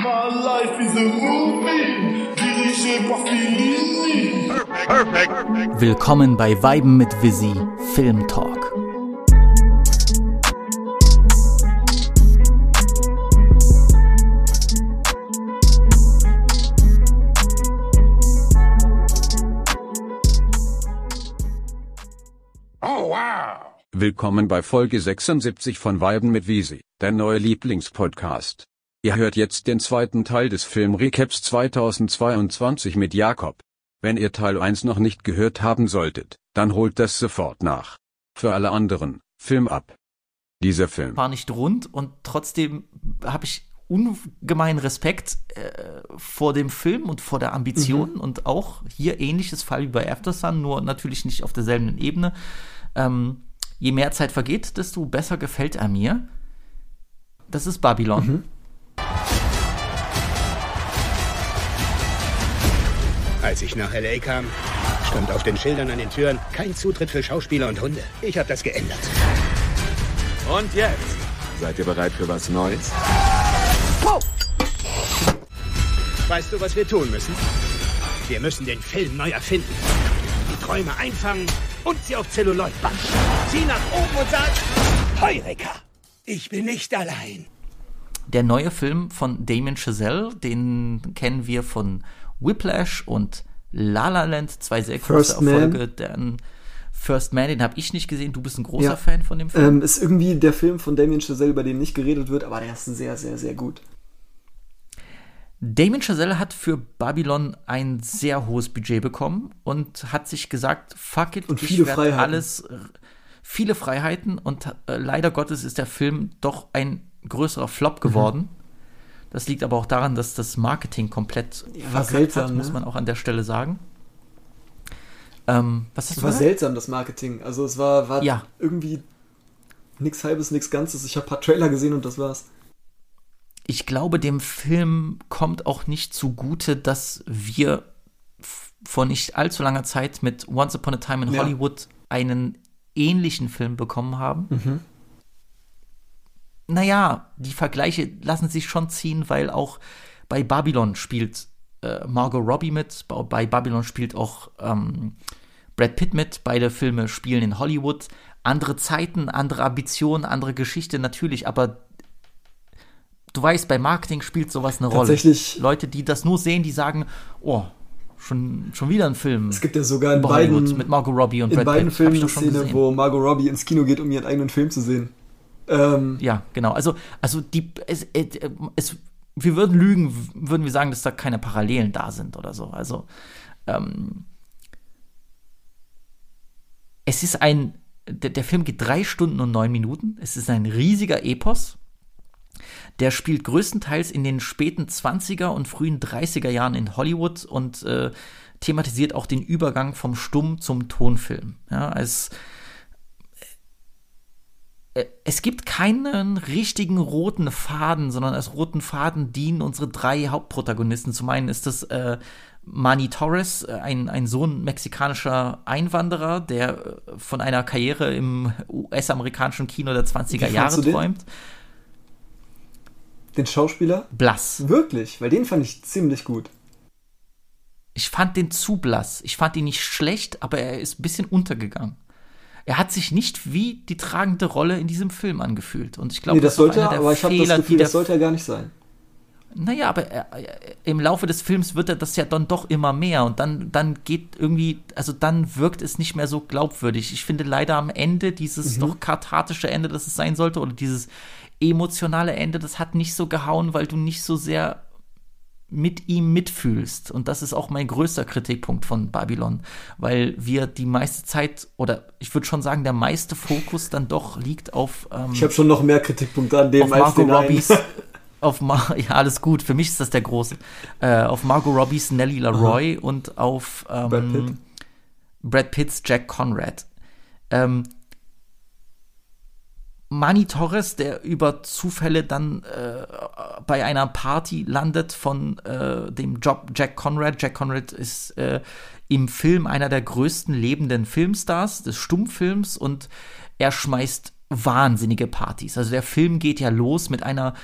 My life is a movie, dirigé par Fellini. Perfect. Perfect. Willkommen bei Weiben mit Visi Film Talk. Oh wow! Willkommen bei Folge 76 von Weiben mit Visi, der neue Lieblingspodcast. Ihr hört jetzt den zweiten Teil des Filmrecaps 2022 mit Jakob. Wenn ihr Teil 1 noch nicht gehört haben solltet, dann holt das sofort nach. Für alle anderen, Film ab. Dieser Film war nicht rund und trotzdem habe ich ungemeinen Respekt äh, vor dem Film und vor der Ambition mhm. und auch hier ähnliches Fall wie bei Aftersun, nur natürlich nicht auf derselben Ebene. Ähm, je mehr Zeit vergeht, desto besser gefällt er mir. Das ist Babylon. Mhm. Als ich nach L.A. kam, stand auf den Schildern an den Türen kein Zutritt für Schauspieler und Hunde. Ich habe das geändert. Und jetzt? Seid ihr bereit für was Neues? Wow. Weißt du, was wir tun müssen? Wir müssen den Film neu erfinden. Die Träume einfangen und sie auf Zelluloid banden. Sieh nach oben und sag, Heureka, ich bin nicht allein. Der neue Film von Damien Chazelle, den kennen wir von Whiplash und La La Land, zwei sehr große First Erfolge. Man. First Man, den habe ich nicht gesehen. Du bist ein großer ja. Fan von dem Film. Ähm, ist irgendwie der Film von Damien Chazelle, über den nicht geredet wird, aber der ist sehr, sehr, sehr gut. Damien Chazelle hat für Babylon ein sehr hohes Budget bekommen und hat sich gesagt, fuck it, und ich werde alles, viele Freiheiten und äh, leider Gottes ist der Film doch ein größerer Flop mhm. geworden. Mhm. Das liegt aber auch daran, dass das Marketing komplett ja, seltsam, hat, muss ne? man auch an der Stelle sagen. Ähm, was hast es war gesagt? seltsam, das Marketing. Also es war, war ja. irgendwie nichts Halbes, nichts Ganzes. Ich habe ein paar Trailer gesehen und das war's. Ich glaube, dem Film kommt auch nicht zugute, dass wir vor nicht allzu langer Zeit mit Once Upon a Time in ja. Hollywood einen ähnlichen Film bekommen haben. Mhm naja, die Vergleiche lassen sich schon ziehen, weil auch bei Babylon spielt äh, Margot Robbie mit, bei Babylon spielt auch ähm, Brad Pitt mit, beide Filme spielen in Hollywood. Andere Zeiten, andere Ambitionen, andere Geschichte natürlich, aber du weißt, bei Marketing spielt sowas eine Rolle. Tatsächlich. Leute, die das nur sehen, die sagen, oh, schon, schon wieder ein Film. Es gibt ja sogar in beiden, mit Margot Robbie und in Brad beiden Pitt. Filmen eine Szene, wo Margot Robbie ins Kino geht, um ihren eigenen Film zu sehen. Ähm, ja, genau. Also, also die, es, es, wir würden lügen, würden wir sagen, dass da keine Parallelen da sind oder so. Also, ähm, es ist ein, der, der Film geht drei Stunden und neun Minuten. Es ist ein riesiger Epos. Der spielt größtenteils in den späten 20er und frühen 30er Jahren in Hollywood und äh, thematisiert auch den Übergang vom Stumm zum Tonfilm. Ja, als es gibt keinen richtigen roten Faden, sondern als roten Faden dienen unsere drei Hauptprotagonisten. Zum einen ist das äh, Manny Torres, äh, ein, ein Sohn mexikanischer Einwanderer, der äh, von einer Karriere im US-amerikanischen Kino der 20er Jahre träumt. Den Schauspieler? Blass. Wirklich? Weil den fand ich ziemlich gut. Ich fand den zu blass. Ich fand ihn nicht schlecht, aber er ist ein bisschen untergegangen er hat sich nicht wie die tragende Rolle in diesem Film angefühlt. Und ich glaube, nee, das, das sollte, aber ich habe das Gefühl, das sollte er gar nicht sein. Naja, aber er, im Laufe des Films wird er das ja dann doch immer mehr und dann, dann geht irgendwie, also dann wirkt es nicht mehr so glaubwürdig. Ich finde leider am Ende dieses mhm. doch kathartische Ende, das es sein sollte, oder dieses emotionale Ende, das hat nicht so gehauen, weil du nicht so sehr mit ihm mitfühlst. Und das ist auch mein größter Kritikpunkt von Babylon, weil wir die meiste Zeit, oder ich würde schon sagen, der meiste Fokus dann doch liegt auf. Ähm, ich habe schon noch mehr Kritikpunkte an dem als den Robbies. auf Mar ja, alles gut, für mich ist das der große. Äh, auf Margot Robbies Nelly Leroy Aha. und auf ähm, Brad, Pitt. Brad Pitts Jack Conrad. Ähm, Manny Torres, der über Zufälle dann äh, bei einer Party landet von äh, dem Job Jack Conrad. Jack Conrad ist äh, im Film einer der größten lebenden Filmstars des Stummfilms und er schmeißt wahnsinnige Partys. Also der Film geht ja los mit einer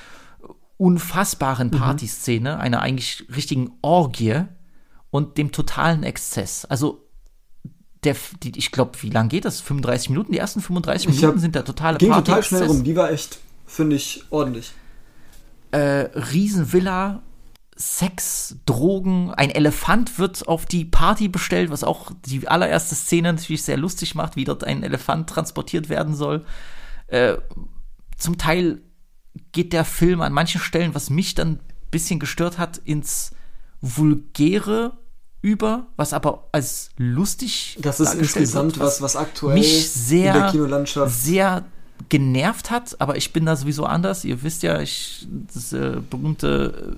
unfassbaren mhm. Partyszene, mhm. einer eigentlich richtigen Orgie und dem totalen Exzess. Also der, die, ich glaube, wie lange geht das? 35 Minuten? Die ersten 35 Minuten hab, sind der totale Ging Party total schnell rum. Die war echt, finde ich, ordentlich. Äh, Riesenvilla, Sex, Drogen, ein Elefant wird auf die Party bestellt, was auch die allererste Szene natürlich sehr lustig macht, wie dort ein Elefant transportiert werden soll. Äh, zum Teil geht der Film an manchen Stellen, was mich dann ein bisschen gestört hat, ins Vulgäre über, was aber als lustig Das ist insgesamt wird, was, was, aktuell mich sehr, in der Kinolandschaft sehr genervt hat, aber ich bin da sowieso anders. Ihr wisst ja, ich das äh, berühmte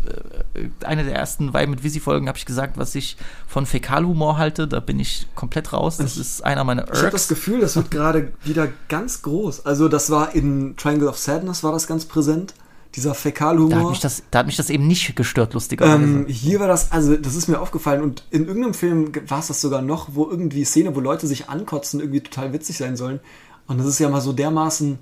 äh, eine der ersten Weib mit Visi Folgen habe ich gesagt, was ich von Fäkalhumor halte. Da bin ich komplett raus. Das ich, ist einer meiner Irks. Ich habe das Gefühl, das wird gerade wieder ganz groß. Also das war in Triangle of Sadness war das ganz präsent. Dieser Fäkalhumor. Da hat, mich das, da hat mich das eben nicht gestört, lustigerweise. Ähm, hier war das, also das ist mir aufgefallen und in irgendeinem Film war es das sogar noch, wo irgendwie Szene, wo Leute sich ankotzen, irgendwie total witzig sein sollen. Und das ist ja mal so dermaßen.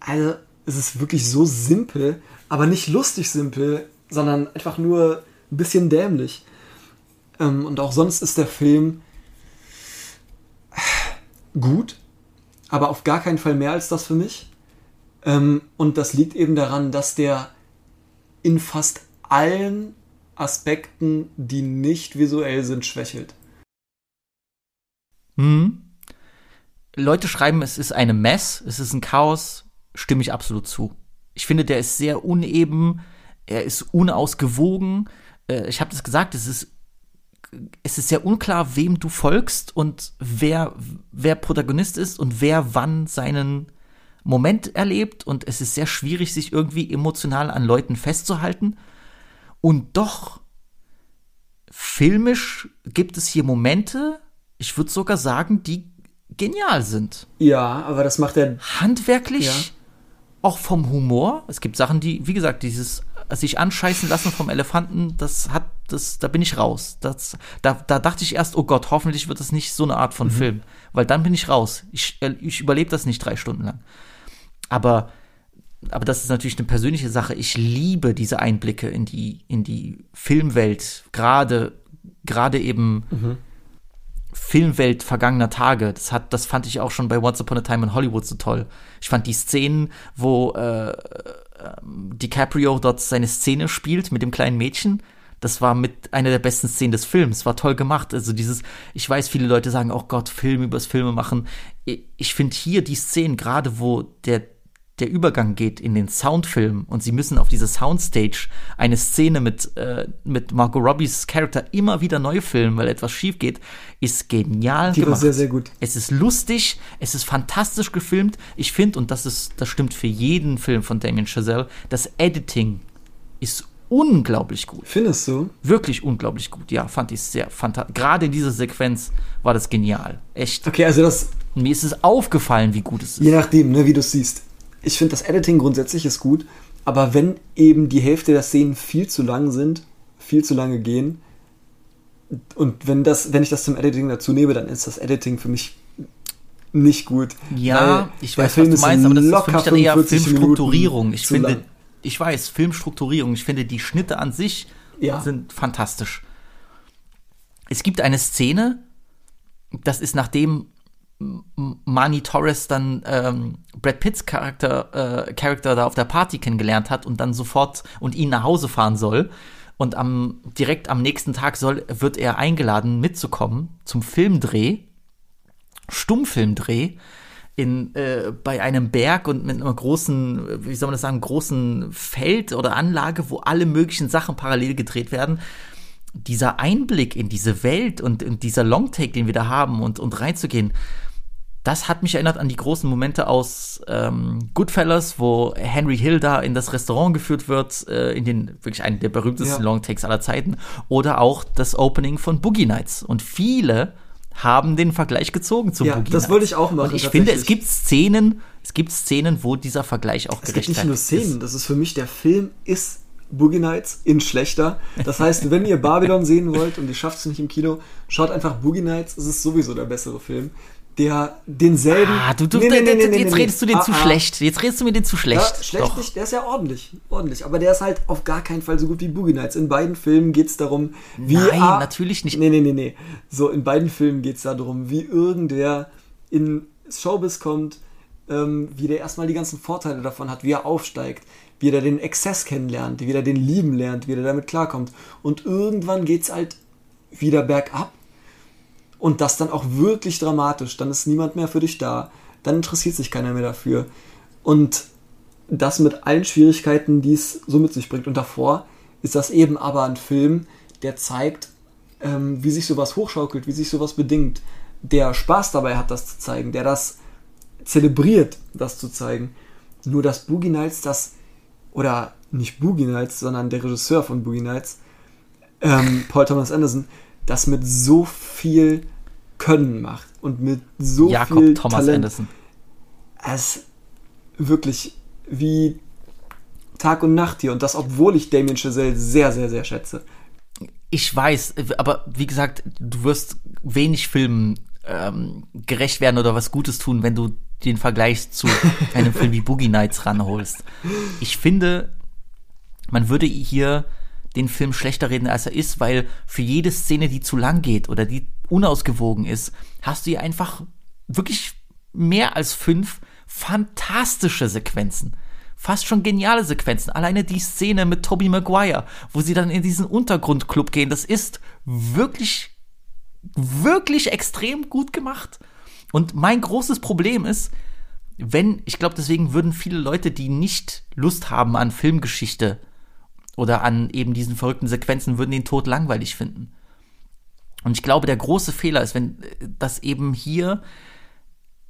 Also, es ist wirklich so simpel, aber nicht lustig simpel, sondern einfach nur ein bisschen dämlich. Ähm, und auch sonst ist der Film gut, aber auf gar keinen Fall mehr als das für mich. Ähm, und das liegt eben daran, dass der in fast allen Aspekten, die nicht visuell sind, schwächelt. Mhm. Leute schreiben, es ist eine Mess, es ist ein Chaos, stimme ich absolut zu. Ich finde, der ist sehr uneben, er ist unausgewogen. Äh, ich habe das gesagt, es ist, es ist sehr unklar, wem du folgst und wer, wer Protagonist ist und wer wann seinen Moment erlebt. Und es ist sehr schwierig, sich irgendwie emotional an Leuten festzuhalten. Und doch, filmisch gibt es hier Momente, ich würde sogar sagen, die genial sind. Ja, aber das macht er. Handwerklich, ja. auch vom Humor. Es gibt Sachen, die, wie gesagt, dieses sich anscheißen lassen vom Elefanten, das hat, das, da bin ich raus. Das, da, da dachte ich erst, oh Gott, hoffentlich wird das nicht so eine Art von mhm. Film. Weil dann bin ich raus. Ich, äh, ich überlebe das nicht drei Stunden lang. Aber, aber das ist natürlich eine persönliche Sache. Ich liebe diese Einblicke in die, in die Filmwelt, gerade, gerade eben. Mhm Filmwelt vergangener Tage. Das hat, das fand ich auch schon bei Once Upon a Time in Hollywood so toll. Ich fand die Szenen, wo äh, äh, DiCaprio dort seine Szene spielt mit dem kleinen Mädchen. Das war mit einer der besten Szenen des Films. War toll gemacht. Also dieses, ich weiß, viele Leute sagen, oh Gott, Film übers Filme machen. Ich finde hier die Szenen, gerade wo der der Übergang geht in den Soundfilm und sie müssen auf diese Soundstage eine Szene mit, äh, mit Margot Robbies Charakter immer wieder neu filmen, weil etwas schief geht, ist genial Die gemacht. War sehr, sehr gut. Es ist lustig, es ist fantastisch gefilmt. Ich finde, und das ist, das stimmt für jeden Film von Damien Chazelle, das Editing ist unglaublich gut. Findest du? Wirklich unglaublich gut, ja, fand ich sehr fantastisch. Gerade in dieser Sequenz war das genial. Echt. Okay, also das. Mir ist es aufgefallen, wie gut es ist. Je nachdem, ne, wie du es siehst ich finde das Editing grundsätzlich ist gut, aber wenn eben die Hälfte der Szenen viel zu lang sind, viel zu lange gehen, und wenn das, wenn ich das zum Editing dazu nehme, dann ist das Editing für mich nicht gut. Ja, ich weiß, was du meinst, aber das ist für mich dann eher Filmstrukturierung. Ich finde, lang. ich weiß, Filmstrukturierung. Ich finde, die Schnitte an sich ja. sind fantastisch. Es gibt eine Szene, das ist nachdem Mani Torres dann ähm, Brad Pitts Charakter, äh, Charakter da auf der Party kennengelernt hat und dann sofort und ihn nach Hause fahren soll. Und am, direkt am nächsten Tag soll, wird er eingeladen, mitzukommen zum Filmdreh, Stummfilmdreh, in, äh, bei einem Berg und mit einer großen, wie soll man das sagen, großen Feld oder Anlage, wo alle möglichen Sachen parallel gedreht werden dieser Einblick in diese Welt und, und dieser Longtake, den wir da haben und, und reinzugehen, das hat mich erinnert an die großen Momente aus ähm, Goodfellas, wo Henry Hill da in das Restaurant geführt wird, äh, in den wirklich einen der berühmtesten ja. Longtakes aller Zeiten, oder auch das Opening von Boogie Nights. Und viele haben den Vergleich gezogen zum ja, Boogie das wollte ich auch machen. Und ich finde, es gibt Szenen, es gibt Szenen, wo dieser Vergleich auch gerechtfertigt ist. Es gibt nicht nur Szenen, ist. das ist für mich der Film ist Boogie Nights in schlechter. Das heißt, wenn ihr Babylon sehen wollt und ihr schafft es nicht im Kino, schaut einfach Boogie Nights. Es ist sowieso der bessere Film der denselben. Ah, du, du, Nee, nee, nee, nee, jetzt redest du den Ah, zu ah. schlecht. Jetzt redest du mir den zu schlecht. Ja, schlecht nicht, der ist ja ordentlich, ordentlich. Aber der ist halt auf gar keinen Fall so gut wie Boogie Nights. In beiden Filmen geht es darum, wie. Nein, natürlich nicht. Nee, nee, nee, nee. So, in beiden Filmen geht es darum, wie irgendwer in Showbiz kommt, ähm, wie der erstmal die ganzen Vorteile davon hat, wie er aufsteigt, wie er den Exzess kennenlernt, wie er den lieben lernt, wie er damit klarkommt. Und irgendwann geht es halt wieder bergab. Und das dann auch wirklich dramatisch. Dann ist niemand mehr für dich da. Dann interessiert sich keiner mehr dafür. Und das mit allen Schwierigkeiten, die es so mit sich bringt. Und davor ist das eben aber ein Film, der zeigt, ähm, wie sich sowas hochschaukelt, wie sich sowas bedingt, der Spaß dabei hat, das zu zeigen, der das zelebriert, das zu zeigen. Nur dass Boogie Nights das, oder nicht Boogie Nights, sondern der Regisseur von Boogie Nights, ähm, Paul Thomas Anderson, das mit so viel Können macht und mit so Jakob viel Thomas Talent Anderson. es wirklich wie Tag und Nacht hier. Und das, obwohl ich Damien Chazelle sehr, sehr, sehr schätze. Ich weiß, aber wie gesagt, du wirst wenig Filmen ähm, gerecht werden oder was Gutes tun, wenn du den Vergleich zu einem Film wie Boogie Nights ranholst. Ich finde, man würde hier den Film schlechter reden, als er ist, weil für jede Szene, die zu lang geht oder die unausgewogen ist, hast du hier einfach wirklich mehr als fünf fantastische Sequenzen. Fast schon geniale Sequenzen. Alleine die Szene mit Tobey Maguire, wo sie dann in diesen Untergrundclub gehen, das ist wirklich, wirklich extrem gut gemacht. Und mein großes Problem ist, wenn, ich glaube, deswegen würden viele Leute, die nicht Lust haben an Filmgeschichte oder an eben diesen verrückten Sequenzen, würden den Tod langweilig finden. Und ich glaube, der große Fehler ist, wenn äh, das eben hier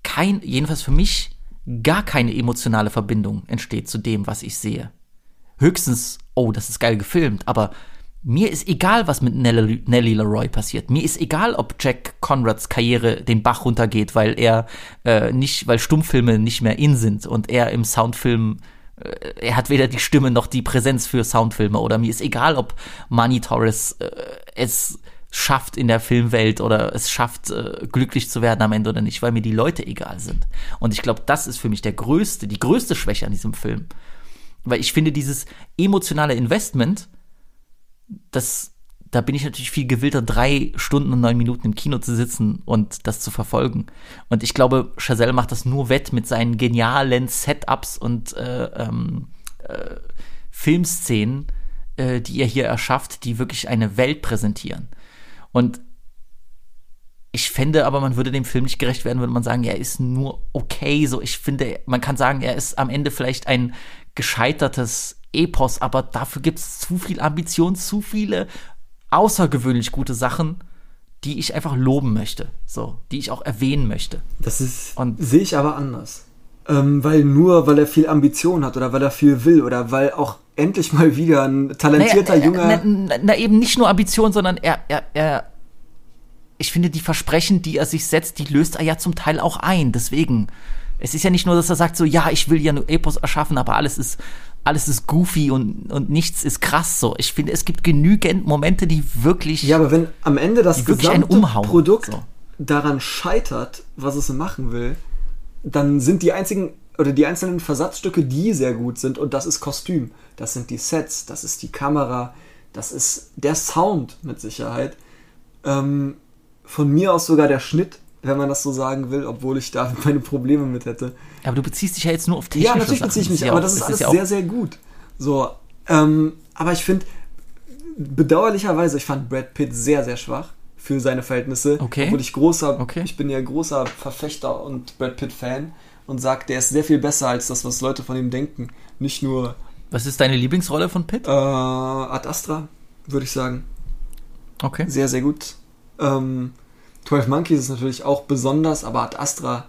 kein, jedenfalls für mich, gar keine emotionale Verbindung entsteht zu dem, was ich sehe. Höchstens, oh, das ist geil gefilmt, aber mir ist egal, was mit Nelly, Nelly Leroy passiert. Mir ist egal, ob Jack Conrads Karriere den Bach runtergeht, weil er äh, nicht, weil Stummfilme nicht mehr in sind und er im Soundfilm er hat weder die Stimme noch die Präsenz für Soundfilme oder mir ist egal, ob Manny Torres äh, es schafft in der Filmwelt oder es schafft, äh, glücklich zu werden am Ende oder nicht, weil mir die Leute egal sind. Und ich glaube, das ist für mich der größte, die größte Schwäche an diesem Film. Weil ich finde, dieses emotionale Investment, das, da bin ich natürlich viel gewillter, drei Stunden und neun Minuten im Kino zu sitzen und das zu verfolgen. Und ich glaube, Chazelle macht das nur wett mit seinen genialen Setups und äh, ähm, äh, Filmszenen, äh, die er hier erschafft, die wirklich eine Welt präsentieren. Und ich fände aber, man würde dem Film nicht gerecht werden, würde man sagen, er ist nur okay. So, ich finde, man kann sagen, er ist am Ende vielleicht ein gescheitertes Epos, aber dafür gibt es zu viel Ambition, zu viele außergewöhnlich gute Sachen, die ich einfach loben möchte, so, die ich auch erwähnen möchte. Das ist, Und- sehe ich aber anders. Ähm, weil nur, weil er viel Ambition hat oder weil er viel will oder weil auch endlich mal wieder ein talentierter Naja, junger. äh, Na, na, eben nicht nur Ambition, sondern er, er, er, ich finde, die Versprechen, die er sich setzt, die löst er ja zum Teil auch ein. Deswegen, es ist ja nicht nur, dass er sagt so, ja, ich will ja nur Epos erschaffen, aber alles ist, alles ist goofy und, und nichts ist krass so. Ich finde, es gibt genügend Momente, die wirklich, Ja, aber wenn am Ende das gesamte umhauen, Produkt so. daran scheitert, was es machen will, dann sind die einzigen oder die einzelnen Versatzstücke, die sehr gut sind, und das ist Kostüm, das sind die Sets, das ist die Kamera, das ist der Sound mit Sicherheit. Ähm, von mir aus sogar der Schnitt, wenn man das so sagen will, obwohl ich da meine Probleme mit hätte. aber du beziehst dich ja jetzt nur auf technische Ja, natürlich Sachen. beziehe ich mich, ja aber das ist es alles ja sehr, sehr gut. So, ähm, aber ich finde, bedauerlicherweise, ich fand Brad Pitt sehr, sehr schwach für seine Verhältnisse. Okay. Obwohl ich großer, Okay. ich bin ja großer Verfechter und Brad Pitt-Fan und sage, der ist sehr viel besser als das, was Leute von ihm denken. Nicht nur Was ist deine Lieblingsrolle von Pitt? äh, Ad Astra, würde ich sagen. Okay. Sehr, sehr gut. Ähm, 12 Monkeys ist natürlich auch besonders, aber Ad Astra,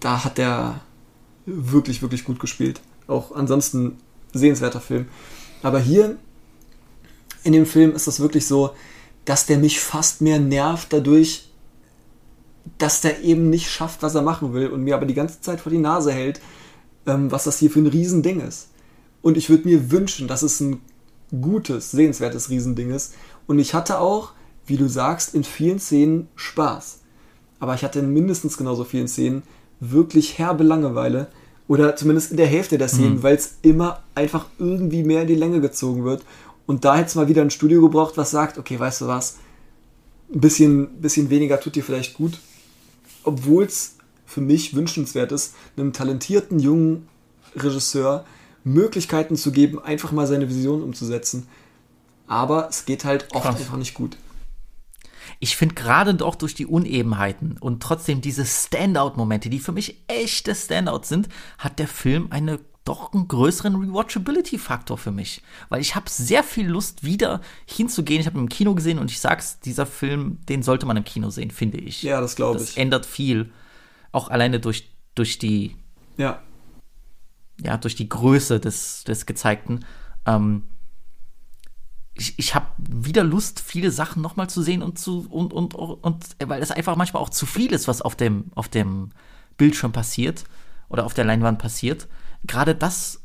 da hat er wirklich, wirklich gut gespielt. Auch ansonsten sehenswerter Film. Aber hier in dem Film ist das wirklich so, dass der mich fast mehr nervt dadurch, dass der eben nicht schafft, was er machen will und mir aber die ganze Zeit vor die Nase hält, ähm, was das hier für ein Riesending ist. Und ich würde mir wünschen, dass es ein gutes, sehenswertes Riesending ist. Und ich hatte auch, wie du sagst, in vielen Szenen Spaß. aber ich hatte in mindestens genauso vielen Szenen wirklich herbe Langeweile. Oder zumindest in der Hälfte der Szenen, Mhm. weil es immer einfach irgendwie mehr in die Länge gezogen wird. Und da hätte es mal wieder ein Studio gebraucht, was sagt, okay, weißt du was, ein bisschen, bisschen weniger tut dir vielleicht gut. Obwohl es für mich wünschenswert ist, einem talentierten jungen Regisseur Möglichkeiten zu geben, einfach mal seine Vision umzusetzen. Aber es geht halt oft Krass. einfach nicht gut. Ich finde gerade doch durch die Unebenheiten und trotzdem diese Standout-Momente, die für mich echte Standouts sind, hat der Film eine doch einen größeren Rewatchability-Faktor für mich. Weil ich habe sehr viel Lust, wieder hinzugehen. Ich habe ihn im Kino gesehen und ich sag's, dieser Film, den sollte man im Kino sehen, finde ich. Ja, das glaube Das ich. ändert viel. Auch alleine durch, durch die Ja, ja, durch die Größe des, des Gezeigten. Ähm, ich ich habe wieder Lust, viele Sachen nochmal zu sehen und zu, und, und, und, weil es einfach manchmal auch zu viel ist, was auf dem, auf dem Bildschirm passiert oder auf der Leinwand passiert. Gerade das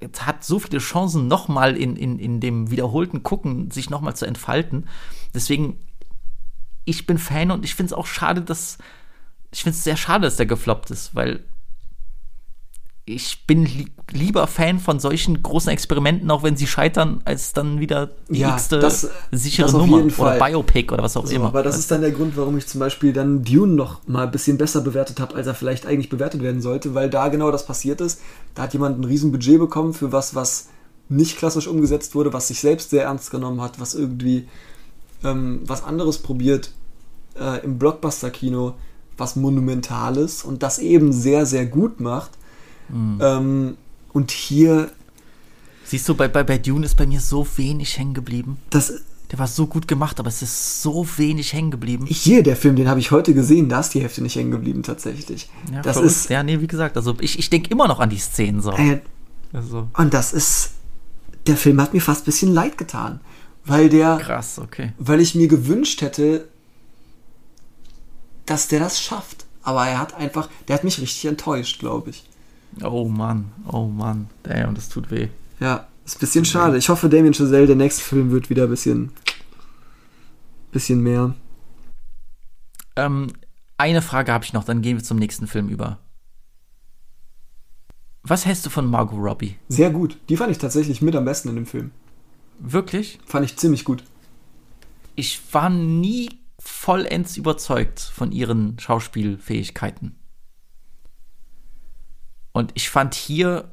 äh, hat so viele Chancen, nochmal in, in, in dem wiederholten Gucken sich nochmal zu entfalten. Deswegen, ich bin Fan und ich finde es auch schade, dass, ich finde es sehr schade, dass der gefloppt ist, weil ich bin li lieber Fan von solchen großen Experimenten, auch wenn sie scheitern, als dann wieder die Ja, nächste das- sichere das Nummer oder Biopic oder was auch so, immer. aber das ist dann der Grund, warum ich zum Beispiel dann Dune noch mal ein bisschen besser bewertet habe, als er vielleicht eigentlich bewertet werden sollte, weil da genau das passiert ist. Da hat jemand ein riesen Budget bekommen für was, was nicht klassisch umgesetzt wurde, was sich selbst sehr ernst genommen hat, was irgendwie ähm, was anderes probiert äh, im Blockbuster-Kino, was Monumentales und das eben sehr, sehr gut macht. Mhm. Ähm, und hier, Siehst du, bei, bei, bei Dune ist bei mir so wenig hängen geblieben. das, Der war so gut gemacht, aber es ist so wenig hängen geblieben. hier der Film, den habe ich heute gesehen, da ist die Hälfte nicht hängen geblieben tatsächlich. Ja, das verrückt. ist, ja, nee, wie gesagt, also ich, ich denke immer noch an die Szenen so. äh, Also, Und das ist. Der Film hat mir fast ein bisschen leid getan. Weil der. krass, okay. Weil ich mir gewünscht hätte, dass der das schafft. Aber er hat einfach. Der hat mich richtig enttäuscht, glaube ich. Oh Mann, oh Mann. Damn, das tut weh. Ja, ist ein bisschen schade. Ich hoffe, Damien Chazelle, der nächste Film wird wieder ein bisschen. Bisschen mehr. Ähm, eine Frage habe ich noch, dann gehen wir zum nächsten Film über. Was hältst du von Margot Robbie? Sehr gut. Die fand ich tatsächlich mit am besten in dem Film. Wirklich? Fand ich ziemlich gut. Ich war nie vollends überzeugt von ihren Schauspielfähigkeiten. Und ich fand hier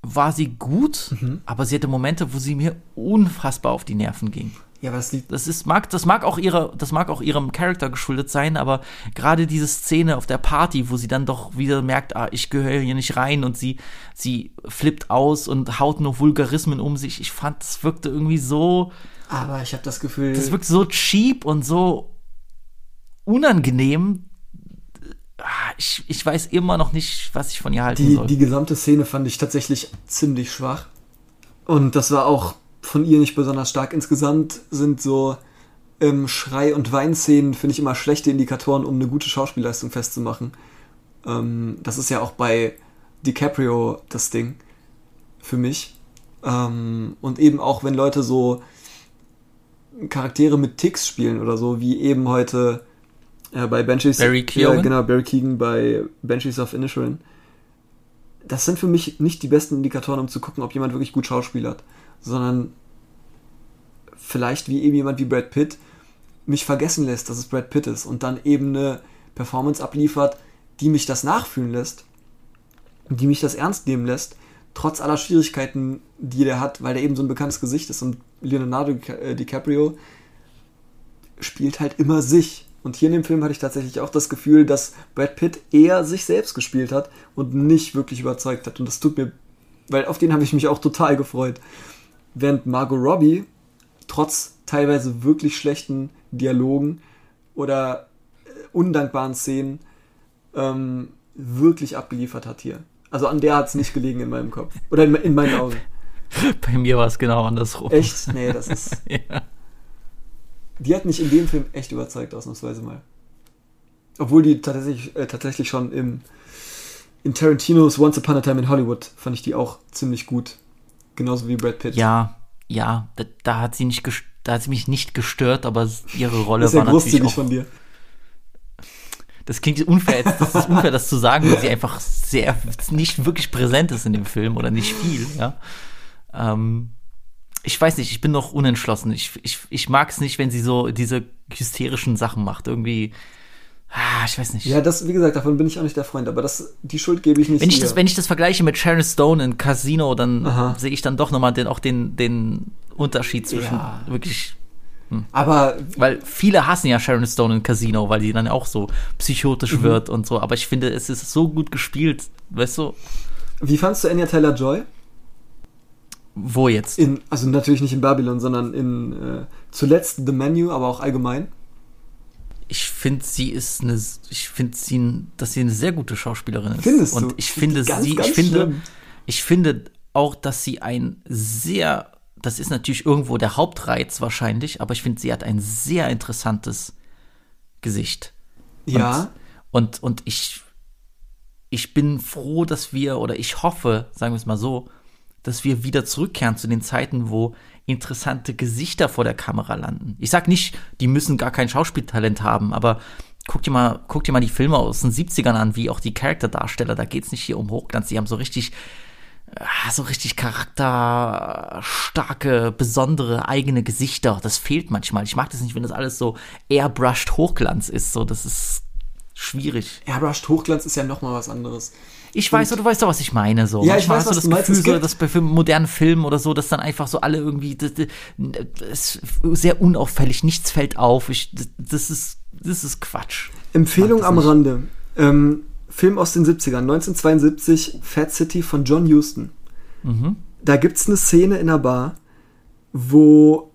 war sie gut, aber sie hatte Momente, wo sie mir unfassbar auf die Nerven ging. Ja, aber das liegt. Das ist, mag, das mag auch ihre, das mag auch ihrem Charakter geschuldet sein, aber gerade diese Szene auf der Party, wo sie dann doch wieder merkt, ah, ich gehöre hier nicht rein und sie, sie flippt aus und haut nur Vulgarismen um sich. Ich fand, das wirkte irgendwie so, Aber ich habe das Gefühl. das wirkt so cheap und so unangenehm. Ah, Ich, ich weiß immer noch nicht, was ich von ihr halten Die, soll. die gesamte Szene fand ich tatsächlich ziemlich schwach. Und das war auch von ihr nicht besonders stark. Insgesamt sind so ähm, Schrei- und Weinszenen, finde ich, immer schlechte Indikatoren, um eine gute Schauspielleistung festzumachen. Ähm, das ist ja auch bei DiCaprio das Ding für mich. Ähm, und eben auch, wenn Leute so Charaktere mit Ticks spielen oder so, wie eben heute äh, bei Banshees. Barry Keoghan? Ja, genau, Barry Keegan bei Banshees of Inisherin. Das sind für mich nicht die besten Indikatoren, um zu gucken, ob jemand wirklich gut schauspielert, sondern vielleicht wie eben jemand wie Brad Pitt mich vergessen lässt, dass es Brad Pitt ist und dann eben eine Performance abliefert, die mich das nachfühlen lässt, die mich das ernst nehmen lässt, trotz aller Schwierigkeiten, die der hat, weil der eben so ein bekanntes Gesicht ist und Leonardo äh, DiCaprio spielt halt immer sich. Und hier in dem Film hatte ich tatsächlich auch das Gefühl, dass Brad Pitt eher sich selbst gespielt hat und nicht wirklich überzeugt hat. Und das tut mir, weil auf den habe ich mich auch total gefreut. Während Margot Robbie trotz teilweise wirklich schlechten Dialogen oder äh, undankbaren Szenen ähm, wirklich abgeliefert hat hier. Also an der hat es nicht gelegen in meinem Kopf. Oder in, in meinen Augen. Bei mir war es genau andersrum. Echt? Nee, das ist. Ja. Die hat mich in dem Film echt überzeugt, ausnahmsweise mal. Obwohl die tatsächlich, äh, tatsächlich schon im, in Tarantinos Once Upon a Time in Hollywood fand ich die auch ziemlich gut. Genauso wie Brad Pitt. Ja, ja, da, da hat sie nicht da hat sie mich nicht gestört, aber ihre Rolle ja war natürlich großzügig auch von dir. das klingt unfair, das ist unfair, das zu sagen, weil sie einfach sehr, nicht wirklich präsent ist in dem Film oder nicht viel, ja. Ähm, ich weiß nicht, ich bin noch unentschlossen. Ich, ich, ich mag es nicht, wenn sie so diese hysterischen Sachen macht. Irgendwie, ah, ich weiß nicht. Ja, das, wie gesagt, davon bin ich auch nicht der Freund, aber das, die Schuld gebe ich nicht wenn ich, ihr. das, wenn ich das vergleiche mit Sharon Stone in Casino, dann Aha. sehe ich dann doch nochmal den, auch den, den Unterschied zwischen Ja. wirklich aber Weil viele hassen ja Sharon Stone in Casino, weil die dann auch so Mhm. psychotisch wird und so. Aber ich finde, es ist so gut gespielt, weißt du, wie fandst du Anya Taylor-Joy? Wo jetzt? In, also natürlich nicht in Babylon, sondern in äh, zuletzt The Menu, aber auch allgemein. Ich finde, sie ist eine, ich finde sie, dass sie eine sehr gute Schauspielerin ist. Findest und du? ich Ich find finde ganz, sie, ganz ich finde, schlimm. ich finde auch, dass sie ein sehr, das ist natürlich irgendwo der Hauptreiz wahrscheinlich, aber ich finde, sie hat ein sehr interessantes Gesicht. Ja. Und, und ich, ich bin froh, dass wir, oder ich hoffe, sagen wir es mal so, dass wir wieder zurückkehren zu den Zeiten, wo interessante Gesichter vor der Kamera landen. Ich sag nicht, die müssen gar kein Schauspieltalent haben, aber guck dir mal, guck dir mal die Filme aus den 70ern an, wie auch die Charakterdarsteller, da geht's nicht hier um Hochglanz, die haben so richtig, ah, so richtig charakterstarke, besondere eigene Gesichter. Das fehlt manchmal. Ich mag das nicht, wenn das alles so airbrushed Hochglanz ist, so, das ist schwierig. Airbrushed Hochglanz ist ja nochmal was anderes. Ich weiß, du weißt doch, was ich meine. So. Ja, ich weiß, hast was du das meinst. Gefühl, Es so, gibt- dass bei Film, modernen Filmen oder so, dass dann einfach so alle irgendwie das, das, sehr unauffällig, nichts fällt auf. Ich, das, ist das ist Quatsch. Empfehlung am nicht. Rande. Ähm, Film aus den 70ern, 1972, Fat City von John Huston. Mhm. Da gibt's eine Szene in der Bar, wo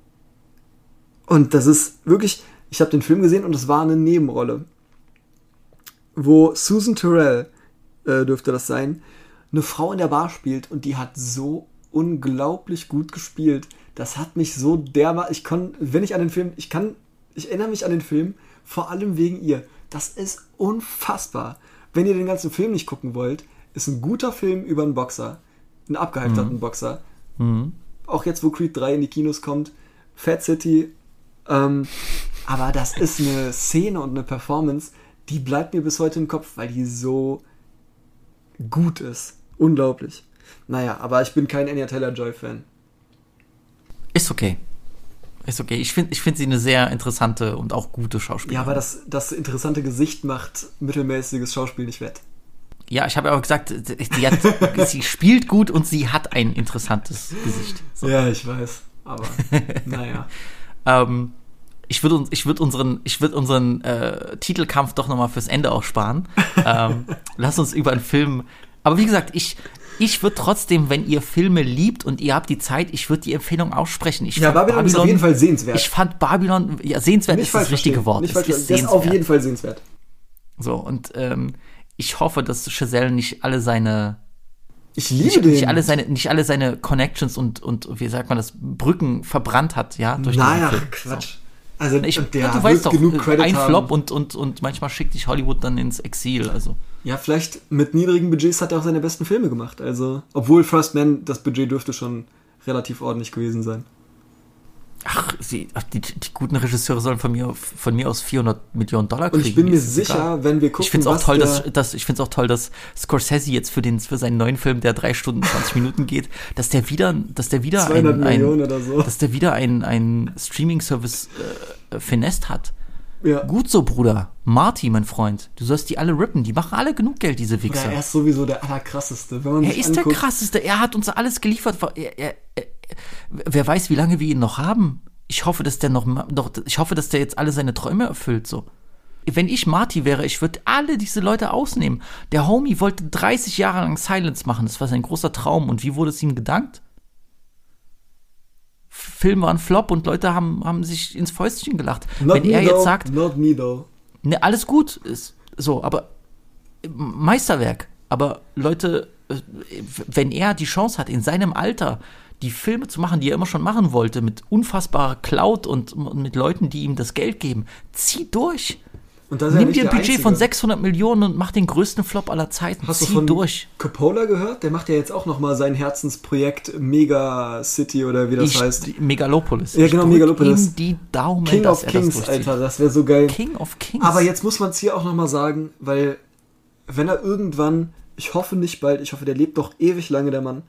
und das ist wirklich, ich habe den Film gesehen und es war eine Nebenrolle, wo Susan Terrell äh, dürfte das sein, eine Frau in der Bar spielt und die hat so unglaublich gut gespielt. Das hat mich so dermaßen, ich kann, wenn ich an den Film, ich kann, ich erinnere mich an den Film vor allem wegen ihr. Das ist unfassbar. Wenn ihr den ganzen Film nicht gucken wollt, ist ein guter Film über einen Boxer, einen abgehalfterten Boxer. Auch jetzt, wo Creed 3 in die Kinos kommt, Fat City. Ähm, aber das ist eine Szene und eine Performance, die bleibt mir bis heute im Kopf, weil die so gut ist. Unglaublich. Naja, aber ich bin kein Anya Taylor-Joy-Fan. Ist okay. Ist okay. Ich finde ich find sie eine sehr interessante und auch gute Schauspielerin. Ja, aber das, das interessante Gesicht macht mittelmäßiges Schauspiel nicht wett. Ja, ich habe ja auch gesagt, sie, hat, sie spielt gut und sie hat ein interessantes Gesicht. So. Ja, ich weiß. Aber naja. Ähm, ich würde ich würde unseren, ich würde unseren äh, Titelkampf doch noch mal fürs Ende auch sparen. ähm, lass uns über einen Film. Aber wie gesagt, ich, ich würde trotzdem, wenn ihr Filme liebt und ihr habt die Zeit, ich würde die Empfehlung aussprechen. Ich Ja, fand Babylon ist auf jeden Fall sehenswert. Ich fand Babylon, ja, sehenswert ist das richtige verstehen. Wort. Nicht Es ist. Der ist auf sehenswert. jeden Fall sehenswert. So, und ähm, ich hoffe, dass Giselle nicht alle seine Ich liebe nicht, den. nicht alle seine nicht alle seine Connections und und wie sagt man das Brücken verbrannt hat, ja, durch naja. Quatsch. Also Ich, der du weißt doch, genug äh, Credit ein haben. Flop und, und, und manchmal schickt dich Hollywood dann ins Exil. Also Ja, vielleicht mit niedrigen Budgets hat er auch seine besten Filme gemacht. Also, obwohl First Man, das Budget dürfte schon relativ ordentlich gewesen sein. Ach, sie, ach, die, die guten Regisseure sollen von mir von mir aus 400 Millionen Dollar Und kriegen. ich bin mir ist sicher, egal. wenn wir gucken, Ich finde es auch toll, der, dass, dass ich finde es auch toll, dass Scorsese jetzt für den für seinen neuen Film, der drei Stunden 20 Minuten geht, dass der wieder, dass der wieder 200 ein, ein Millionen oder so. dass der wieder ein, ein Streaming-Service äh, finest hat. ja. Gut so, Bruder. Marty, mein Freund. Du sollst die alle rippen. Die machen alle genug Geld, diese Oder Wichser. er ist sowieso der allerkrasseste. Er ist der anguckt, krasseste. Er hat uns alles geliefert. Er, er, er, wer weiß, wie lange wir ihn noch haben. Ich hoffe, dass der noch, noch, ich hoffe, dass der jetzt alle seine Träume erfüllt, so. Wenn ich Marty wäre, ich würde alle diese Leute ausnehmen. Der Homie wollte 30 Jahre lang Silence machen. Das war sein großer Traum. Und wie wurde es ihm gedankt? Film war ein Flop und Leute haben, haben sich ins Fäustchen gelacht. Not Wenn er jetzt though, sagt, Not me though. Ne, alles gut ist so, aber Meisterwerk. Aber Leute, äh, wenn er die Chance hat, in seinem Alter die Filme zu machen, die er immer schon machen wollte, mit unfassbarer Cloud und, und mit Leuten, die ihm das Geld geben, zieh durch. Und das Nimm dir ein Budget von einzige. 600 Millionen und mach den größten Flop aller Zeiten. Hast du Zieh von durch. Coppola gehört? Der macht ja jetzt auch nochmal sein Herzensprojekt Mega City oder wie das Ich, heißt. Megalopolis. Ja, Ich genau, drück Megalopolis. ihm die Daumen, King of das Kings, durchzieht. Alter, das wäre so geil. King of Kings. Aber jetzt muss man es hier auch nochmal sagen, weil wenn er irgendwann, ich hoffe nicht bald, ich hoffe, der lebt doch ewig lange, der Mann,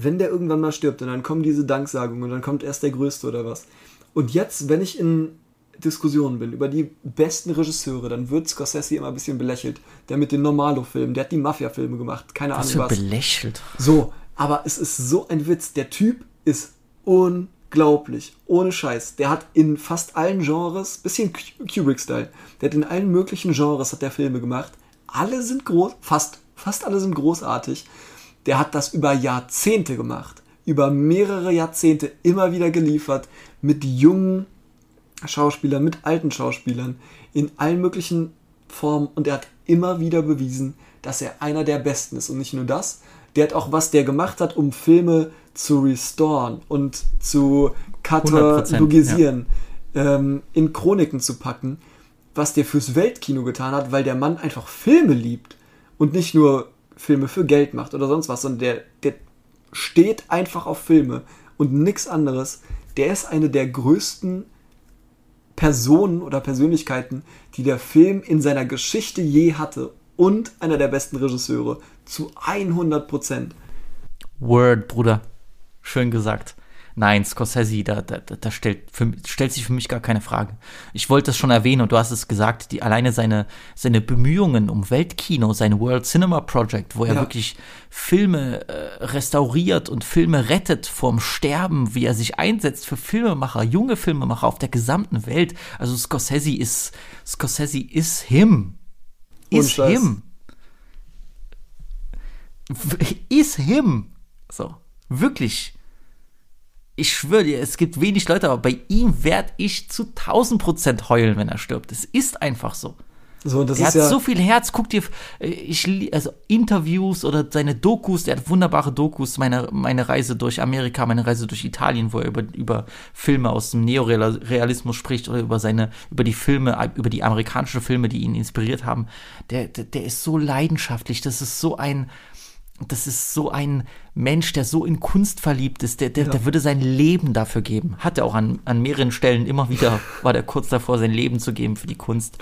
wenn der irgendwann mal stirbt und dann kommen diese Danksagungen und dann kommt erst der Größte oder was. Und jetzt, wenn ich in Diskussionen bin über die besten Regisseure, dann wird Scorsese immer ein bisschen belächelt. Der mit den Normalo-Filmen, der hat die Mafia-Filme gemacht, keine was Ahnung was. belächelt. So, aber es ist so ein Witz. Der Typ ist unglaublich. Ohne Scheiß. Der hat in fast allen Genres, bisschen Ku- Kubrick-Style, der hat in allen möglichen Genres hat der Filme gemacht. Alle sind groß, fast, fast alle sind großartig. Der hat das über Jahrzehnte gemacht. Über mehrere Jahrzehnte immer wieder geliefert. Mit jungen Schauspielern, mit alten Schauspielern. In allen möglichen Formen. Und er hat immer wieder bewiesen, dass er einer der Besten ist. Und nicht nur das, der hat auch was der gemacht hat, um Filme zu restoren und zu 100%, katalogisieren, ähm, in Chroniken zu packen, was der fürs Weltkino getan hat, weil der Mann einfach Filme liebt und nicht nur Filme für Geld macht oder sonst was, sondern der, der steht einfach auf Filme und nichts anderes. Der ist eine der größten Personen oder Persönlichkeiten, die der Film in seiner Geschichte je hatte und einer der besten Regisseure zu 100 Prozent. Word, Bruder. Schön gesagt. Nein, Scorsese, da, da, da stellt, für, stellt sich für mich gar keine Frage. Ich wollte es schon erwähnen und du hast es gesagt, die, alleine seine, seine Bemühungen um Weltkino, sein World Cinema Project, wo er Ja. wirklich Filme äh, restauriert und Filme rettet vorm Sterben, wie er sich einsetzt für Filmemacher, junge Filmemacher auf der gesamten Welt. Also Scorsese ist, Scorsese ist him. Ist him. Is him. So. Wirklich. Ich schwöre dir, es gibt wenig Leute, aber bei ihm werde ich zu 1000 Prozent heulen, wenn er stirbt. Es ist einfach so. So, Er hat ja so viel Herz. Guck dir, äh, ich, also Interviews oder seine Dokus, der hat wunderbare Dokus. Meine, meine Reise durch Amerika, meine Reise durch Italien, wo er über, über Filme aus dem Neorealismus spricht oder über seine, über die Filme, über die amerikanischen Filme, die ihn inspiriert haben. Der, der, der ist so leidenschaftlich. Das ist so ein, das ist so ein Mensch, der so in Kunst verliebt ist, der, der, der würde sein Leben dafür geben. Hat er auch an, an mehreren Stellen immer wieder, war der kurz davor, sein Leben zu geben für die Kunst.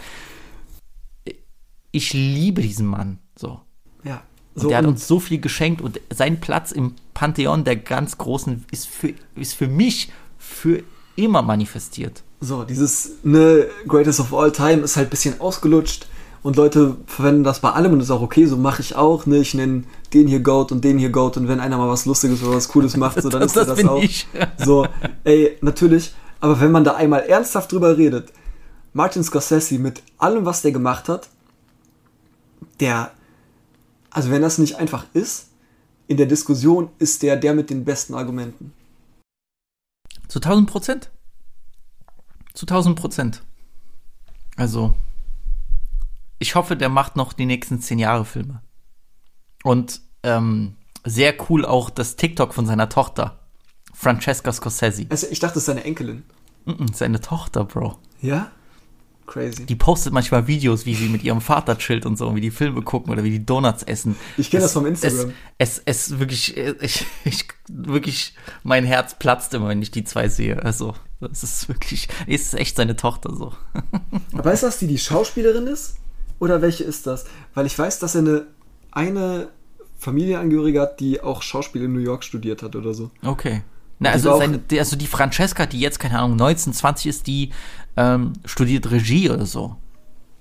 Ich liebe diesen Mann. So. ja. Und So, der hat uns so viel geschenkt und sein Platz im Pantheon der ganz Großen ist für, ist für mich für immer manifestiert. So, dieses ne, Greatest of All Time ist halt ein bisschen ausgelutscht und Leute verwenden das bei allem und ist auch okay, so mache ich auch. Ne? Ich nenne den hier Goat und den hier Goat und wenn einer mal was Lustiges oder was Cooles macht, so, dann Das- ist er das das auch. ich. So, ey, natürlich, aber wenn man da einmal ernsthaft drüber redet, Martin Scorsese mit allem, was der gemacht hat, der, also wenn das nicht einfach ist, in der Diskussion ist der der mit den besten Argumenten. Zu 1000 Prozent. Zu 1000 Prozent. Also, ich hoffe, der macht noch die nächsten zehn Jahre Filme. Und ähm, sehr cool auch das TikTok von seiner Tochter, Francesca Scorsese. Also ich dachte, das ist seine Enkelin. Mhm, seine Tochter, Bro. Ja? Crazy. Die postet manchmal Videos, wie sie mit ihrem Vater chillt und so, und wie die Filme gucken oder wie die Donuts essen. Ich kenn das vom Instagram. Es, es, es wirklich, ich, ich, wirklich, mein Herz platzt immer, wenn ich die zwei sehe. Also, das ist wirklich, es ist echt seine Tochter so. Weißt du, dass die die Schauspielerin ist? Oder welche ist das? Weil ich weiß, dass er eine, eine Familienangehörige hat, die auch Schauspiel in New York studiert hat oder so. Okay. Na, also, seine, die, also die Francesca, die jetzt, keine Ahnung, 19, 20 ist, die ähm, studiert Regie oder so.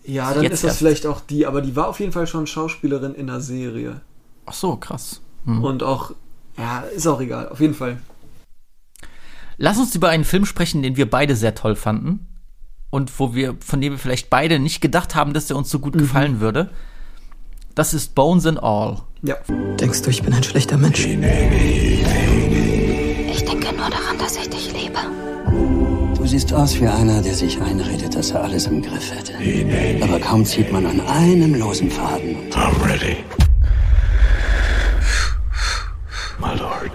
Ja, dann Jetzt ist das erst. vielleicht auch die, aber die war auf jeden Fall schon Schauspielerin in einer Serie. Ach so, krass. Hm. Und auch, ja, ist auch egal, auf jeden Fall. Lass uns über einen Film sprechen, den wir beide sehr toll fanden. Und wo wir, von dem wir vielleicht beide nicht gedacht haben, dass der uns so gut gefallen würde. Das ist Bones and All. Ja. Denkst du, ich bin ein schlechter Mensch? Ich denke nur daran, dass ich dich liebe. Du siehst aus wie einer, der sich einredet, dass er alles im Griff hätte. Aber kaum zieht man an einem losen Faden. I'm ready. My lord.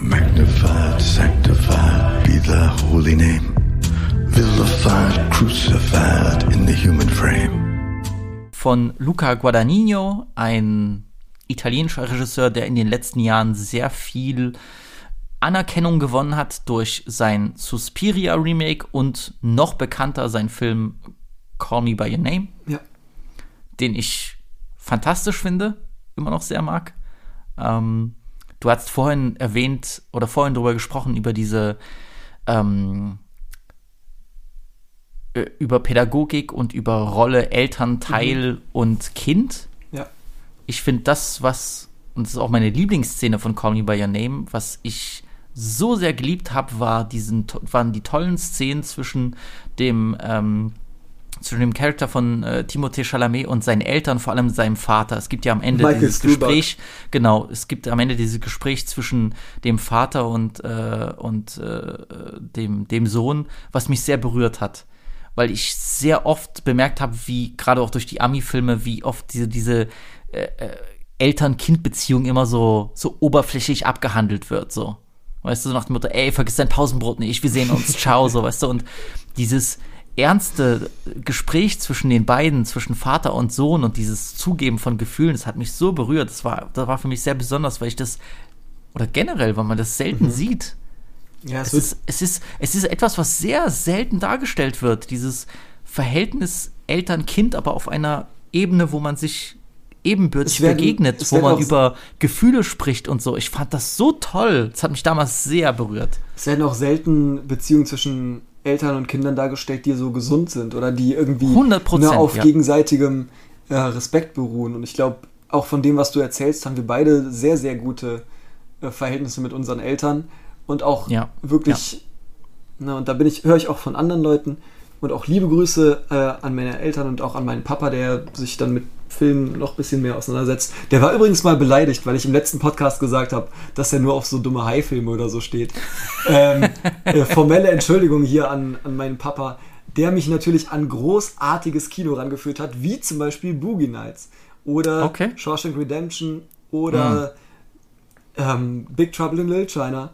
Magnified, sanctified thy holy name. vilified, crucified in the human frame. Von Luca Guadagnino, ein italienischer Regisseur, der in den letzten Jahren sehr viel Anerkennung gewonnen hat durch sein Suspiria Remake und noch bekannter sein Film Call Me By Your Name, Ja. den ich fantastisch finde, immer noch sehr mag. Ähm, du hast vorhin erwähnt oder vorhin darüber gesprochen, über diese ähm, äh, über Pädagogik und über Rolle Elternteil und Kind. Ja. Ich finde das, was, und das ist auch meine Lieblingsszene von Call Me By Your Name, was ich so sehr geliebt habe, war diesen, waren die tollen Szenen zwischen dem, ähm, zwischen dem Charakter von äh, Timothée Chalamet und seinen Eltern, vor allem seinem Vater. Es gibt ja am Ende Michael dieses Stuhlbarg. Gespräch, genau, es gibt am Ende dieses Gespräch zwischen dem Vater und, äh, und äh, dem, dem Sohn, was mich sehr berührt hat. Weil ich sehr oft bemerkt habe, wie, gerade auch durch die Ami-Filme, wie oft diese, diese äh, äh, Eltern-Kind-Beziehung immer so, so oberflächlich abgehandelt wird, so. Weißt du, so nach dem Motto, ey, vergiss dein Pausenbrot nicht, wir sehen uns, ciao, so, weißt du, und dieses ernste Gespräch zwischen den beiden, zwischen Vater und Sohn und dieses Zugeben von Gefühlen, das hat mich so berührt, das war, das war für mich sehr besonders, weil ich das, oder generell, weil man das selten sieht. Ja, es, ist, es, ist, es ist etwas, was sehr selten dargestellt wird, dieses Verhältnis Eltern-Kind, aber auf einer Ebene, wo man sich ebenbürtig werden- begegnet, wo man über Gefühle spricht und so. Ich fand das so toll. Das hat mich damals sehr berührt. es werden auch selten Beziehungen zwischen Eltern und Kindern dargestellt, die so gesund sind oder die irgendwie 100%, ne, auf ja. gegenseitigem äh, Respekt beruhen. Und ich glaube, auch von dem, was du erzählst, haben wir beide sehr, sehr gute äh, Verhältnisse mit unseren Eltern und auch Ja, wirklich, ne, und da bin ich, höre ich auch von anderen Leuten und auch liebe Grüße äh, an meine Eltern und auch an meinen Papa, der sich dann mit Filmen noch ein bisschen mehr auseinandersetzt. Der war übrigens mal beleidigt, weil ich im letzten Podcast gesagt habe, dass er nur auf so dumme Hai-Filme oder so steht. ähm, äh, formelle Entschuldigung hier an, an meinen Papa, der mich natürlich an großartiges Kino rangeführt hat, wie zum Beispiel Boogie Nights oder Okay. Shawshank Redemption oder ähm, Big Trouble in Little China.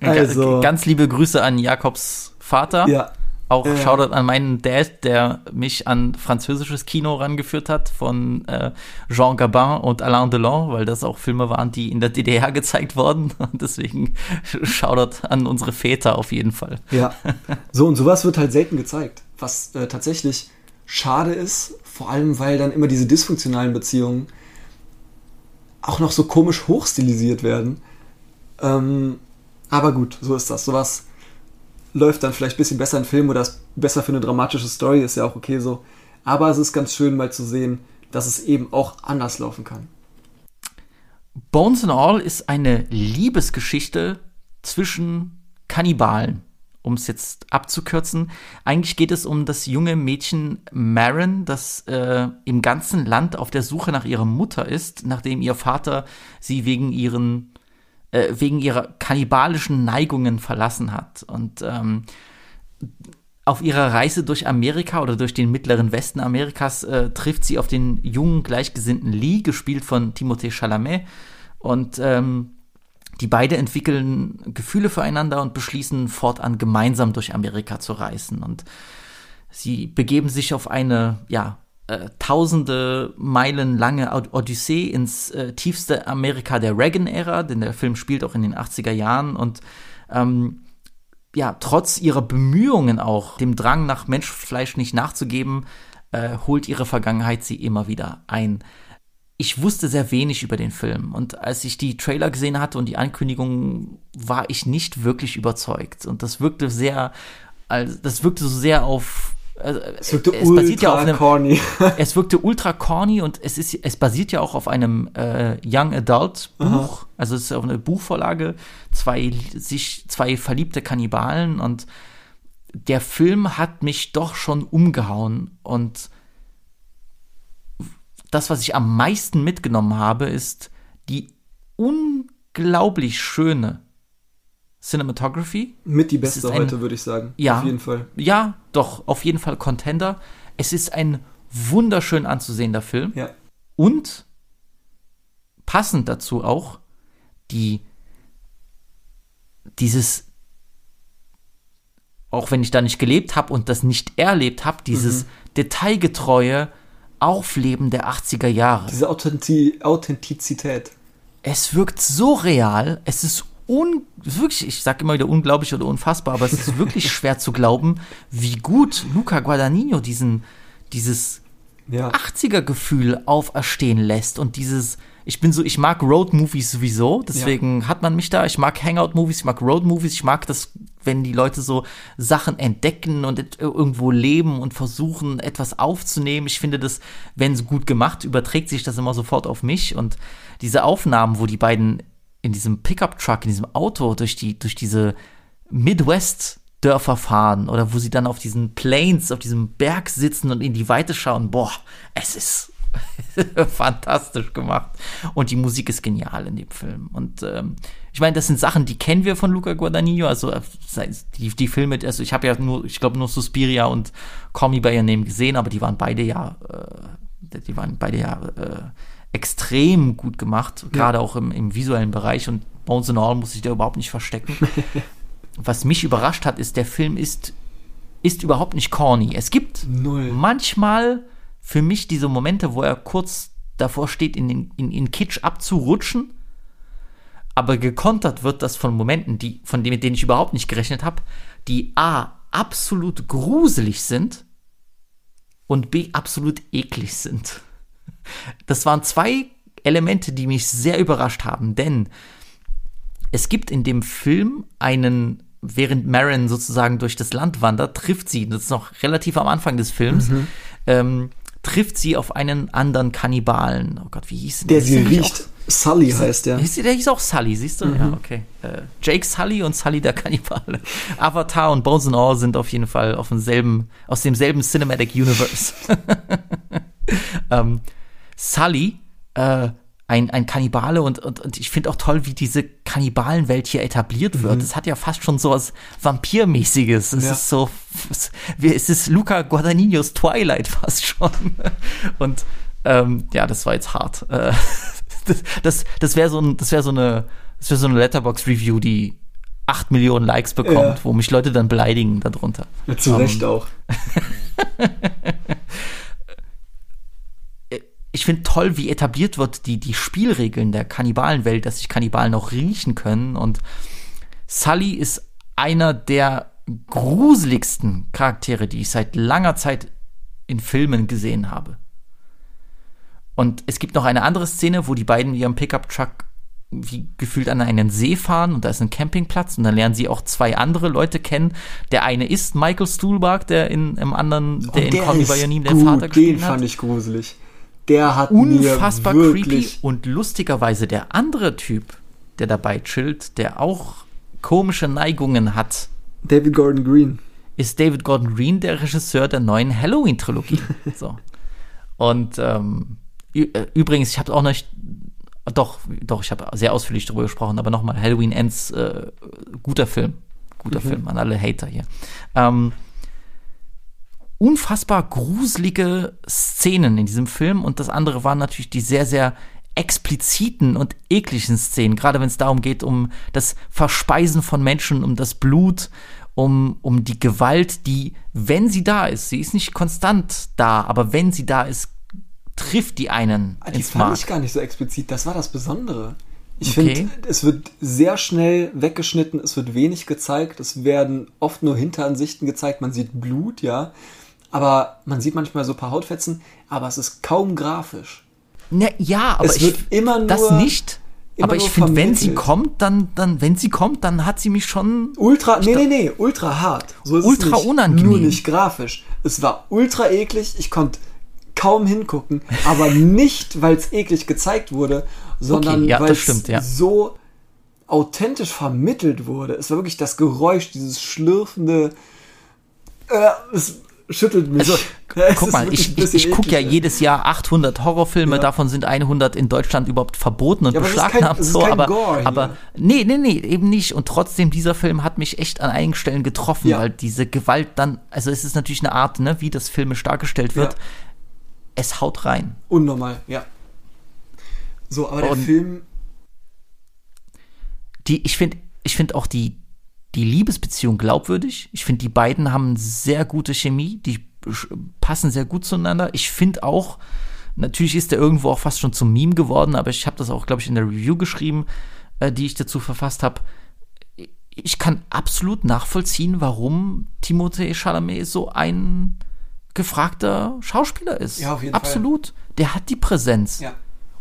Also- Ga- Ganz liebe Grüße an Jakobs Vater. Ja, Auch Äh. Shoutout an meinen Dad, der mich an französisches Kino rangeführt hat von äh, Jean Gabin und Alain Delon, weil das auch Filme waren, die in der DDR gezeigt wurden. Und deswegen Shoutout an unsere Väter auf jeden Fall. Ja. So, und sowas wird halt selten gezeigt. Was äh, tatsächlich schade ist, vor allem weil dann immer diese dysfunktionalen Beziehungen auch noch so komisch hochstilisiert werden. Ähm, aber gut, so ist das. Sowas läuft dann vielleicht ein bisschen besser in Film oder ist besser für eine dramatische Story, ist ja auch okay so. Aber es ist ganz schön mal zu sehen, dass es eben auch anders laufen kann. Bones and All ist eine Liebesgeschichte zwischen Kannibalen. Um es jetzt abzukürzen, eigentlich geht es um das junge Mädchen Maren, das äh, im ganzen Land auf der Suche nach ihrer Mutter ist, nachdem ihr Vater sie wegen ihren äh, wegen ihrer kannibalischen Neigungen verlassen hat. Und ähm, auf ihrer Reise durch Amerika oder durch den mittleren Westen Amerikas äh, trifft sie auf den jungen Gleichgesinnten Lee, gespielt von Timothée Chalamet. Und ähm, die beide entwickeln Gefühle füreinander und beschließen fortan gemeinsam durch Amerika zu reisen. Und sie begeben sich auf eine, ja, äh, tausende Meilen lange Od- Odyssee ins äh, tiefste Amerika der Reagan-Ära, denn der Film spielt auch in den 80er Jahren und ähm, ja, trotz ihrer Bemühungen auch, dem Drang nach Menschfleisch nicht nachzugeben, äh, holt ihre Vergangenheit sie immer wieder ein. Ich wusste sehr wenig über den Film und als ich die Trailer gesehen hatte und die Ankündigung, war ich nicht wirklich überzeugt und das wirkte sehr, also das wirkte so sehr auf also, Es wirkte es basiert ja auf ultra einem, corny. es wirkte ultra corny und es ist, es basiert ja auch auf einem äh, Young Adult Buch. Also es ist auf eine Buchvorlage, zwei sich zwei verliebte Kannibalen und der Film hat mich doch schon umgehauen und das, was ich am meisten mitgenommen habe, ist die unglaublich schöne Cinematography. Mit die Es beste ein- heute, würde ich sagen. Ja. Auf jeden Fall. Ja, doch, auf jeden Fall Contender. Es ist ein wunderschön anzusehender Film. Ja. Und passend dazu auch die dieses auch wenn ich da nicht gelebt habe und das nicht erlebt habe, dieses Mhm. detailgetreue Aufleben der 80er Jahre. Diese Authenti Authentizität. Es wirkt so real, es ist un wirklich, ich sage immer wieder unglaublich oder unfassbar, aber es ist wirklich schwer zu glauben, wie gut Luca Guadagnino diesen, dieses Ja. 80er-Gefühl auferstehen lässt und dieses, ich bin so, ich mag Road-Movies sowieso, deswegen hat man mich da, ich mag Hangout-Movies, ich mag Road-Movies, ich mag das, wenn die Leute so Sachen entdecken und irgendwo leben und versuchen, etwas aufzunehmen. Ich finde das, wenn es gut gemacht, überträgt sich das immer sofort auf mich und diese Aufnahmen, wo die beiden in diesem Pickup-Truck, in diesem Auto durch die, durch diese Midwest-Dörfer fahren oder wo sie dann auf diesen Plains, auf diesem Berg sitzen und in die Weite schauen. Boah, es ist fantastisch gemacht. Und die Musik ist genial in dem Film. Und ähm, ich meine, das sind Sachen, die kennen wir von Luca Guadagnino. Also äh, die, die Filme, also ich habe ja nur, ich glaube nur Suspiria und Call Me By Your Name gesehen, aber die waren beide ja, äh, die waren beide ja äh, extrem gut gemacht, gerade auch im, im visuellen Bereich. Und Bones and All muss ich da überhaupt nicht verstecken. Was mich überrascht hat, ist, der Film ist, ist überhaupt nicht corny. Es gibt Null. manchmal für mich diese Momente, wo er kurz davor steht, in, den, in, in Kitsch abzurutschen, aber gekontert wird das von Momenten, die, von denen, mit denen ich überhaupt nicht gerechnet habe, die A, absolut gruselig sind und B, absolut eklig sind. Das waren zwei Elemente, die mich sehr überrascht haben, denn es gibt in dem Film einen, während Marin sozusagen durch das Land wandert, trifft sie, das ist noch relativ am Anfang des Films, Mhm. ähm, trifft sie auf einen anderen Kannibalen. Oh Gott, wie hieß denn Der Hieß sie riecht. Sully heißt der. Hieß, der hieß auch Sully, siehst du? Mhm. Ja, okay. Äh, Jake Sully und Sully der Kannibale. Avatar und Bones and All sind auf jeden Fall auf demselben, aus demselben Cinematic Universe. ähm, Sully, äh, ein, ein Kannibale und, und, und ich finde auch toll, wie diese Kannibalenwelt hier etabliert wird. Es hat ja fast schon so was Vampirmäßiges. Es Ja. ist so, es, es ist Luca Guadagninos Twilight fast schon. Und ähm, ja, das war jetzt hart. Äh, das das, das wäre so, ein, das wär so eine, das wär so eine Letterbox-Review, die 8 Millionen Likes bekommt, Ja. wo mich Leute dann beleidigen darunter. Ja, zu Ähm, Recht auch. ich finde toll, wie etabliert wird die, die Spielregeln der Kannibalenwelt, dass sich Kannibalen auch riechen können. Und Sully ist einer der gruseligsten Charaktere, die ich seit langer Zeit in Filmen gesehen habe. Und es gibt noch eine andere Szene, wo die beiden in ihrem Pickup-Truck wie gefühlt an einen See fahren und da ist ein Campingplatz und dann lernen sie auch zwei andere Leute kennen. Der eine ist Michael Stuhlbarg, der in im anderen, der Und in Call Me By Your Name den Vater Den gespielt hat fand ich gruselig. Der hat unfassbar mir creepy und lustigerweise der andere Typ, der dabei chillt, der auch komische Neigungen hat, David Gordon Green. ist David Gordon Green, der Regisseur der neuen Halloween-Trilogie. so. Und ähm, äh, übrigens, ich habe auch nicht, doch, doch, ich habe sehr ausführlich darüber gesprochen, aber nochmal, Halloween Ends, äh, guter Film. Guter Mhm. Film an alle Hater hier. Ähm, unfassbar gruselige Szenen in diesem Film und das andere waren natürlich die sehr, sehr expliziten und ekligen Szenen, gerade wenn es darum geht, um das Verspeisen von Menschen, um das Blut, um, um die Gewalt, die, wenn sie da ist, sie ist nicht konstant da, aber wenn sie da ist, trifft die einen Ah, Die ins fand Mark. ich gar nicht so explizit. Das war das Besondere. Ich Okay. finde, es wird sehr schnell weggeschnitten, es wird wenig gezeigt, es werden oft nur Hinteransichten gezeigt, man sieht Blut, ja. Aber man sieht manchmal so ein paar Hautfetzen, aber es ist kaum grafisch. Ne, ja, aber Es ich, wird immer das nur- nicht. immer Aber ich finde, wenn sie kommt, dann, dann, wenn sie kommt, dann hat sie mich schon Ultra, nee, nee, nee, ultra hart. So ist Ultra es nicht. unangenehm. Nur nicht grafisch. Es war ultra eklig, ich konnte kaum hingucken, aber nicht, weil es eklig gezeigt wurde, sondern Okay, ja, weil das es ja. so authentisch vermittelt wurde. Es war wirklich das Geräusch, dieses schlürfende, äh, es schüttelt mich. Es guck mal, ich, ich, ich gucke ja jedes Jahr 800 Horrorfilme, Ja. davon sind 100 in Deutschland überhaupt verboten und Ja, beschlagnahmt so, aber, Gore hier. aber nee, nee, nee, eben nicht. Und trotzdem, dieser Film hat mich echt an einigen Stellen getroffen, Ja. weil diese Gewalt dann, also es ist natürlich eine Art, ne, wie das filmisch dargestellt wird, es haut rein. Unnormal, ja. So, aber der Und- Film, die, ich finde, ich finde auch die, die Liebesbeziehung glaubwürdig. Ich finde, die beiden haben sehr gute Chemie, die passen sehr gut zueinander. Ich finde auch, natürlich ist der irgendwo auch fast schon zum Meme geworden, aber ich habe das auch, glaube ich, in der Review geschrieben, äh, die ich dazu verfasst habe. Ich kann absolut nachvollziehen, warum Timothée Chalamet so ein gefragter Schauspieler ist. Ja, auf jeden absolut. Fall. Der hat die Präsenz. Ja.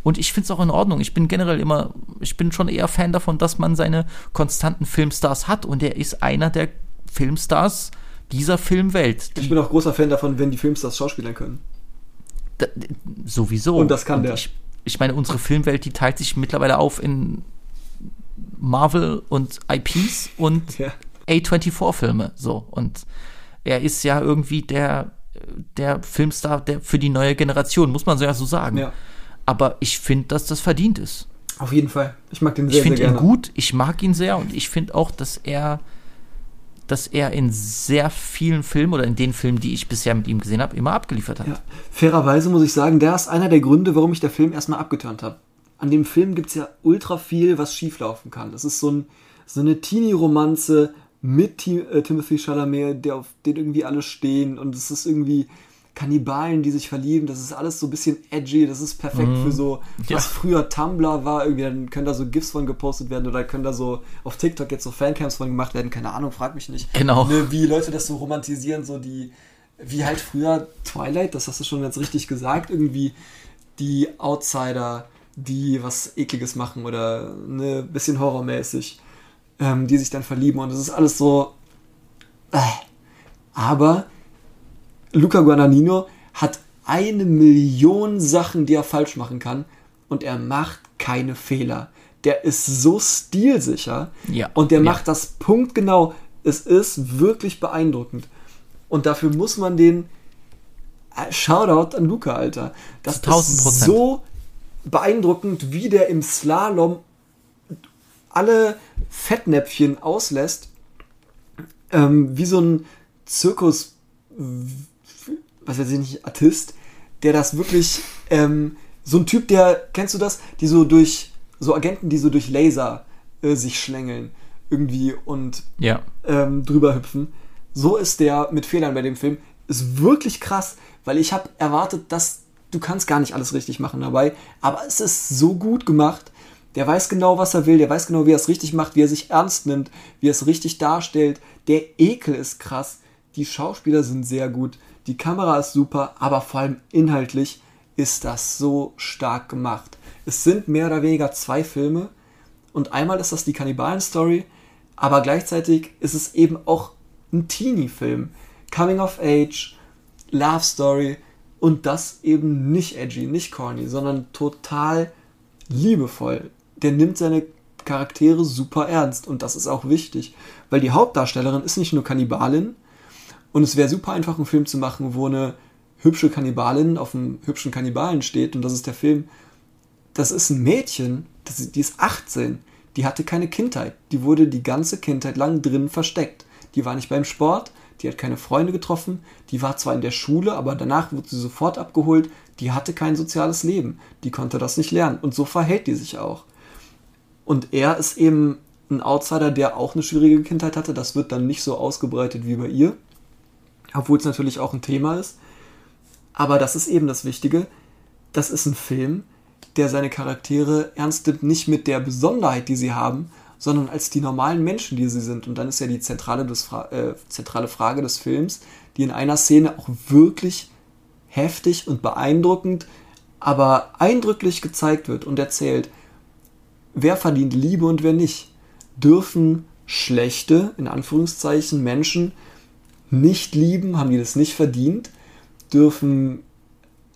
Und ich finde es auch in Ordnung. Ich bin generell immer, ich bin schon eher Fan davon, dass man seine konstanten Filmstars hat. Und er ist einer der Filmstars dieser Filmwelt. Ich bin auch großer Fan davon, wenn die Filmstars schauspielern können. Da, sowieso. Und das kann der. Ich, ich meine, unsere Filmwelt, die teilt sich mittlerweile auf in Marvel und IPs und Ja. A24-Filme. So. Und er ist ja irgendwie der, der Filmstar der für die neue Generation, muss man so ja so sagen. Ja. Aber ich finde, dass das verdient ist. Auf jeden Fall. Ich mag den Ich sehr, sehr finde ihn gerne. gut, ich mag ihn sehr und ich finde auch, dass er, dass er in sehr vielen Filmen oder in den Filmen, die ich bisher mit ihm gesehen habe, immer abgeliefert hat. Ja. Fairerweise muss ich sagen, der ist einer der Gründe, warum ich der Film erstmal abgeturnt habe. An dem Film gibt es ja ultra viel, was schieflaufen kann. Das ist so, ein, so eine Teenie-Romanze mit Ti äh, Timothy Chalamet, der auf den irgendwie alle stehen und es ist irgendwie Kannibalen, die sich verlieben. Das ist alles so ein bisschen edgy. Das ist perfekt für so, Ja. was früher Tumblr war. Irgendwie dann können da so GIFs von gepostet werden oder können da so auf TikTok jetzt so Fancams von gemacht werden. Keine Ahnung, frag mich nicht. Genau. Ne, wie Leute das so romantisieren, so die, wie halt früher Twilight, das hast du schon jetzt richtig gesagt, irgendwie die Outsider, die was Ekliges machen oder ne, bisschen horrormäßig, ähm, die sich dann verlieben und das ist alles so. Äh. Aber Luca Guadagnino hat eine Million Sachen, die er falsch machen kann und er macht keine Fehler. Der ist so stilsicher Ja. und der Ja. macht das punktgenau. Es ist wirklich beeindruckend. Und dafür muss man den äh, Shoutout an Luca, Alter. Das Zu 1000 ist Prozent. so beeindruckend, wie der im Slalom alle Fettnäpfchen auslässt. Ähm, wie so ein Zirkus, was weiß ich nicht, Artist, der das wirklich, ähm, so ein Typ, der, kennst du das? Die so durch, so Agenten, die so durch Laser äh, sich schlängeln irgendwie und Ja. ähm, drüber hüpfen. So ist der mit Fehlern bei dem Film. Ist wirklich krass, weil ich habe erwartet, dass du kannst gar nicht alles richtig machen dabei, aber es ist so gut gemacht. Der weiß genau, was er will, der weiß genau, wie er es richtig macht, wie er sich ernst nimmt, wie er es richtig darstellt. Der Ekel ist krass, die Schauspieler sind sehr gut, die Kamera ist super, aber vor allem inhaltlich ist das so stark gemacht. Es sind mehr oder weniger zwei Filme, und einmal ist das die Kannibalen-Story, aber gleichzeitig ist es eben auch ein Teenie-Film. Coming of Age, Love Story und das eben nicht edgy, nicht corny, sondern total liebevoll. Der nimmt seine Charaktere super ernst und das ist auch wichtig, weil die Hauptdarstellerin ist nicht nur Kannibalin und es wäre super einfach, einen Film zu machen, wo eine hübsche Kannibalin auf einem hübschen Kannibalen steht. Und das ist der Film. Das ist ein Mädchen, das, die ist 18, die hatte keine Kindheit. Die wurde die ganze Kindheit lang drinnen versteckt. Die war nicht beim Sport, die hat keine Freunde getroffen, die war zwar in der Schule, aber danach wurde sie sofort abgeholt, die hatte kein soziales Leben, die konnte das nicht lernen. Und so verhält die sich auch. Und er ist eben ein Outsider, der auch eine schwierige Kindheit hatte, das wird dann nicht so ausgebreitet wie bei ihr, obwohl es natürlich auch ein Thema ist. Aber das ist eben das Wichtige, das ist ein Film, der seine Charaktere ernst nimmt, nicht mit der Besonderheit, die sie haben, sondern als die normalen Menschen, die sie sind. Und dann ist ja die zentrale, Fra äh, zentrale Frage des Films, die in einer Szene auch wirklich heftig und beeindruckend, aber eindrücklich gezeigt wird und erzählt, wer verdient Liebe und wer nicht. Dürfen schlechte, in Anführungszeichen, Menschen nicht lieben, haben die das nicht verdient? Dürfen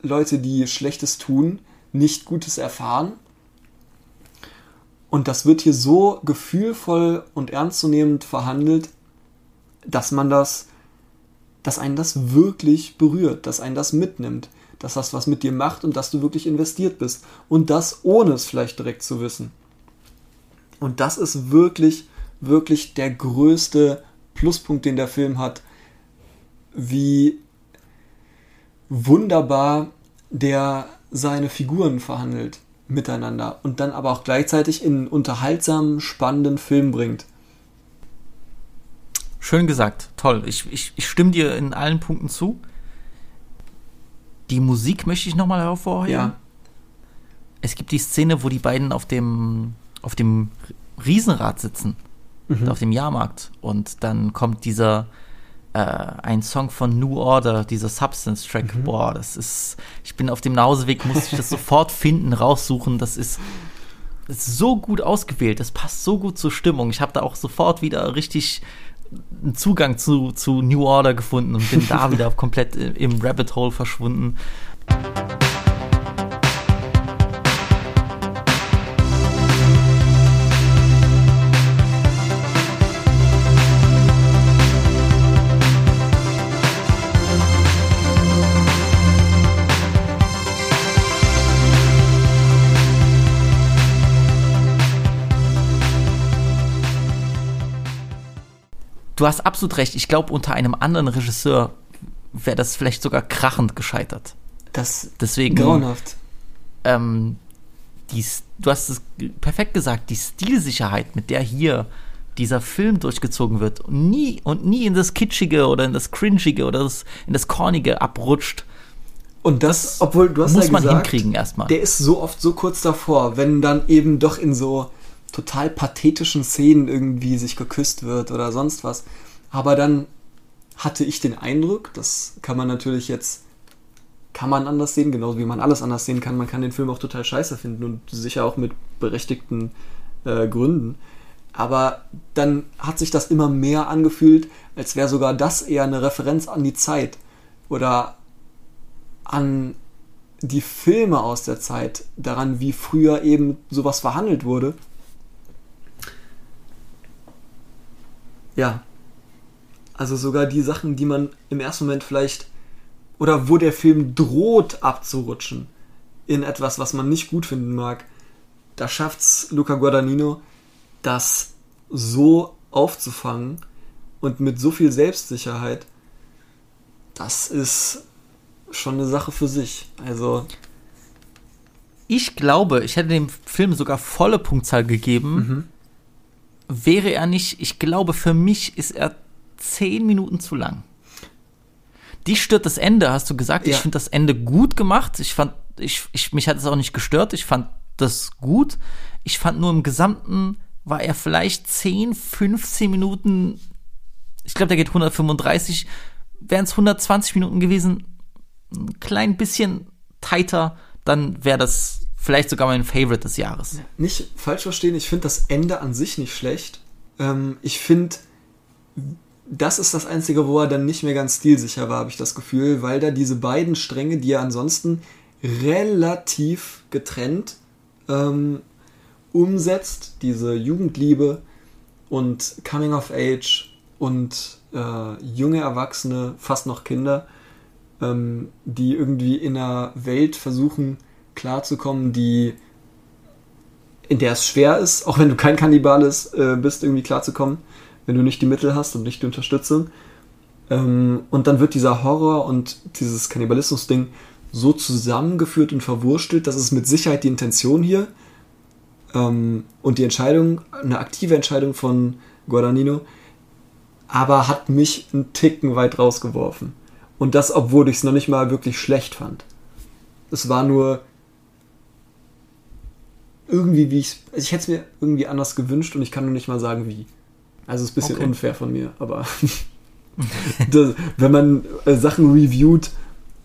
Leute, die Schlechtes tun, nicht Gutes erfahren? Und das wird hier so gefühlvoll und ernstzunehmend verhandelt, dass man das, dass einen das wirklich berührt, dass einen das mitnimmt, dass das was mit dir macht und dass du wirklich investiert bist. Und das ohne es vielleicht direkt zu wissen. Und das ist wirklich, wirklich der größte Pluspunkt, den der Film hat, wie wunderbar der seine Figuren verhandelt miteinander und dann aber auch gleichzeitig in einen unterhaltsamen, spannenden Film bringt. Schön gesagt, toll. Ich, ich, ich stimme dir in allen Punkten zu. Die Musik möchte ich nochmal hervorheben. Ja. Es gibt die Szene, wo die beiden auf dem, auf dem Riesenrad sitzen, Mhm. auf dem Jahrmarkt. Und dann kommt dieser, äh, ein Song von New Order, dieser Substance-Track. Mhm. Boah, das ist, ich bin auf dem Nachhauseweg, musste ich das sofort finden, raussuchen. Das ist, das ist so gut ausgewählt, das passt so gut zur Stimmung. Ich habe da auch sofort wieder richtig einen Zugang zu, zu New Order gefunden und bin da wieder komplett im Rabbit Hole verschwunden. Du hast absolut recht. Ich glaube, unter einem anderen Regisseur wäre das vielleicht sogar krachend gescheitert. Das Deswegen, grauenhaft. ähm, die, du hast es perfekt gesagt, die Stilsicherheit, mit der hier dieser Film durchgezogen wird und nie, und nie in das Kitschige oder in das Cringige oder das, in das Cornige abrutscht. Und das, obwohl du hast muss ja man gesagt, hinkriegen erstmal. Der ist so oft so kurz davor, wenn dann eben doch in so total pathetischen Szenen irgendwie sich geküsst wird oder sonst was. Aber dann hatte ich den Eindruck, das kann man natürlich jetzt, kann man anders sehen, genauso wie man alles anders sehen kann. Man kann den Film auch total scheiße finden und sicher auch mit berechtigten äh, Gründen. Aber dann hat sich das immer mehr angefühlt, als wäre sogar das eher eine Referenz an die Zeit oder an die Filme aus der Zeit, daran, wie früher eben sowas verhandelt wurde. Ja. Also sogar die Sachen, die man im ersten Moment vielleicht oder wo der Film droht abzurutschen in etwas, was man nicht gut finden mag, da schafft's Luca Guadagnino, das so aufzufangen und mit so viel Selbstsicherheit. Das ist schon eine Sache für sich. Also Ich glaube, ich hätte dem Film sogar volle Punktzahl gegeben. Wäre er nicht, ich glaube, für mich ist er zehn Minuten zu lang. Dich stört das Ende, hast du gesagt. Ich Ja. finde das Ende gut gemacht. Ich fand, ich, ich, mich hat es auch nicht gestört. Ich fand das gut. Ich fand nur im Gesamten war er vielleicht 10, 15 Minuten. Ich glaube, der geht 135. Wären es 120 Minuten gewesen, ein klein bisschen tighter, dann wäre das vielleicht sogar mein Favorite des Jahres. nicht falsch verstehen, ich finde das Ende an sich nicht schlecht. Ähm, ich finde, das ist das Einzige, wo er dann nicht mehr ganz stilsicher war, habe ich das Gefühl, weil da diese beiden Stränge, die er ansonsten relativ getrennt ähm, umsetzt, diese Jugendliebe und Coming of Age und äh, junge Erwachsene, fast noch Kinder, ähm, die irgendwie in einer Welt versuchen klarzukommen, die in der es schwer ist, auch wenn du kein Kannibal ist, äh, bist, irgendwie klarzukommen, wenn du nicht die Mittel hast und nicht die Unterstützung. Ähm, und dann wird dieser Horror und dieses Kannibalismus-Ding so zusammengeführt und verwurstelt, dass es mit Sicherheit die Intention hier ähm, und die Entscheidung, eine aktive Entscheidung von Guadagnino, aber hat mich einen Ticken weit rausgeworfen. Und das, obwohl ich es noch nicht mal wirklich schlecht fand. Es war nur irgendwie, wie ich also ich hätte es mir irgendwie anders gewünscht und ich kann nur nicht mal sagen, wie. Also es ist ein bisschen Okay. unfair von mir, aber das, wenn man äh, Sachen reviewt,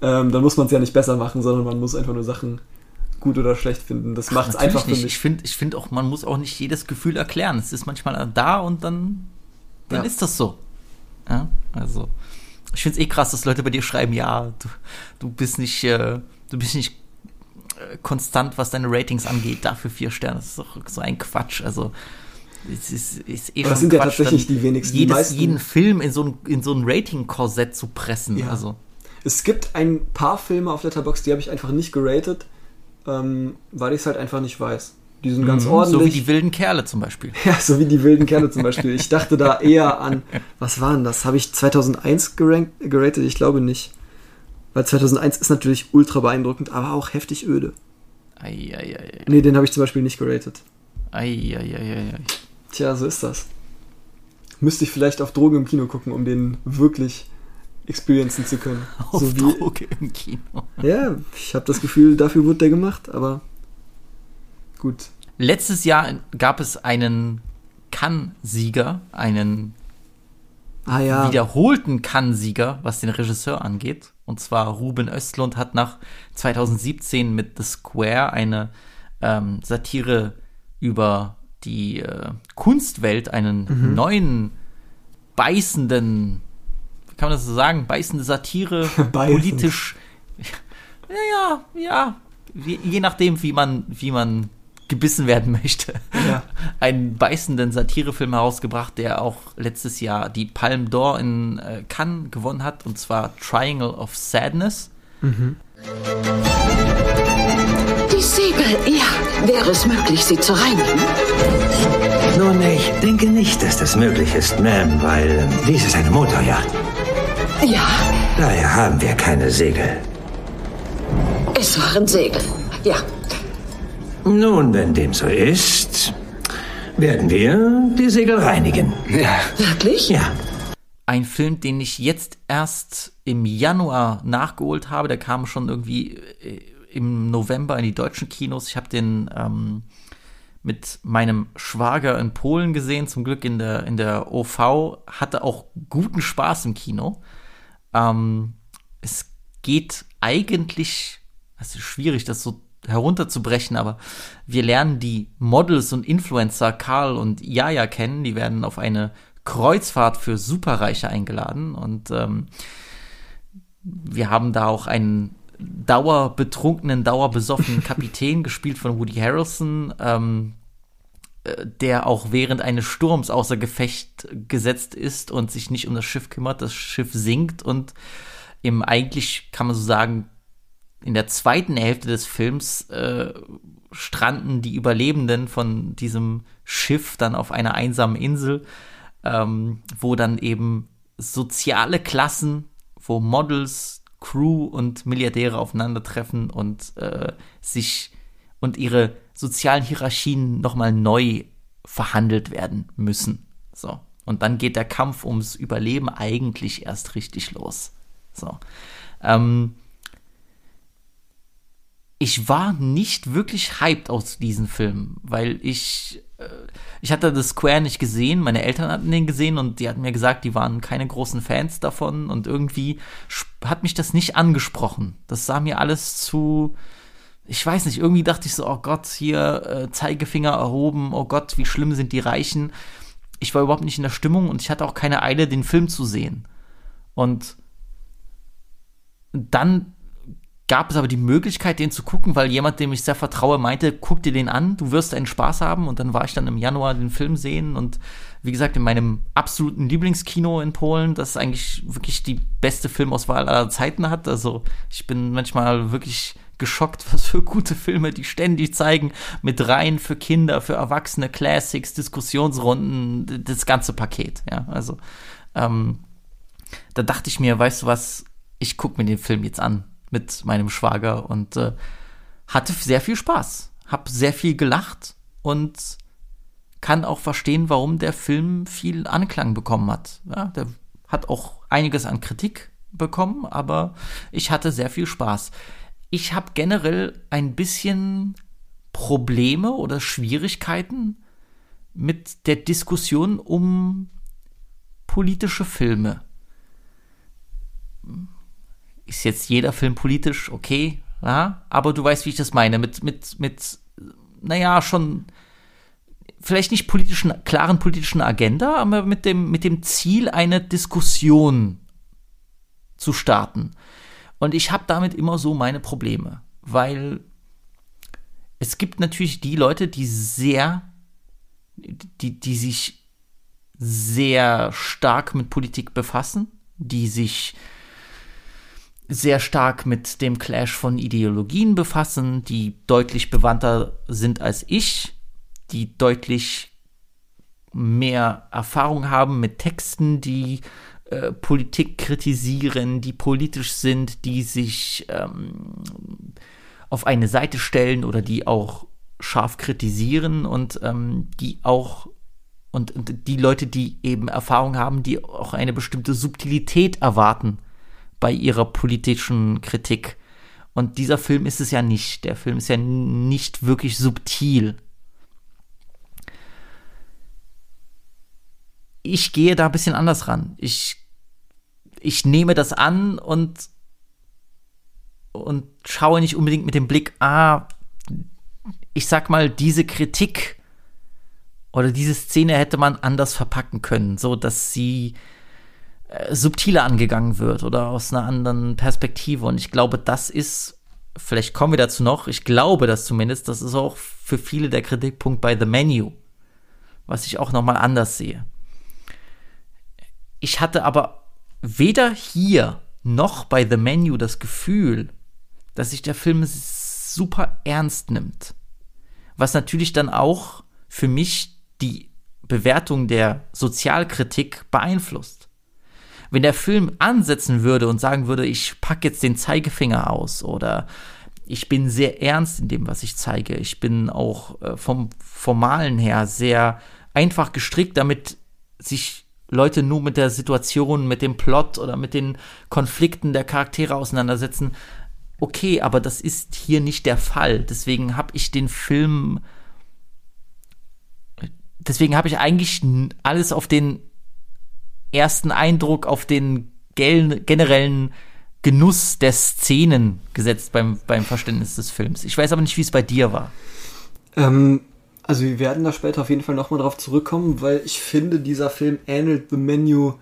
ähm, dann muss man es ja nicht besser machen, sondern man muss einfach nur Sachen gut oder schlecht finden. Das macht es einfach für nicht. mich. Ich finde ich find auch, man muss auch nicht jedes Gefühl erklären. Es ist manchmal da und dann, dann Ja. ist das so. Ja, also. Ich finde es eh krass, dass Leute bei dir schreiben, ja, du, du bist nicht, äh, du bist nicht konstant, was deine Ratings angeht, dafür vier Sterne. Das ist doch so ein Quatsch. Also es ist, ist eh das sind ja Quatsch, tatsächlich dann die wenigsten. Die Jedes, meisten- jeden Film in so ein, in so ein Rating-Korsett zu pressen. Ja. Also Es gibt ein paar Filme auf Letterboxd, die habe ich einfach nicht geratet, ähm, weil ich es halt einfach nicht weiß. Die sind ganz Mhm, ordentlich. so wie die wilden Kerle zum Beispiel. Ja, so wie die wilden Kerle zum Beispiel. Ich dachte da eher an, was war denn das? Habe ich 2001 gerankt, geratet? Ich glaube nicht. Weil 2001 ist natürlich ultra beeindruckend, aber auch heftig öde. Eieiei. Nee, den habe ich zum Beispiel nicht geratet. Eieiei. Tja, so ist das. müsste ich vielleicht auf Drogen im Kino gucken, um den wirklich experiencen zu können. Auf so wie, Droge im Kino. ja, ich habe das Gefühl, dafür wurde der gemacht, aber gut. Letztes Jahr gab es einen Cannes-Sieger, einen Ah ja, wiederholten Cannes-Sieger, was den Regisseur angeht. Und zwar Ruben Östlund hat nach 2017 mit The Square eine ähm, Satire über die äh, Kunstwelt, einen neuen beißenden, wie kann man das so sagen, beißende Satire, politisch, ja, ja, ja, je, je nachdem, wie man, wie man gebissen werden möchte. Ja. Einen beißenden Satirefilm herausgebracht, der auch letztes Jahr die Palme d'Or in äh, Cannes gewonnen hat, und zwar Triangle of Sadness. Die Segel, ja. Wäre es möglich, sie zu reinigen? Nun, ich denke nicht, dass das möglich ist, Ma'am, weil dies ist eine Motorjacht. Ja, Daher haben wir keine Segel. es waren Segel. Ja. Nun, wenn dem so ist, werden wir die Segel reinigen. Wirklich? Ja. Ein Film, den ich jetzt erst im Januar nachgeholt habe, der kam schon irgendwie äh, im November in die deutschen Kinos. Ich habe den ähm, mit meinem Schwager in Polen gesehen, zum Glück in der, in der OV, hatte auch guten Spaß im Kino. Ähm, es geht eigentlich, es ist schwierig, das so herunterzubrechen, aber wir lernen die Models und Influencer Karl und Jaja kennen. Die werden auf eine Kreuzfahrt für Superreiche eingeladen und ähm, wir haben da auch einen dauerbetrunkenen, dauerbesoffenen Kapitän gespielt von Woody Harrelson, ähm, äh, der auch während eines Sturms außer Gefecht gesetzt ist und sich nicht um das Schiff kümmert. Das Schiff sinkt und im eigentlich kann man so sagen, in der zweiten Hälfte des Films äh, stranden die Überlebenden von diesem Schiff dann auf einer einsamen Insel, ähm, wo dann eben soziale Klassen, wo Models, Crew und Milliardäre aufeinandertreffen und äh, sich und ihre sozialen Hierarchien nochmal neu verhandelt werden müssen. So. Und dann geht der Kampf ums Überleben eigentlich erst richtig los. So. Ähm, ich war nicht wirklich hyped aus diesem Film, weil ich äh, ich hatte das Square nicht gesehen, meine Eltern hatten den gesehen und die hatten mir gesagt, die waren keine großen Fans davon und irgendwie hat mich das nicht angesprochen. Das sah mir alles zu ich weiß nicht, irgendwie dachte ich so, oh Gott, hier äh, Zeigefinger erhoben, oh Gott, wie schlimm sind die Reichen. Ich war überhaupt nicht in der Stimmung und ich hatte auch keine Eile, den Film zu sehen. Und dann gab es aber die Möglichkeit, den zu gucken, weil jemand, dem ich sehr vertraue, meinte, guck dir den an, du wirst einen Spaß haben. Und dann war ich dann im Januar den Film sehen und wie gesagt, in meinem absoluten Lieblingskino in Polen, das eigentlich wirklich die beste Filmauswahl aller Zeiten hat. Also ich bin manchmal wirklich geschockt, was für gute Filme die ständig zeigen, mit Reihen für Kinder, für Erwachsene, Classics, Diskussionsrunden, das ganze Paket. Ja, also ähm, da dachte ich mir, weißt du was, ich gucke mir den Film jetzt an mit meinem Schwager und äh, hatte sehr viel Spaß, hab sehr viel gelacht und kann auch verstehen, warum der Film viel Anklang bekommen hat. Ja, der hat auch einiges an Kritik bekommen, aber ich hatte sehr viel Spaß. Ich habe generell ein bisschen Probleme oder Schwierigkeiten mit der Diskussion um politische Filme. Ist jetzt jeder Film politisch, okay, ja, aber du weißt, wie ich das meine, mit, mit, mit, naja, schon vielleicht nicht politischen, klaren politischen Agenda, aber mit dem, mit dem Ziel, eine Diskussion zu starten. Und ich habe damit immer so meine Probleme, weil es gibt natürlich die Leute, die sehr, die, die sich sehr stark mit Politik befassen, die sich sehr stark mit dem Clash von Ideologien befassen, die deutlich bewandter sind als ich, die deutlich mehr Erfahrung haben mit Texten, die äh, Politik kritisieren, die politisch sind, die sich ähm, auf eine Seite stellen oder die auch scharf kritisieren und ähm, die auch und, und die Leute, die eben Erfahrung haben, die auch eine bestimmte Subtilität erwarten bei ihrer politischen Kritik. Und dieser Film ist es ja nicht. Der Film ist ja nicht wirklich subtil. Ich gehe da ein bisschen anders ran. Ich, ich nehme das an und, und schaue nicht unbedingt mit dem Blick, ah, ich sag mal, diese Kritik oder diese Szene hätte man anders verpacken können, so dass sie subtiler angegangen wird oder aus einer anderen Perspektive. Und ich glaube, das ist, vielleicht kommen wir dazu noch, ich glaube das zumindest, das ist auch für viele der Kritikpunkt bei The Menu, was ich auch nochmal anders sehe. Ich hatte aber weder hier noch bei The Menu das Gefühl, dass sich der Film super ernst nimmt. Was natürlich dann auch für mich die Bewertung der Sozialkritik beeinflusst. Wenn der Film ansetzen würde und sagen würde, ich packe jetzt den Zeigefinger aus oder ich bin sehr ernst in dem, was ich zeige, ich bin auch äh, vom Formalen her sehr einfach gestrickt, damit sich Leute nur mit der Situation, mit dem Plot oder mit den Konflikten der Charaktere auseinandersetzen. Okay, aber das ist hier nicht der Fall. Deswegen habe ich den Film deswegen habe ich eigentlich alles auf den ersten Eindruck, auf den generellen Genuss der Szenen gesetzt beim, beim Verständnis des Films. Ich weiß aber nicht, wie es bei dir war. Ähm, also wir werden da später auf jeden Fall nochmal drauf zurückkommen, weil ich finde, dieser Film ähnelt The Menu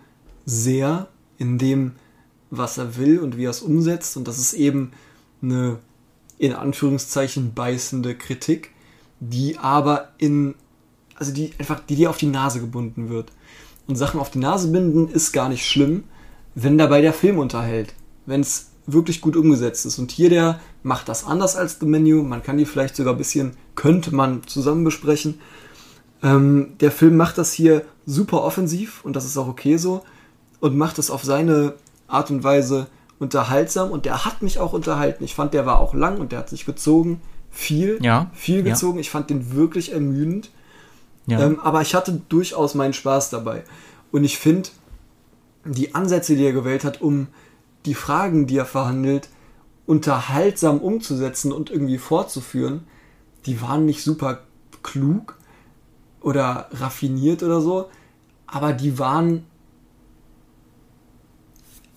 sehr in dem, was er will und wie er es umsetzt. Und das ist eben eine in Anführungszeichen beißende Kritik, die aber in also die einfach, die dir auf die Nase gebunden wird. Und Sachen auf die Nase binden ist gar nicht schlimm, wenn dabei der Film unterhält. Wenn es wirklich gut umgesetzt ist. Und hier der macht das anders als The Menu. Man kann die vielleicht sogar ein bisschen, könnte man zusammen besprechen. Ähm, der Film macht das hier super offensiv und das ist auch okay so. Und macht es auf seine Art und Weise unterhaltsam. Und der hat mich auch unterhalten. Ich fand, der war auch lang und der hat sich gezogen. Viel, ja, viel gezogen. Ja. Ich fand den wirklich ermüdend. Ja. Ähm, aber ich hatte durchaus meinen Spaß dabei. Und ich finde, die Ansätze, die er gewählt hat, um die Fragen, die er verhandelt, unterhaltsam umzusetzen und irgendwie fortzuführen, die waren nicht super klug oder raffiniert oder so, aber die waren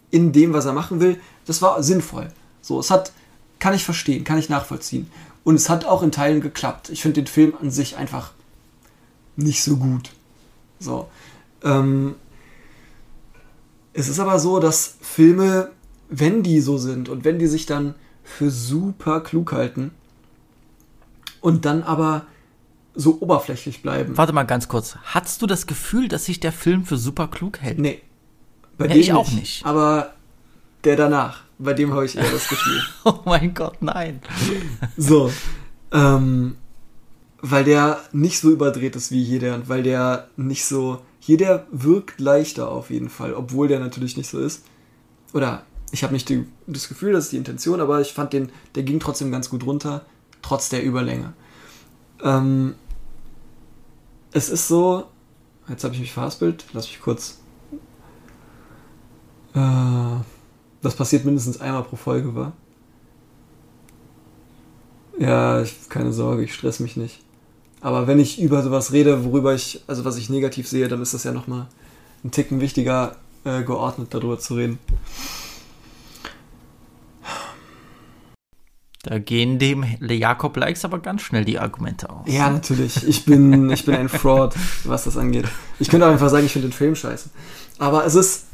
in dem, was er machen will, das war sinnvoll. So, es hat, kann ich verstehen, kann ich nachvollziehen. Und es hat auch in Teilen geklappt. Ich finde den Film an sich einfach nicht so gut. So. Ähm, es ist aber so, dass Filme, wenn die so sind und wenn die sich dann für super klug halten und dann aber so oberflächlich bleiben. Warte mal ganz kurz. Hattest du das Gefühl, dass sich der Film für super klug hält? Nee. Bei ja, dem ich auch nicht. Aber der danach, bei dem habe ich eher das Gefühl. oh mein Gott, nein. so. Ähm, weil der nicht so überdreht ist wie jeder und weil der nicht so. Jeder wirkt leichter auf jeden Fall, obwohl der natürlich nicht so ist. Oder ich habe nicht die, das Gefühl, das ist die Intention, aber ich fand den, der ging trotzdem ganz gut runter, trotz der Überlänge. Ähm, es ist so. Jetzt habe ich mich verhaspelt, lass mich kurz. Äh, das passiert mindestens einmal pro Folge, war. Ja, ich, keine Sorge, ich stress mich nicht. Aber wenn ich über sowas rede, worüber ich, also was ich negativ sehe, dann ist das ja nochmal ein Ticken wichtiger, äh, geordnet darüber zu reden. Da gehen dem Jakob Likes aber ganz schnell die Argumente aus. Ja, natürlich. Ich bin, ich bin ein Fraud, was das angeht. Ich könnte auch einfach sagen, ich finde den Film scheiße. Aber es ist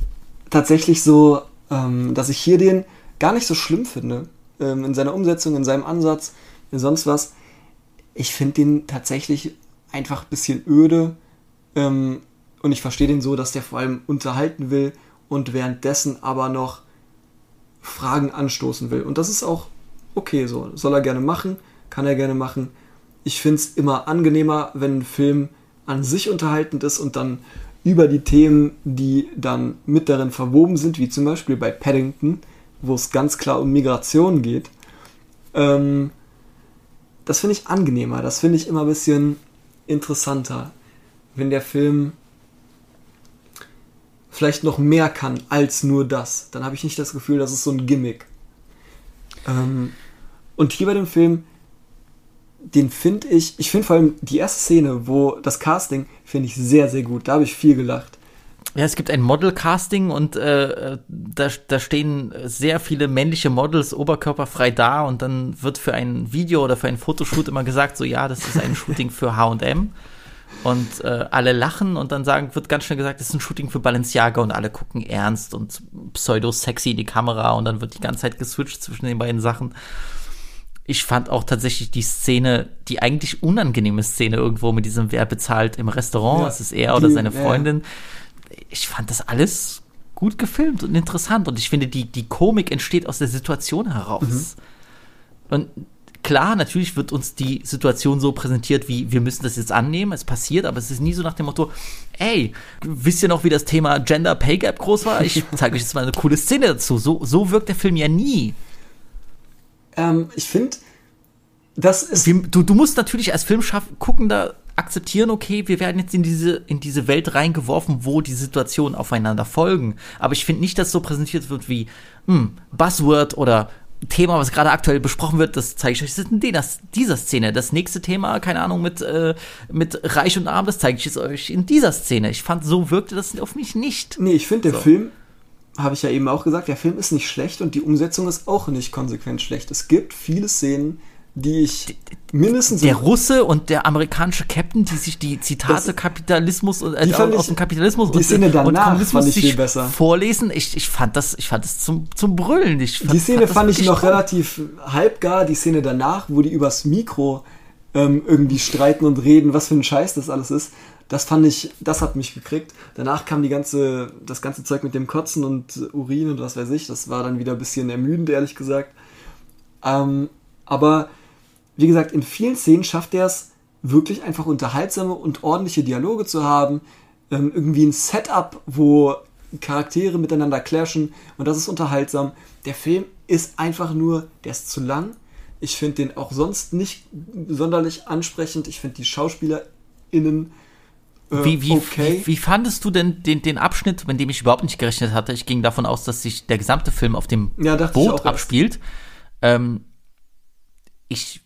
tatsächlich so, ähm, dass ich hier den gar nicht so schlimm finde. Ähm, in seiner Umsetzung, in seinem Ansatz, in sonst was ich finde den tatsächlich einfach ein bisschen öde. Ähm, und ich verstehe den so, dass der vor allem unterhalten will und währenddessen aber noch Fragen anstoßen will. Und das ist auch okay so. Soll er gerne machen, kann er gerne machen. Ich finde es immer angenehmer, wenn ein Film an sich unterhaltend ist und dann über die Themen, die dann mit darin verwoben sind, wie zum Beispiel bei Paddington, wo es ganz klar um Migration geht, ähm, das finde ich angenehmer, das finde ich immer ein bisschen interessanter. wenn der Film vielleicht noch mehr kann als nur das. Dann habe ich nicht das Gefühl, das ist so ein Gimmick. Ähm, und hier bei dem Film, den finde ich, ich finde vor allem die erste Szene, wo das Casting, finde ich sehr, sehr gut. Da habe ich viel gelacht. Ja, es gibt ein Model-Casting und äh, da, da stehen sehr viele männliche Models oberkörperfrei da und dann wird für ein Video oder für ein Fotoshoot immer gesagt, so ja, das ist ein Shooting für H&M und äh, alle lachen und dann sagen, wird ganz schnell gesagt, das ist ein Shooting für Balenciaga und alle gucken ernst und pseudo-sexy in die Kamera und dann wird die ganze Zeit geswitcht zwischen den beiden Sachen. Ich fand auch tatsächlich die Szene, die eigentlich unangenehme Szene irgendwo mit diesem Wer bezahlt im Restaurant, ja, ist es er oder die, seine Freundin. Ja ich fand das alles gut gefilmt und interessant und ich finde, die, die Komik entsteht aus der Situation heraus. Mhm. Und klar, natürlich wird uns die Situation so präsentiert, wie wir müssen das jetzt annehmen, es passiert, aber es ist nie so nach dem Motto, ey, wisst ihr noch, wie das Thema Gender Pay Gap groß war? Ich zeige euch jetzt mal eine coole Szene dazu. So, so wirkt der Film ja nie. Ähm, ich finde, das ist. Du, du musst natürlich als Filmschaffender akzeptieren, okay, wir werden jetzt in diese, in diese Welt reingeworfen, wo die Situationen aufeinander folgen. Aber ich finde nicht, dass so präsentiert wird wie hm, Buzzword oder Thema, was gerade aktuell besprochen wird, das zeige ich euch in dieser Szene. Das nächste Thema, keine Ahnung, mit, äh, mit Reich und Arm, das zeige ich euch in dieser Szene. Ich fand, so wirkte das auf mich nicht. Nee, ich finde, der so. Film, habe ich ja eben auch gesagt, der Film ist nicht schlecht und die Umsetzung ist auch nicht konsequent schlecht. Es gibt viele Szenen, die ich mindestens. Der Russe und der amerikanische Captain, die sich die Zitate das, Kapitalismus äh, die aus dem Kapitalismus die und, Szene danach und Kommunismus fand ich viel besser. vorlesen. Ich, ich fand das, ich fand das zum, zum Brüllen. Ich fand, die Szene fand, fand ich noch toll. relativ halbgar. Die Szene danach, wo die übers Mikro ähm, irgendwie streiten und reden, was für ein Scheiß das alles ist. Das fand ich, das hat mich gekriegt. Danach kam die ganze, das ganze Zeug mit dem Kotzen und Urin und was weiß ich. Das war dann wieder ein bisschen ermüdend, ehrlich gesagt. Ähm, aber wie gesagt, in vielen Szenen schafft er es wirklich einfach unterhaltsame und ordentliche Dialoge zu haben. Ähm, irgendwie ein Setup, wo Charaktere miteinander clashen und das ist unterhaltsam. Der Film ist einfach nur, der ist zu lang. Ich finde den auch sonst nicht sonderlich ansprechend. Ich finde die SchauspielerInnen äh, wie, wie, okay. wie, wie, fandest du denn den, den Abschnitt, mit dem ich überhaupt nicht gerechnet hatte? Ich ging davon aus, dass sich der gesamte Film auf dem ja, Boot abspielt. Ähm, ich,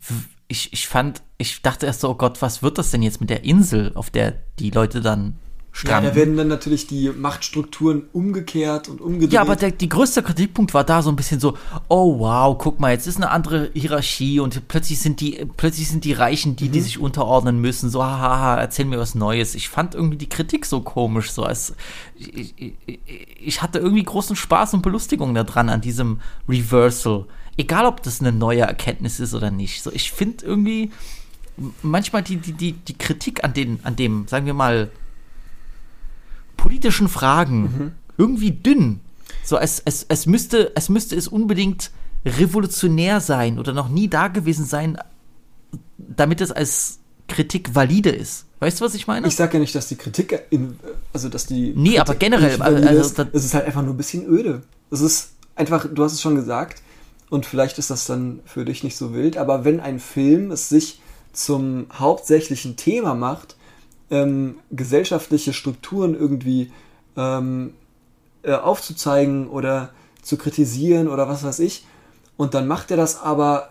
ich, ich fand, ich dachte erst so, oh Gott, was wird das denn jetzt mit der Insel, auf der die Leute dann stranden? Ja, da werden dann natürlich die Machtstrukturen umgekehrt und umgedreht. Ja, aber der die größte Kritikpunkt war da so ein bisschen so, oh wow, guck mal, jetzt ist eine andere Hierarchie und plötzlich sind die, plötzlich sind die Reichen die, mhm. die sich unterordnen müssen, so haha, erzähl mir was Neues. Ich fand irgendwie die Kritik so komisch, so als, ich, ich, ich hatte irgendwie großen Spaß und Belustigung daran an diesem Reversal egal ob das eine neue Erkenntnis ist oder nicht. So, ich finde irgendwie manchmal die, die, die, die Kritik an, den, an dem, sagen wir mal, politischen Fragen mhm. irgendwie dünn. So, es, es, es, müsste, es müsste es unbedingt revolutionär sein oder noch nie da gewesen sein, damit es als Kritik valide ist. Weißt du, was ich meine? Ich sage ja nicht, dass die Kritik, in, also dass die. Nee, Kritik aber generell. Also, es ist halt einfach nur ein bisschen öde. Es ist einfach, du hast es schon gesagt, und vielleicht ist das dann für dich nicht so wild, aber wenn ein Film es sich zum hauptsächlichen Thema macht, ähm, gesellschaftliche Strukturen irgendwie ähm, äh, aufzuzeigen oder zu kritisieren oder was weiß ich, und dann macht er das aber,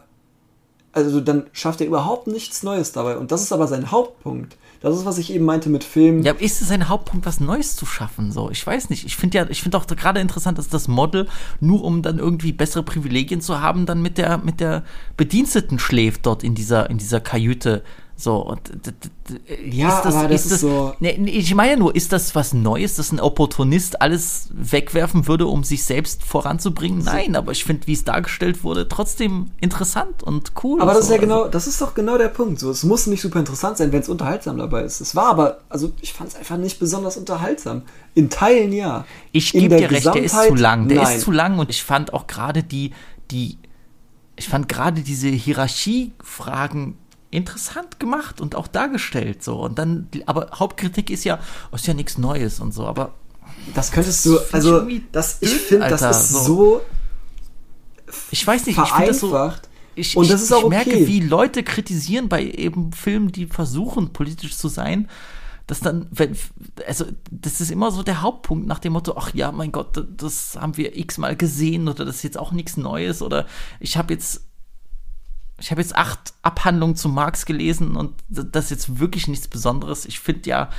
also dann schafft er überhaupt nichts Neues dabei. Und das ist aber sein Hauptpunkt. Das ist, was ich eben meinte mit Filmen. Ja, ist es ein Hauptpunkt, was Neues zu schaffen? So, ich weiß nicht. Ich finde ja, ich finde auch gerade interessant, dass das Model nur um dann irgendwie bessere Privilegien zu haben, dann mit der mit der Bediensteten schläft dort in dieser in dieser Kajüte so, und ja, das, aber das ist, das, so. Ne, ich meine nur, ist das was Neues, dass ein Opportunist alles wegwerfen würde, um sich selbst voranzubringen? Nein, aber ich finde, wie es dargestellt wurde, trotzdem interessant und cool. Aber das so. ist ja genau, das ist doch genau der Punkt. So, es muss nicht super interessant sein, wenn es unterhaltsam dabei ist. Es war aber, also ich fand es einfach nicht besonders unterhaltsam. In Teilen ja. Ich gebe dir recht, der ist zu lang. Der nein. ist zu lang und ich fand auch gerade die, die, ich fand gerade diese Hierarchiefragen interessant gemacht und auch dargestellt so. Und dann aber Hauptkritik ist ja oh, ist ja nichts Neues und so aber das könntest du also das ich finde das ist so, so ich weiß nicht ich finde das so ich, und das ist auch ich merke, okay. wie Leute kritisieren bei eben Filmen, die versuchen, politisch zu sein, dass dann, wenn, also das ist immer so der Hauptpunkt nach dem Motto, ach ja, mein Gott, das haben wir x-mal gesehen oder das ist jetzt auch nichts Neues oder ich habe jetzt ich habe jetzt acht Abhandlungen zu Marx gelesen und das ist jetzt wirklich nichts Besonderes. Ich finde ja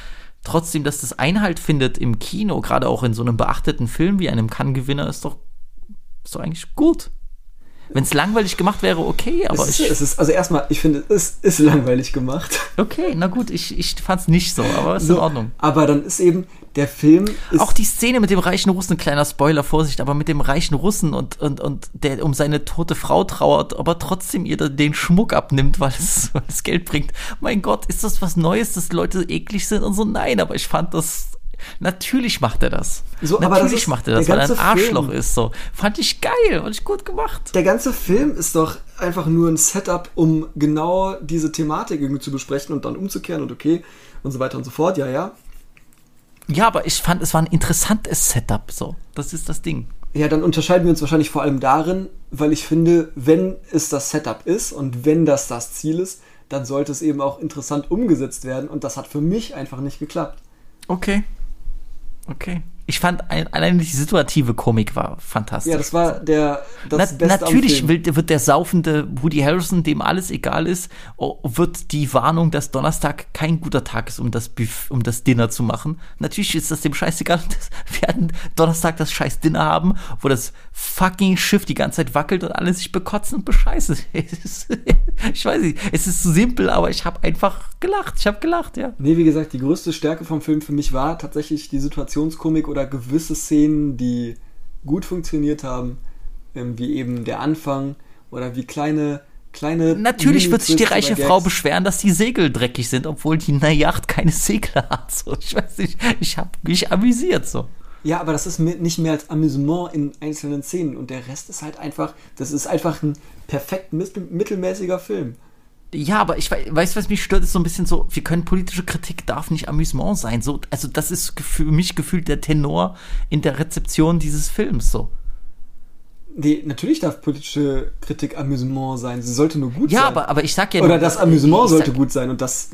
trotzdem, dass das Einhalt findet im Kino, gerade auch in so einem beachteten Film wie einem Kann-Gewinner, ist doch, ist doch eigentlich gut. Wenn es langweilig gemacht wäre, okay, aber es ist, ich. Es ist, also erstmal, ich finde, es ist langweilig gemacht. Okay, na gut, ich, ich fand es nicht so, aber ist So, in Ordnung. Aber dann ist eben, der Film ist. Auch die Szene mit dem reichen Russen, kleiner Spoiler, Vorsicht, aber mit dem reichen Russen und, und, und der um seine tote Frau trauert, aber trotzdem ihr den Schmuck abnimmt, weil es, weil es Geld bringt. Mein Gott, ist das was Neues, dass Leute eklig sind und so? Nein, aber ich fand das. Natürlich macht er das. So, aber Natürlich das macht er das, weil er ein Arschloch Film. ist. So. Fand ich geil, fand ich gut gemacht. Der ganze Film ist doch einfach nur ein Setup, um genau diese Thematik irgendwie zu besprechen und dann umzukehren und okay und so weiter und so fort. Ja, ja. Ja, aber ich fand, es war ein interessantes Setup. So, das ist das Ding. Ja, dann unterscheiden wir uns wahrscheinlich vor allem darin, weil ich finde, wenn es das Setup ist und wenn das das Ziel ist, dann sollte es eben auch interessant umgesetzt werden und das hat für mich einfach nicht geklappt. Okay. Okay. Ich fand ein, allein die situative Komik war fantastisch. Ja, das war der das Na, natürlich will, wird der saufende Woody Harrison, dem alles egal ist, wird die Warnung, dass Donnerstag kein guter Tag ist, um das, Buff, um das Dinner zu machen. Natürlich ist das dem scheißegal. Wir werden Donnerstag das scheiß Dinner haben, wo das fucking Schiff die ganze Zeit wackelt und alle sich bekotzen und bescheißen. Ich weiß nicht, es ist zu simpel, aber ich habe einfach gelacht. Ich habe gelacht, ja. Nee, wie gesagt, die größte Stärke vom Film für mich war tatsächlich die Situationskomik oder gewisse Szenen, die gut funktioniert haben, ähm, wie eben der Anfang oder wie kleine, kleine. Natürlich wird sich die reiche Frau beschweren, dass die Segel dreckig sind, obwohl die na Yacht keine Segel hat. So, ich weiß nicht, ich habe mich amüsiert so. Ja, aber das ist mi- nicht mehr als Amüsement in einzelnen Szenen und der Rest ist halt einfach, das ist einfach ein perfekt mittel- mittelmäßiger Film. Ja, aber ich weiß, was mich stört, ist so ein bisschen so, wir können politische Kritik darf nicht Amüsement sein. So, also das ist für mich gefühlt der Tenor in der Rezeption dieses Films so. Nee, natürlich darf politische Kritik Amüsement sein, sie sollte nur gut Ja, sein. aber, aber ich sag ja Oder nur- das Amüsement sollte sag- gut sein und das.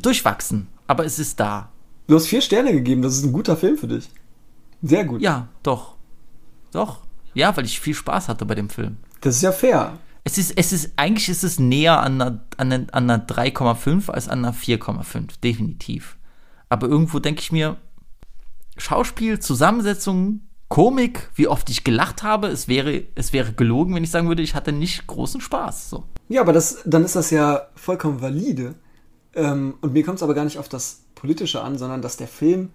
durchwachsen, aber es ist da. Du hast vier Sterne gegeben, das ist ein guter Film für dich. Sehr gut. Ja, doch. Doch. Ja, weil ich viel Spaß hatte bei dem Film. Das ist ja fair. Es ist, es ist, eigentlich ist es näher an einer, an einer, an einer 3,5 als an einer 4,5, definitiv. Aber irgendwo denke ich mir, Schauspiel, Zusammensetzung, Komik, wie oft ich gelacht habe, es wäre, es wäre gelogen, wenn ich sagen würde, ich hatte nicht großen Spaß. So. Ja, aber das, dann ist das ja vollkommen valide. Ähm, und mir kommt es aber gar nicht auf das Politische an, sondern dass der Film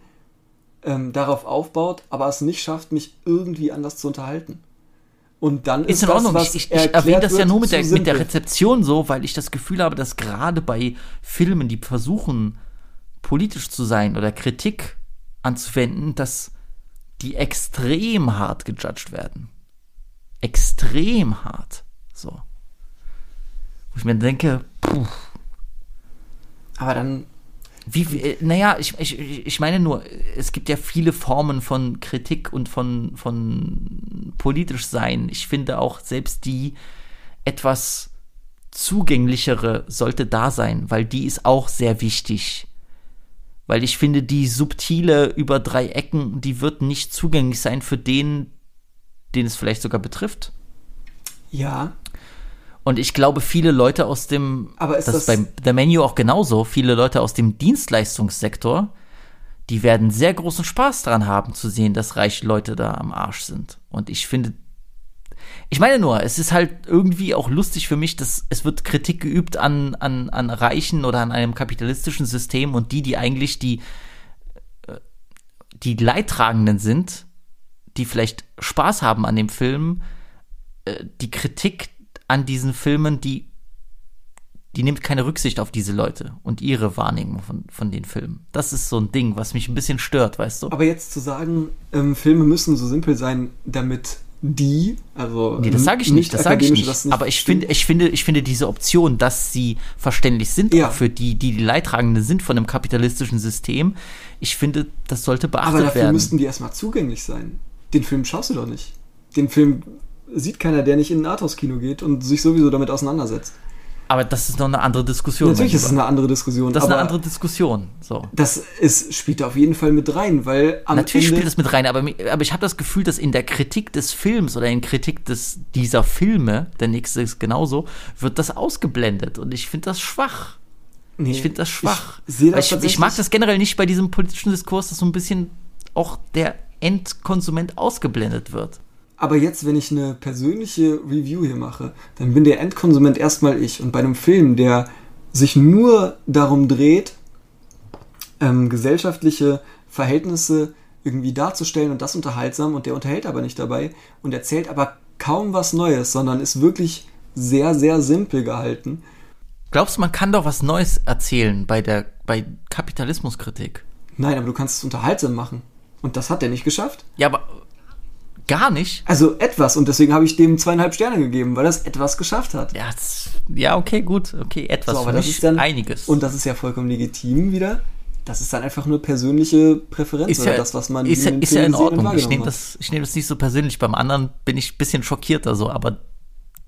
ähm, darauf aufbaut, aber es nicht schafft, mich irgendwie anders zu unterhalten. Und dann ist, Ist in Ordnung. das, ich ich, erwähne das ja nur mit der, mit der. Rezeption so, weil ich das Gefühl habe, dass gerade bei Filmen, die versuchen, politisch zu sein oder Kritik anzuwenden, dass die extrem hart gejudged werden. Extrem hart. So. Wo ich mir denke, puh, Aber dann, wie, äh, naja, ich, ich, ich meine nur, es gibt ja viele Formen von Kritik und von, von politisch sein. Ich finde auch selbst die etwas zugänglichere sollte da sein, weil die ist auch sehr wichtig. Weil ich finde, die subtile über drei Ecken, die wird nicht zugänglich sein für den, den es vielleicht sogar betrifft. ja, Und ich glaube, viele Leute aus dem, Aber ist das, das- ist beim The Menu auch genauso, viele Leute aus dem Dienstleistungssektor, die werden sehr großen Spaß daran haben zu sehen, dass reiche Leute da am Arsch sind. Und ich finde, ich meine nur, es ist halt irgendwie auch lustig für mich, dass es wird Kritik geübt an, an, an Reichen oder an einem kapitalistischen System und die, die eigentlich die, äh, die Leidtragenden sind, die vielleicht Spaß haben an dem Film, äh, die Kritik an diesen Filmen, die, die nimmt keine Rücksicht auf diese Leute und ihre Wahrnehmung von, von den Filmen. Das ist so ein Ding, was mich ein bisschen stört, weißt du? aber jetzt zu sagen, ähm, Filme müssen so simpel sein, damit die, also Nee, das sage ich nicht, das sage ich nicht. das Aber ich stimmt. finde, ich finde, ich finde diese Option, dass sie verständlich sind, Ja. auch für die, die die Leidtragenden sind von einem kapitalistischen System, ich finde, das sollte beachtet Aber dafür werden. müssten die erstmal zugänglich sein. Den Film schaust du doch nicht. Den Film sieht keiner, der nicht in ein Arthouse-Kino geht und sich sowieso damit auseinandersetzt. Aber das ist noch eine andere Diskussion. Natürlich ist es eine andere Diskussion. Das ist eine andere Diskussion. So. Das ist, spielt auf jeden Fall mit rein, weil am Natürlich Ende spielt es mit rein, aber, aber ich habe das Gefühl, dass in der Kritik des Films oder in Kritik des, dieser Filme, der nächste ist genauso, wird das ausgeblendet. Und ich finde das schwach. Nee, ich finde das schwach. Ich, das ich, ich mag das generell nicht bei diesem politischen Diskurs, dass so ein bisschen auch der Endkonsument ausgeblendet wird. Aber jetzt, wenn ich eine persönliche Review hier mache, dann bin der Endkonsument erstmal ich. Und bei einem Film, der sich nur darum dreht, ähm, gesellschaftliche Verhältnisse irgendwie darzustellen und das unterhaltsam und der unterhält aber nicht dabei und erzählt aber kaum was Neues, sondern ist wirklich sehr, sehr simpel gehalten. Glaubst du, man kann doch was Neues erzählen bei der bei Kapitalismuskritik? Nein, aber du kannst es unterhaltsam machen. Und das hat er nicht geschafft. Ja, aber gar nicht. Also etwas und deswegen habe ich dem zweieinhalb Sterne gegeben, weil das etwas geschafft hat. Ja, ja okay, gut, okay, etwas. So, aber das ist dann einiges. Und das ist ja vollkommen legitim wieder. Das ist dann einfach nur persönliche Präferenz ist oder ja, das, was man ist, ja, ist ja in Ordnung. Ich nehme das, ich nehme das nicht so persönlich. Beim anderen bin ich ein bisschen schockierter so, aber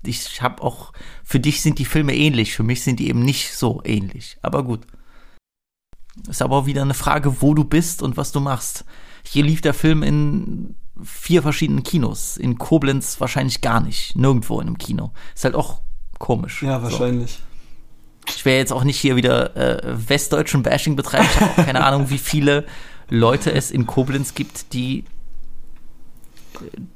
ich habe auch für dich sind die Filme ähnlich, für mich sind die eben nicht so ähnlich. Aber gut. Ist aber auch wieder eine Frage, wo du bist und was du machst. Hier lief der Film in vier verschiedenen Kinos. In Koblenz wahrscheinlich gar nicht. Nirgendwo in einem Kino. Ist halt auch komisch. Ja, wahrscheinlich. So. Ich werde jetzt auch nicht hier wieder äh, westdeutschen Bashing betreiben. Ich habe auch keine Ahnung, wie viele Leute es in Koblenz gibt, die,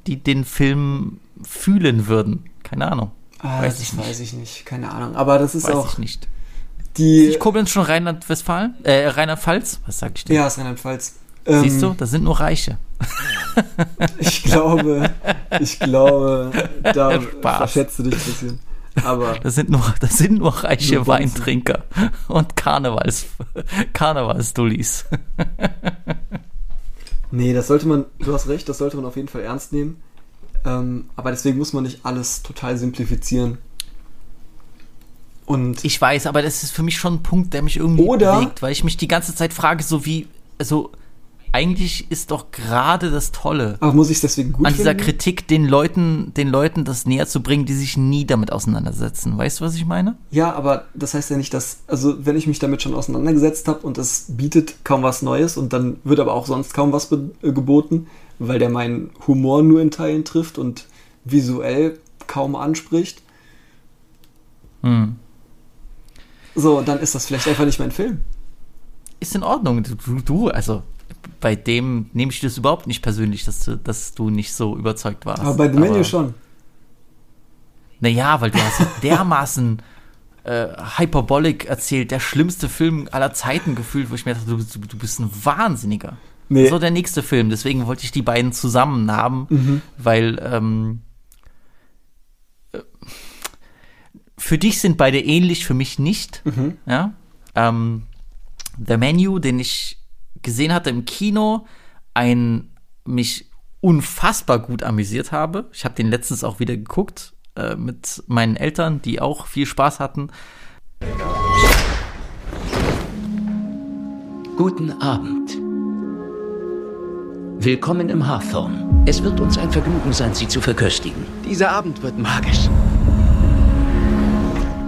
die den Film fühlen würden. Keine Ahnung. Ah, weiß ich nicht. weiß ich nicht. Keine Ahnung. Aber das ist weiß auch. Ich nicht. Die ist Koblenz schon Rheinland-Westfalen? Äh, Rheinland-Pfalz? Was sag ich denn? Ja, ist Rheinland-Pfalz. Siehst du, ähm, das sind nur Reiche. Ich glaube, ich glaube, da Spaß. verschätzt du dich ein bisschen. Aber das sind nur, das sind nur reiche nur Weintrinker und Karnevals, Karnevalsdullis. nee, das sollte man, du hast recht, das sollte man auf jeden Fall ernst nehmen. Ähm, aber deswegen muss man nicht alles total simplifizieren. Und ich weiß, aber das ist für mich schon ein Punkt, der mich irgendwie oder, bewegt, weil ich mich die ganze Zeit frage, so wie, also eigentlich ist doch gerade das Tolle. Aber muss ich deswegen gut An dieser finden? Kritik den Leuten, den Leuten das näher zu bringen, die sich nie damit auseinandersetzen. Weißt du, was ich meine? Ja, aber das heißt ja nicht, dass, also wenn ich mich damit schon auseinandergesetzt habe und es bietet kaum was Neues und dann wird aber auch sonst kaum was äh, geboten, weil der meinen Humor nur in Teilen trifft und visuell kaum anspricht. Hm. So, dann ist das vielleicht einfach nicht mein Film. Ist in Ordnung. Du, du also bei dem nehme ich das überhaupt nicht persönlich, dass du, dass du nicht so überzeugt warst. Aber bei The Menu schon. Naja, weil du hast dermaßen äh, hyperbolic erzählt, der schlimmste Film aller Zeiten gefühlt, wo ich mir dachte, du, du, du bist ein Wahnsinniger. Nee. So der nächste Film, deswegen wollte ich die beiden zusammen haben, mhm. weil ähm, äh, für dich sind beide ähnlich, für mich nicht. Mhm. Ja. Ähm, The Menu, den ich gesehen hatte im Kino, ein mich unfassbar gut amüsiert habe. Ich habe den letztens auch wieder geguckt äh, mit meinen Eltern, die auch viel Spaß hatten. Guten Abend. Willkommen im Hawthorne. Es wird uns ein Vergnügen sein, Sie zu verköstigen. Dieser Abend wird magisch.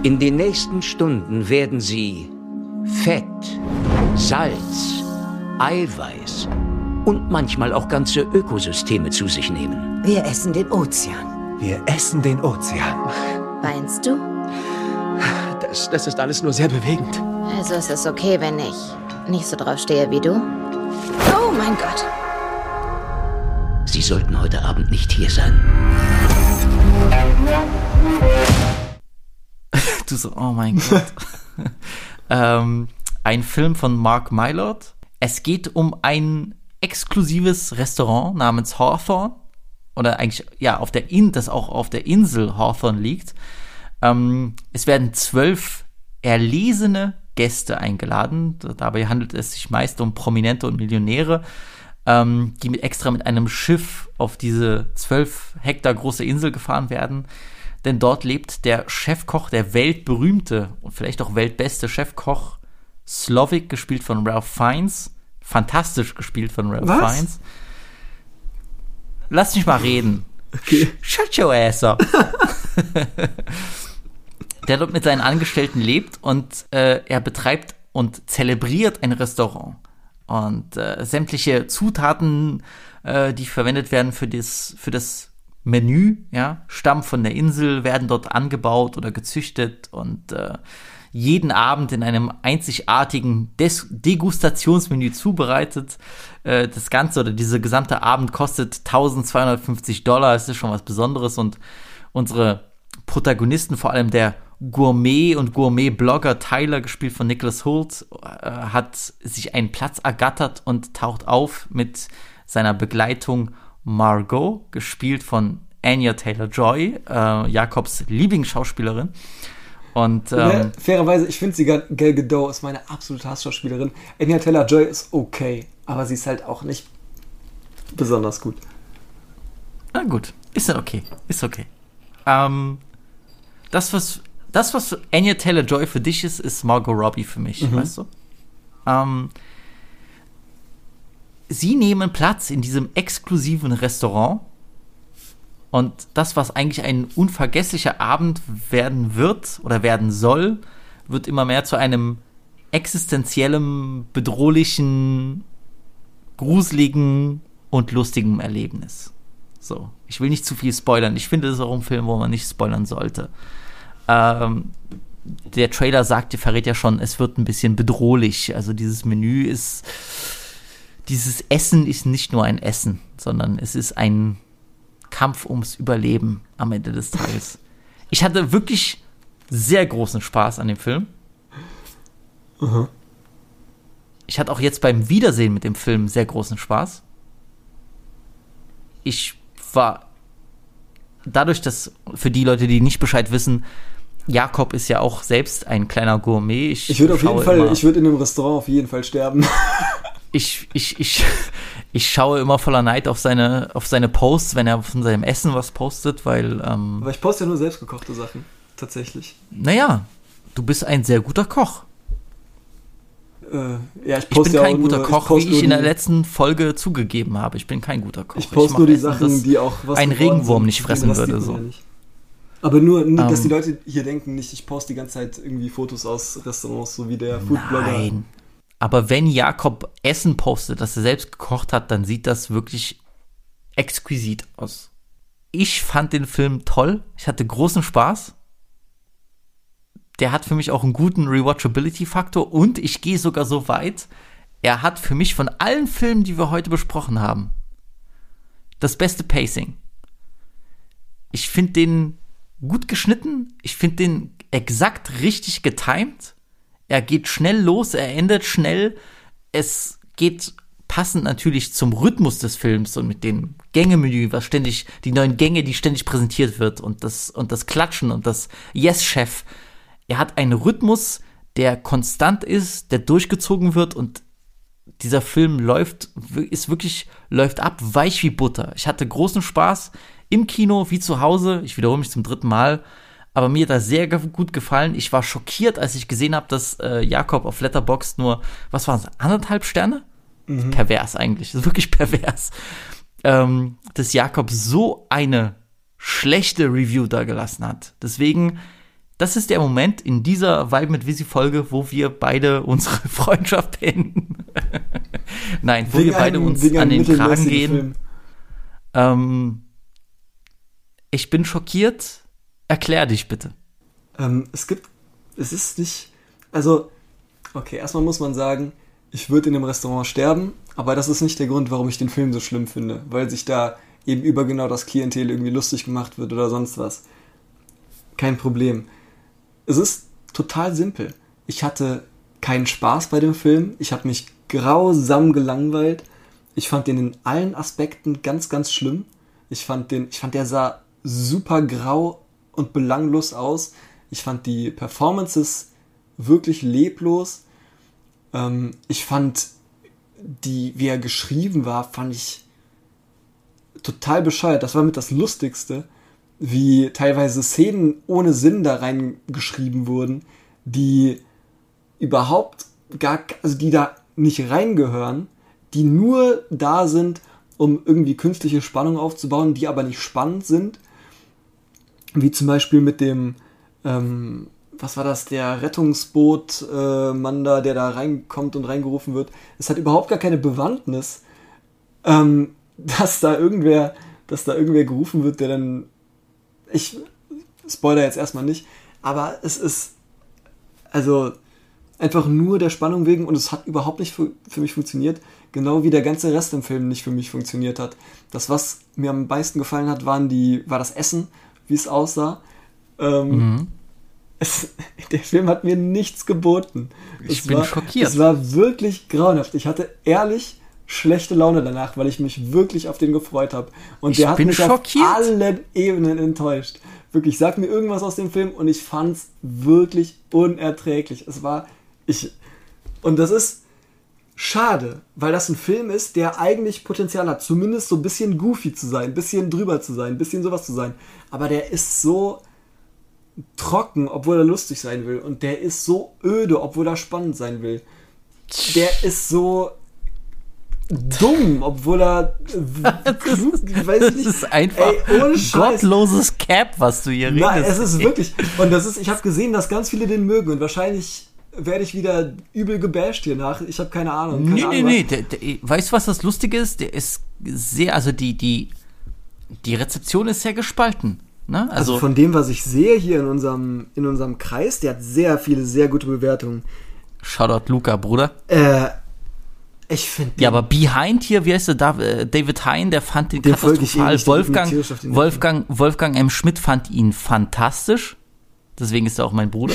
In den nächsten Stunden werden Sie Fett, Salz, Eiweiß und manchmal auch ganze Ökosysteme zu sich nehmen. Wir essen den Ozean. Wir essen den Ozean. Weinst du? Das, das ist alles nur sehr bewegend. Also ist es okay, wenn ich nicht so drauf stehe wie du? Oh mein Gott. Sie sollten heute Abend nicht hier sein. Du so, oh mein Gott. ähm, ein Film von Mark Mylord, es geht um ein exklusives Restaurant namens Hawthorne oder eigentlich ja auf der In das auch auf der Insel Hawthorne liegt. Ähm, es werden zwölf erlesene Gäste eingeladen. Dabei handelt es sich meist um Prominente und Millionäre, ähm, die mit extra mit einem Schiff auf diese zwölf Hektar große Insel gefahren werden. Denn dort lebt der Chefkoch, der weltberühmte und vielleicht auch weltbeste Chefkoch Slovic, gespielt von Ralph Fiennes fantastisch gespielt von Ralph Was? Fiennes. Lass mich mal reden. Okay. Shut your ass up. der dort mit seinen Angestellten lebt und äh, er betreibt und zelebriert ein Restaurant. Und äh, sämtliche Zutaten, äh, die verwendet werden für das, für das Menü, ja, stammen von der Insel, werden dort angebaut oder gezüchtet und äh, jeden Abend in einem einzigartigen Des Degustationsmenü zubereitet. Äh, das Ganze oder dieser gesamte Abend kostet 1250 Dollar. Es ist schon was Besonderes und unsere Protagonisten, vor allem der Gourmet und Gourmet-Blogger Tyler, gespielt von Nicholas Holt, äh, hat sich einen Platz ergattert und taucht auf mit seiner Begleitung Margot, gespielt von Anya Taylor-Joy, äh, Jakobs Lieblingsschauspielerin. Und, ähm, ja, fairerweise, ich finde sie, Gal Gadot ist meine absolute Hassschauspielerin. Anya Taylor-Joy ist okay, aber sie ist halt auch nicht besonders gut. Na gut, ist dann okay, ist okay. Ähm, das, was, das, was Anya Taylor-Joy für dich ist, ist Margot Robbie für mich, mhm. weißt du? Ähm, sie nehmen Platz in diesem exklusiven Restaurant. Und das, was eigentlich ein unvergesslicher Abend werden wird oder werden soll, wird immer mehr zu einem existenziellen, bedrohlichen, gruseligen und lustigen Erlebnis. So, ich will nicht zu viel spoilern. Ich finde, das ist auch ein Film, wo man nicht spoilern sollte. Ähm, der Trailer sagt, verrät ja schon, es wird ein bisschen bedrohlich. Also dieses Menü ist, dieses Essen ist nicht nur ein Essen, sondern es ist ein Kampf ums Überleben am Ende des Tages. Ich hatte wirklich sehr großen Spaß an dem Film. Uh Ich hatte auch jetzt beim Wiedersehen mit dem Film sehr großen Spaß. Ich war dadurch, dass für die Leute, die nicht Bescheid wissen, Jakob ist ja auch selbst ein kleiner Gourmet. Ich, ich würde auf jeden Fall, ich würde in einem Restaurant auf jeden Fall sterben. ich, ich, ich, ich schaue immer voller Neid auf seine, auf seine Posts, wenn er von seinem Essen was postet, weil. Ähm, Aber ich poste ja nur selbstgekochte Sachen, tatsächlich. Naja, du bist ein sehr guter Koch. Äh, ja, ich, ich bin kein guter nur, Koch, ich wie ich in der letzten Folge zugegeben habe. Ich bin kein guter Koch. Ich poste ich nur die Sachen, die auch was ein Regenwurm sind, nicht fressen würde. So. Aber nur, nur um, dass die ähm. Leute hier denken, nicht, ich poste die ganze Zeit irgendwie Fotos aus Restaurants, so wie der Foodblogger. Nein. Aber wenn Jakob Essen postet, das er selbst gekocht hat, dann sieht das wirklich exquisit aus. Ich fand den Film toll. Ich hatte großen Spaß der hat für mich auch einen guten Rewatchability-Faktor und ich gehe sogar so weit, er hat für mich von allen Filmen, die wir heute besprochen haben, das beste Pacing. Ich finde den gut geschnitten, ich finde den exakt richtig getimed. Er geht schnell los, er endet schnell. Es geht passend natürlich zum Rhythmus des Films und mit dem Gängemenü, was ständig, die neuen Gänge, die ständig präsentiert wird und das, und das Klatschen und das Yes-Chef er hat einen Rhythmus, der konstant ist, der durchgezogen wird und dieser Film läuft, ist wirklich, läuft ab, weich wie Butter. Ich hatte großen Spaß im Kino wie zu Hause. Ich wiederhole mich zum dritten Mal. Aber mir das sehr gut gefallen. Ich war schockiert, als ich gesehen habe, dass äh, Jakob auf Letterboxd nur, was waren es, anderthalb Sterne? Mhm. Pervers eigentlich. Das ist wirklich pervers. Ähm, dass Jakob so eine schlechte Review da gelassen hat. Deswegen das ist der Moment in dieser Vibe mit Visi Folge, wo wir beide unsere Freundschaft beenden. Nein, wo wegen wir beide uns an den Kragen gehen. Ähm, ich bin schockiert. Erklär dich bitte. Ähm, es gibt, es ist nicht, also, okay, erstmal muss man sagen, ich würde in dem Restaurant sterben, aber das ist nicht der Grund, warum ich den Film so schlimm finde, weil sich da eben über genau das Klientel irgendwie lustig gemacht wird oder sonst was. Kein Problem es ist total simpel. Ich hatte keinen Spaß bei dem Film. Ich habe mich grausam gelangweilt. Ich fand den in allen Aspekten ganz, ganz schlimm. Ich fand den, ich fand der sah super grau und belanglos aus. Ich fand die Performances wirklich leblos. Ähm, ich fand die, wie er geschrieben war, fand ich total bescheuert. Das war mit das Lustigste wie teilweise Szenen ohne Sinn da reingeschrieben wurden, die überhaupt gar, also die da nicht reingehören, die nur da sind, um irgendwie künstliche Spannung aufzubauen, die aber nicht spannend sind. Wie zum Beispiel mit dem, ähm, was war das, der Rettungsboot-Mann äh, da, der da reinkommt und reingerufen wird. Es hat überhaupt gar keine Bewandtnis, ähm, dass da irgendwer, dass da irgendwer gerufen wird, der dann. Ich spoiler jetzt erstmal nicht, aber es ist. Also einfach nur der Spannung wegen und es hat überhaupt nicht für, für mich funktioniert. Genau wie der ganze Rest im Film nicht für mich funktioniert hat. Das, was mir am meisten gefallen hat, waren die, war das Essen, wie es aussah. Ähm, mhm. es, der Film hat mir nichts geboten. Ich es bin war, schockiert. Es war wirklich grauenhaft. Ich hatte ehrlich schlechte Laune danach, weil ich mich wirklich auf den gefreut habe. Und Ich der hat mich schockiert. auf allen Ebenen enttäuscht. Wirklich, sag mir irgendwas aus dem Film und ich fand's wirklich unerträglich. Es war, ich, und das ist schade, weil das ein Film ist, der eigentlich Potenzial hat, zumindest so ein bisschen goofy zu sein, ein bisschen drüber zu sein, ein bisschen sowas zu sein. Aber der ist so trocken, obwohl er lustig sein will. Und der ist so öde, obwohl er spannend sein will. Der ist so dumm, obwohl er klug, weiß ich nicht. Das ist einfach Ey, ohne Scheiß. gottloses Cap, was du hier redest. Nein, es ist wirklich. Und das ist, ich habe gesehen, dass ganz viele den mögen und wahrscheinlich werde ich wieder übel gebasht hier nach. Ich habe keine Ahnung. Keine Nee, Ahnung, nee, nee. Der, weißt du, was das Lustige ist? Der ist sehr, also die, die, die Rezeption ist sehr gespalten. Ne? Also, Also, von dem, was ich sehe hier in unserem, in unserem Kreis, der hat sehr viele, sehr gute Bewertungen. Shoutout Luca, Bruder. Äh, ich finde. Ja, aber Behind hier, wie heißt der, äh, David Hein, der fand den eh katastrophal. mir Wolfgang. Wolfgang, Wolfgang M. Schmidt fand ihn fantastisch. Deswegen ist er auch mein Bruder.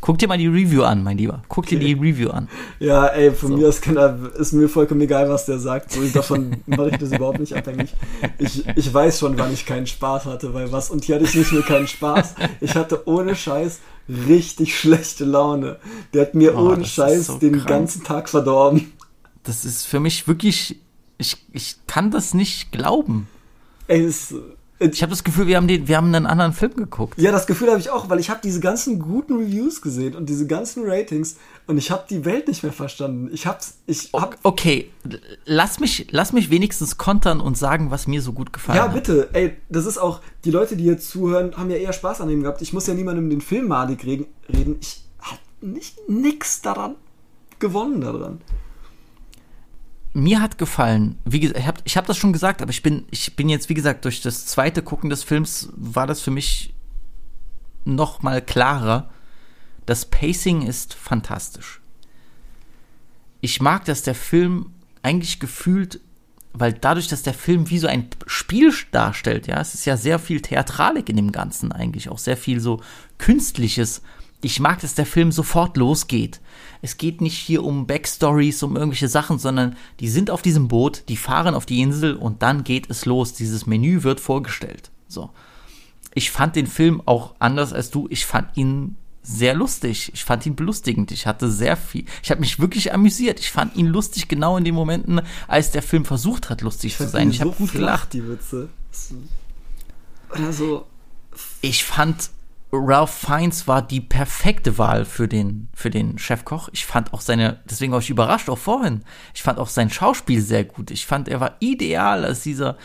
Guck dir mal die Review an, mein Lieber. Guck dir die Review an. Ja, ey, von mir aus kann er, ist mir vollkommen egal, was der sagt. So, davon mache ich das überhaupt nicht abhängig. Ich, ich weiß schon, wann ich keinen Spaß hatte, weil was. Und hier hatte ich nicht nur keinen Spaß, ich hatte ohne Scheiß richtig schlechte Laune. Der hat mir Oh, ohne ist Scheiß so den krank. ganzen Tag verdorben. Das ist für mich wirklich, ich, ich kann das nicht glauben. Ey, das, Ich habe das Gefühl, wir haben, den, wir haben einen anderen Film geguckt. ja, das Gefühl habe ich auch, weil ich habe diese ganzen guten Reviews gesehen und diese ganzen Ratings und ich habe die Welt nicht mehr verstanden. Ich hab's, ich hab, Okay, lass mich, lass mich wenigstens kontern und sagen, was mir so gut gefallen Ja, hat. bitte. Ey, das ist auch, die Leute, die jetzt zuhören, haben ja eher Spaß an dem gehabt. Ich muss ja niemandem den Film madig reden. reden. Ich hab nicht nix daran gewonnen daran. Mir hat gefallen, wie gesagt, ich habe ich hab das schon gesagt, aber ich bin, ich bin jetzt, wie gesagt, durch das zweite Gucken des Films war das für mich noch mal klarer. Das Pacing ist fantastisch. Ich mag, dass der Film eigentlich gefühlt, weil dadurch, dass der Film wie so ein Spiel darstellt, ja, es ist ja sehr viel Theatralik in dem Ganzen eigentlich, auch sehr viel so Künstliches. Ich mag, dass der Film sofort losgeht. Es geht nicht hier um Backstories, um irgendwelche Sachen, sondern die sind auf diesem Boot, die fahren auf die Insel und dann geht es los. Dieses Menü wird vorgestellt. So. Ich fand den Film auch anders als du. Ich fand ihn sehr lustig. Ich fand ihn belustigend. Ich hatte sehr viel. Ich habe mich wirklich amüsiert. Ich fand ihn lustig genau in den Momenten, als der Film versucht hat, lustig zu sein. Ich habe so gut flach, gelacht. die Witze. Das- Oder so. Ich fand Ralph Fiennes war die perfekte Wahl für den, für den Chefkoch. Ich fand auch seine, deswegen war ich überrascht, auch vorhin. Ich fand auch sein Schauspiel sehr gut. Ich fand, er war ideal als dieser,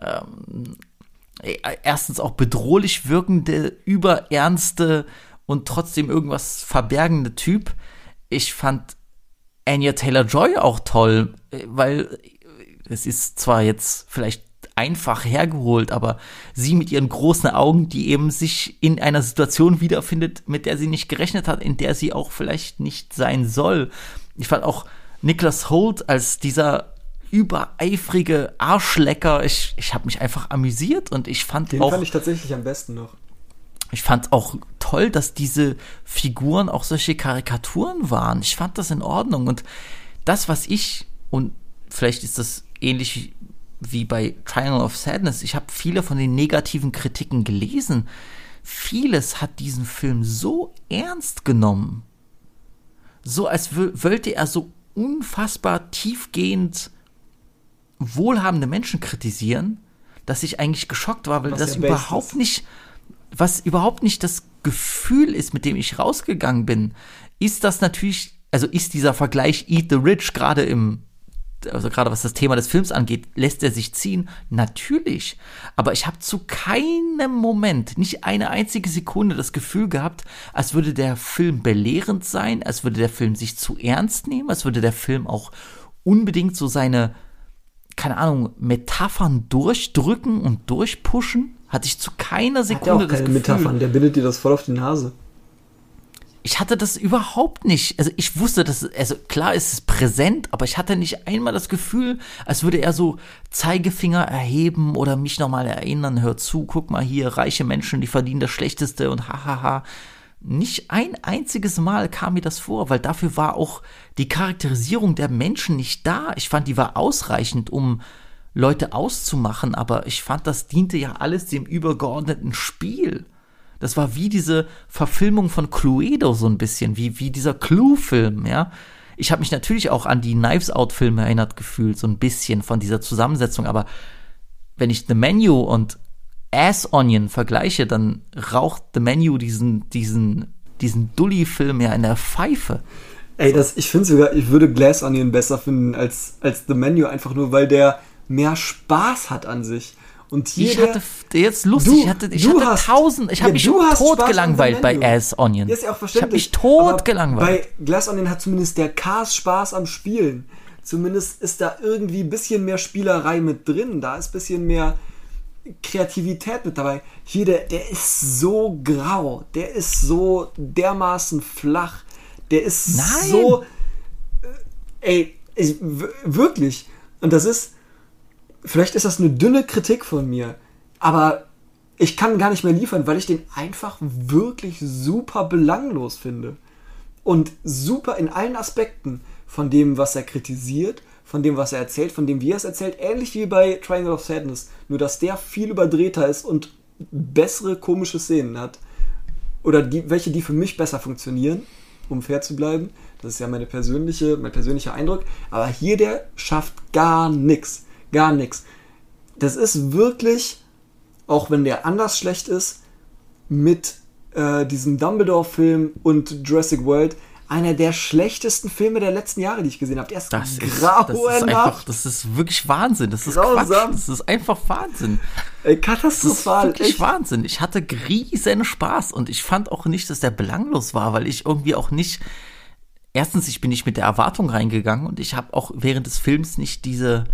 ähm, erstens auch bedrohlich wirkende, überernste und trotzdem irgendwas verbergende Typ. Ich fand Anya Taylor-Joy auch toll, äh, weil es ist zwar jetzt vielleicht einfach hergeholt, aber sie mit ihren großen Augen, die eben sich in einer Situation wiederfindet, mit der sie nicht gerechnet hat, in der sie auch vielleicht nicht sein soll. Ich fand auch Nicholas Holt als dieser übereifrige Arschlecker, ich, ich habe mich einfach amüsiert und ich fand Den auch fand ich tatsächlich am besten noch. ich fand auch toll, dass diese Figuren auch solche Karikaturen waren. Ich fand das in Ordnung. Und das, was ich, und vielleicht ist das ähnlich wie bei Triangle of Sadness, ich habe viele von den negativen Kritiken gelesen. Vieles hat diesen Film so ernst genommen. So als wollte er so unfassbar tiefgehend wohlhabende Menschen kritisieren, dass ich eigentlich geschockt war, weil Was das überhaupt ist. nicht, was überhaupt nicht das Gefühl ist, mit dem ich rausgegangen bin, ist das natürlich, also ist dieser Vergleich Eat the Rich gerade im also gerade was das Thema des Films angeht, lässt er sich ziehen? Natürlich. Aber ich habe zu keinem Moment, nicht eine einzige Sekunde das Gefühl gehabt, als würde der Film belehrend sein, als würde der Film sich zu ernst nehmen, als würde der Film auch unbedingt so seine, keine Ahnung, Metaphern durchdrücken und durchpushen. Hatte ich zu keiner Sekunde Hat auch keine Metaphern, der bindet dir das voll auf die Nase ich hatte das überhaupt nicht. Also ich wusste, dass, also klar ist es präsent, aber ich hatte nicht einmal das Gefühl, als würde er so Zeigefinger erheben oder mich nochmal erinnern, hör zu, guck mal hier, reiche Menschen, die verdienen das Schlechteste und hahaha. Nicht ein einziges Mal kam mir das vor, weil dafür war auch die Charakterisierung der Menschen nicht da. Ich fand, die war ausreichend, um Leute auszumachen, aber ich fand, das diente ja alles dem übergeordneten Spiel. Das war wie diese Verfilmung von Cluedo so ein bisschen, wie, wie dieser Clue-Film, ja. Ich habe mich natürlich auch an die Knives Out-Filme erinnert gefühlt, so ein bisschen von dieser Zusammensetzung, aber wenn ich The Menu und Ass Onion vergleiche, dann raucht The Menu diesen, diesen, diesen Dully-Film ja in der Pfeife. Ey, das, ich finde sogar, ich würde Glass Onion besser finden als, als The Menu, einfach nur, weil der mehr Spaß hat an sich. Und hier ich hatte jetzt lustig, du, ich hatte, ich hatte hast, tausend, ich ja, habe mich tot gelangweilt bei Ass Onion. Ist ja auch verständlich. Ich habe mich tot gelangweilt. Bei Glass Onion hat zumindest der Cast Spaß am Spielen. Zumindest ist da irgendwie ein bisschen mehr Spielerei mit drin. Da ist ein bisschen mehr Kreativität mit dabei. Hier, der, der ist so grau. Der ist so dermaßen flach. Der ist Nein. so. Äh, ey, ich, wirklich. Und das ist vielleicht ist das eine dünne Kritik von mir, aber ich kann gar nicht mehr liefern, weil ich den einfach wirklich super belanglos finde. Und super in allen Aspekten von dem, was er kritisiert, von dem, was er erzählt, von dem, wie er es erzählt, ähnlich wie bei Triangle of Sadness, nur dass der viel überdrehter ist und bessere komische Szenen hat. Oder die, welche, die für mich besser funktionieren, um fair zu bleiben. Das ist ja meine persönliche, mein persönlicher Eindruck. Aber hier, der schafft gar nichts gar nichts. Das ist wirklich, auch wenn der anders schlecht ist, mit äh, diesem Dumbledore-Film und Jurassic World einer der schlechtesten Filme der letzten Jahre, die ich gesehen habe. Der ist das grauenhaft. Ist, das, ist einfach, das ist wirklich Wahnsinn. Das ist Grausam. Quatsch. Das ist einfach Wahnsinn. Katastrophal. Das ist wirklich echt. Wahnsinn. Ich hatte riesen Spaß und ich fand auch nicht, dass der belanglos war, weil ich irgendwie auch nicht. Erstens, ich bin nicht mit der Erwartung reingegangen und ich habe auch während des Films nicht diese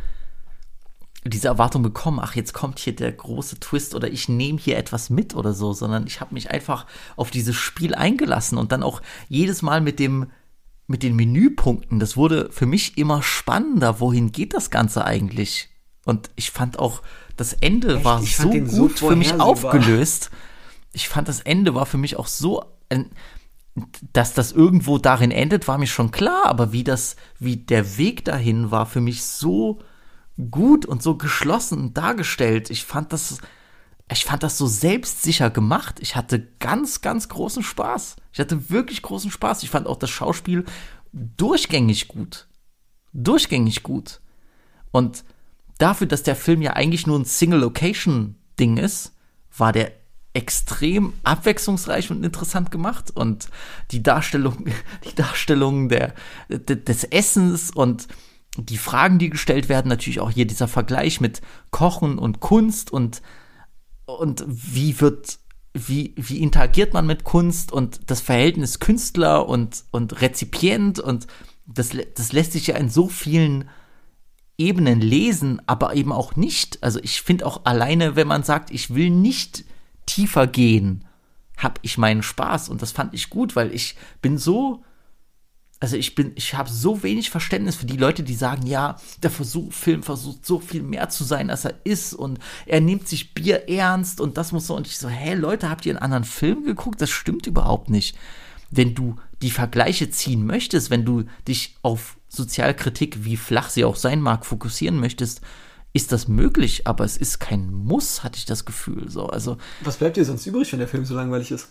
diese Erwartung bekommen, ach, jetzt kommt hier der große Twist oder ich nehme hier etwas mit oder so, sondern ich habe mich einfach auf dieses Spiel eingelassen und dann auch jedes Mal mit dem mit den Menüpunkten, das wurde für mich immer spannender, wohin geht das Ganze eigentlich? Und ich fand auch, das Ende Echt? war so gut so für mich aufgelöst. Ich fand, das Ende war für mich auch so, dass das irgendwo darin endet, war mir schon klar, aber wie das, wie der Weg dahin war für mich so gut und so geschlossen dargestellt. Ich fand das, ich fand das so selbstsicher gemacht. Ich hatte ganz, ganz großen Spaß. Ich hatte wirklich großen Spaß. Ich fand auch das Schauspiel durchgängig gut. Durchgängig gut. Und dafür, dass der Film ja eigentlich nur ein Single-Location-Ding ist, war der extrem abwechslungsreich und interessant gemacht und die Darstellung, die Darstellung der, des Essens und die Fragen, die gestellt werden, natürlich auch hier dieser Vergleich mit Kochen und Kunst und, und wie wird, wie, wie interagiert man mit Kunst und das Verhältnis Künstler und, und Rezipient und das, das lässt sich ja in so vielen Ebenen lesen, aber eben auch nicht. Also ich finde auch alleine, wenn man sagt, ich will nicht tiefer gehen, habe ich meinen Spaß und das fand ich gut, weil ich bin so also ich bin, ich habe so wenig Verständnis für die Leute, die sagen, ja, der Versuch, Film versucht so viel mehr zu sein, als er ist und er nimmt sich Bier ernst und das muss so. Und ich so, hä, Leute, habt ihr einen anderen Film geguckt? Das stimmt überhaupt nicht. Wenn du die Vergleiche ziehen möchtest, wenn du dich auf Sozialkritik, wie flach sie auch sein mag, fokussieren möchtest, ist das möglich, aber es ist kein Muss, hatte ich das Gefühl. So, also, Was bleibt dir sonst übrig, wenn der Film so langweilig ist?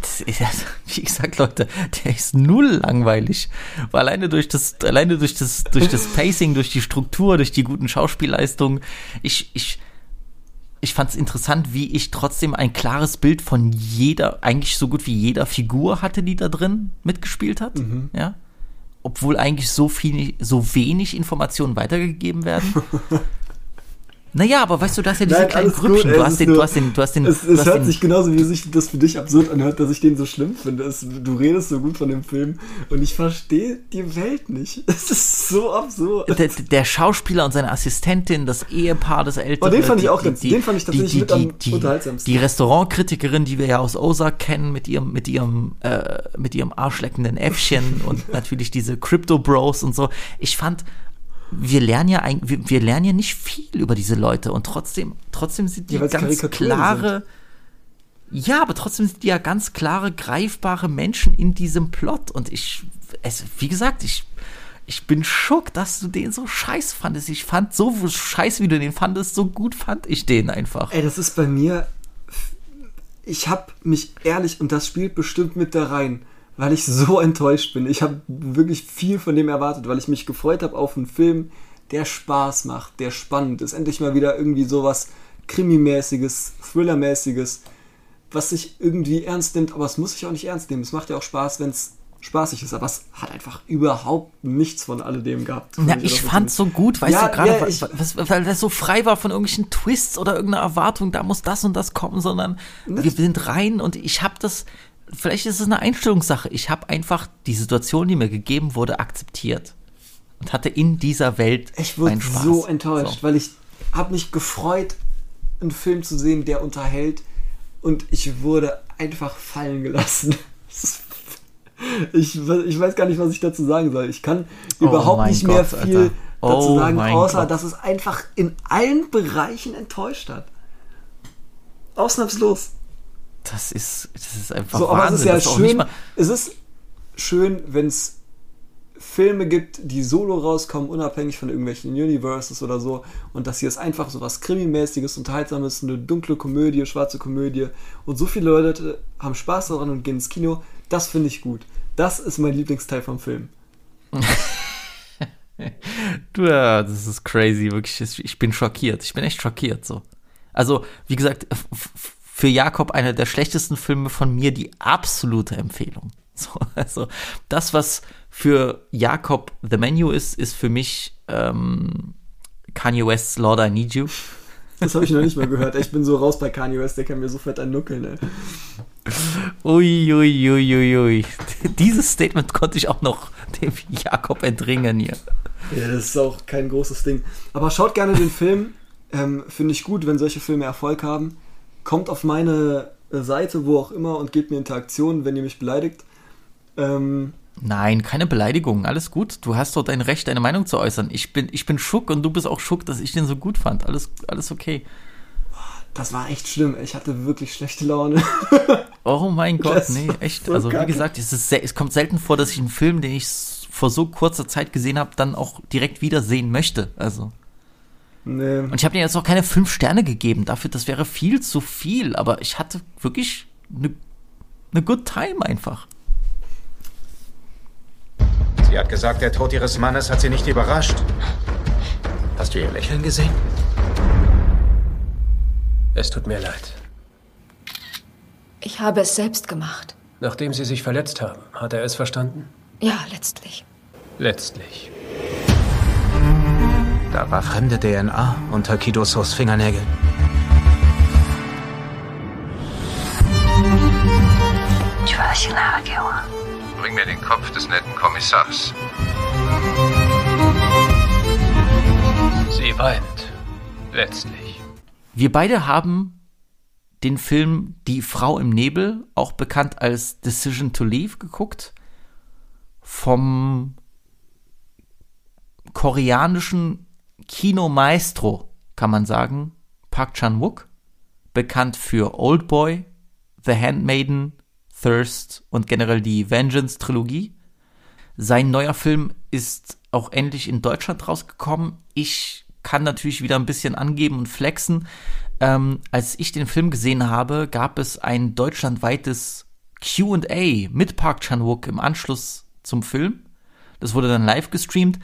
Das ist, wie gesagt, Leute, der ist null langweilig. Weil alleine durch das, alleine durch das, durch das Pacing, durch die Struktur, durch die guten Schauspielleistungen, ich, ich, ich fand es interessant, wie ich trotzdem ein klares Bild von jeder, eigentlich so gut wie jeder Figur hatte, die da drin mitgespielt hat. Mhm. Ja. obwohl eigentlich so viel, so wenig Informationen weitergegeben werden. Naja, aber weißt du, du hast ja diese Nein, kleinen Grüppchen. du, hast den, nur- du hast den, du hast den, Es, es hört den, sich genauso, wie sich das für dich absurd anhört, dass ich den so schlimm finde. Es, du redest so gut von dem Film und ich verstehe die Welt nicht. Es ist so absurd. der, der Schauspieler und seine Assistentin, das Ehepaar, das ältere. Oh, den fand ich auch ganz- die- den fand ich tatsächlich die, mit die, am die, unterhaltsamsten. Die Restaurantkritikerin, die wir ja aus Ozark kennen, mit ihrem, mit ihrem, äh, mit ihrem arschleckenden Äffchen und natürlich diese Crypto Bros und so. Ich fand, wir lernen ja eigentlich, wir, wir lernen ja nicht viel über diese Leute und trotzdem, trotzdem sind die Ja, ganz klare. Ja, aber trotzdem sind die ja ganz klare, greifbare Menschen in diesem Plot. Und ich, es, wie gesagt, ich, ich bin schock, dass du den so scheiß fandest. Ich fand so scheiß, wie du den fandest, so gut fand ich den einfach. Ey, das ist bei mir. Ich habe mich ehrlich, und das spielt bestimmt mit da rein, weil ich so enttäuscht bin. Ich habe wirklich viel von dem erwartet, weil ich mich gefreut habe auf einen Film, der Spaß macht, der spannend ist. Endlich mal wieder irgendwie sowas Krimimäßiges, Thrillermäßiges, was sich irgendwie ernst nimmt, aber es muss sich auch nicht ernst nehmen. Es macht ja auch Spaß, wenn es spaßig ist, aber es hat einfach überhaupt nichts von alledem gehabt. Na, ich oder fand's so gut, weißt Ja, du, gerade ja, ich- was- weil das so frei war von irgendwelchen Twists oder irgendeiner Erwartung, da muss das und das kommen, sondern wir sind rein und ich habe das, vielleicht ist es eine Einstellungssache, ich habe einfach die Situation, die mir gegeben wurde, akzeptiert und hatte in dieser Welt Ich wurde so enttäuscht, So. weil ich habe mich gefreut, einen Film zu sehen, der unterhält und ich wurde einfach fallen gelassen. Ich, ich weiß gar nicht, was ich dazu sagen soll. Ich kann Oh überhaupt nicht mehr Gott, viel Alter. dazu Oh sagen, außer Gott. dass es einfach in allen Bereichen enttäuscht hat. Ausnahmslos. Das ist, das ist einfach So, aber Wahnsinn. es ist ja schön. Es ist schön, wenn es Filme gibt, die solo rauskommen, unabhängig von irgendwelchen Universes oder so. Und das hier ist einfach so was Krimimäßiges, Unterhaltsames, eine dunkle Komödie, schwarze Komödie. Und so viele Leute haben Spaß daran und gehen ins Kino. Das finde ich gut. Das ist mein Lieblingsteil vom Film. Du, ja, das ist crazy, wirklich. Ich- bin schockiert. Ich bin echt schockiert, so. Also, wie gesagt, für Jakob einer der schlechtesten Filme von mir die absolute Empfehlung. So, also, das, was für Jakob The Menu ist, ist für mich ähm, Kanye West's Lord I Need You. Das habe ich noch nicht mal gehört. Ich bin so raus bei Kanye West, der kann mir so fett annuckeln, ey. Ui, ui, ui, ui, ui. Dieses Statement konnte ich auch noch dem Jakob entringen hier. Ja, das ist auch kein großes Ding. Aber schaut gerne den Film. Ähm, Finde ich gut, wenn solche Filme Erfolg haben. Kommt auf meine äh, Seite, wo auch immer, und gebt mir Interaktionen, wenn ihr mich beleidigt. Ähm, Nein, keine Beleidigung, alles gut. Du hast doch dein Recht, deine Meinung zu äußern. Ich bin, ich bin schock und du bist auch schock, dass ich den so gut fand. Alles, alles okay. das war echt schlimm. Ich hatte wirklich schlechte Laune. Oh mein Gott, Das nee, echt. so Also wie gesagt, es, ist, es kommt selten vor, dass ich einen Film, den ich vor so kurzer Zeit gesehen habe, dann auch direkt wieder sehen möchte. Also. Nee. Und ich habe dir jetzt auch keine fünf Sterne gegeben. Dafür, das wäre viel zu viel. Aber ich hatte wirklich eine ne good time einfach. Sie hat gesagt, der Tod ihres Mannes hat sie nicht überrascht. Hast du ihr Lächeln gesehen? Es tut mir leid. Ich habe es selbst gemacht. Nachdem Sie sich verletzt haben, hat er es verstanden? Ja, letztlich. Letztlich. Da war fremde DNA unter Kidosos Fingernägeln. Bring mir den Kopf des netten Kommissars. Sie weint. Letztlich. Wir beide haben den Film Die Frau im Nebel, auch bekannt als Decision to Leave, geguckt. Vom koreanischen Kinomaestro, kann man sagen, Park Chan-wook. Bekannt für Old Boy, The Handmaiden, Thirst und generell die Vengeance-Trilogie. Sein neuer Film ist auch endlich in Deutschland rausgekommen. Ich kann natürlich wieder ein bisschen angeben und flexen. Ähm, als ich den Film gesehen habe, gab es ein deutschlandweites QA mit Park Chan-wook im Anschluss zum Film. Das wurde dann live gestreamt.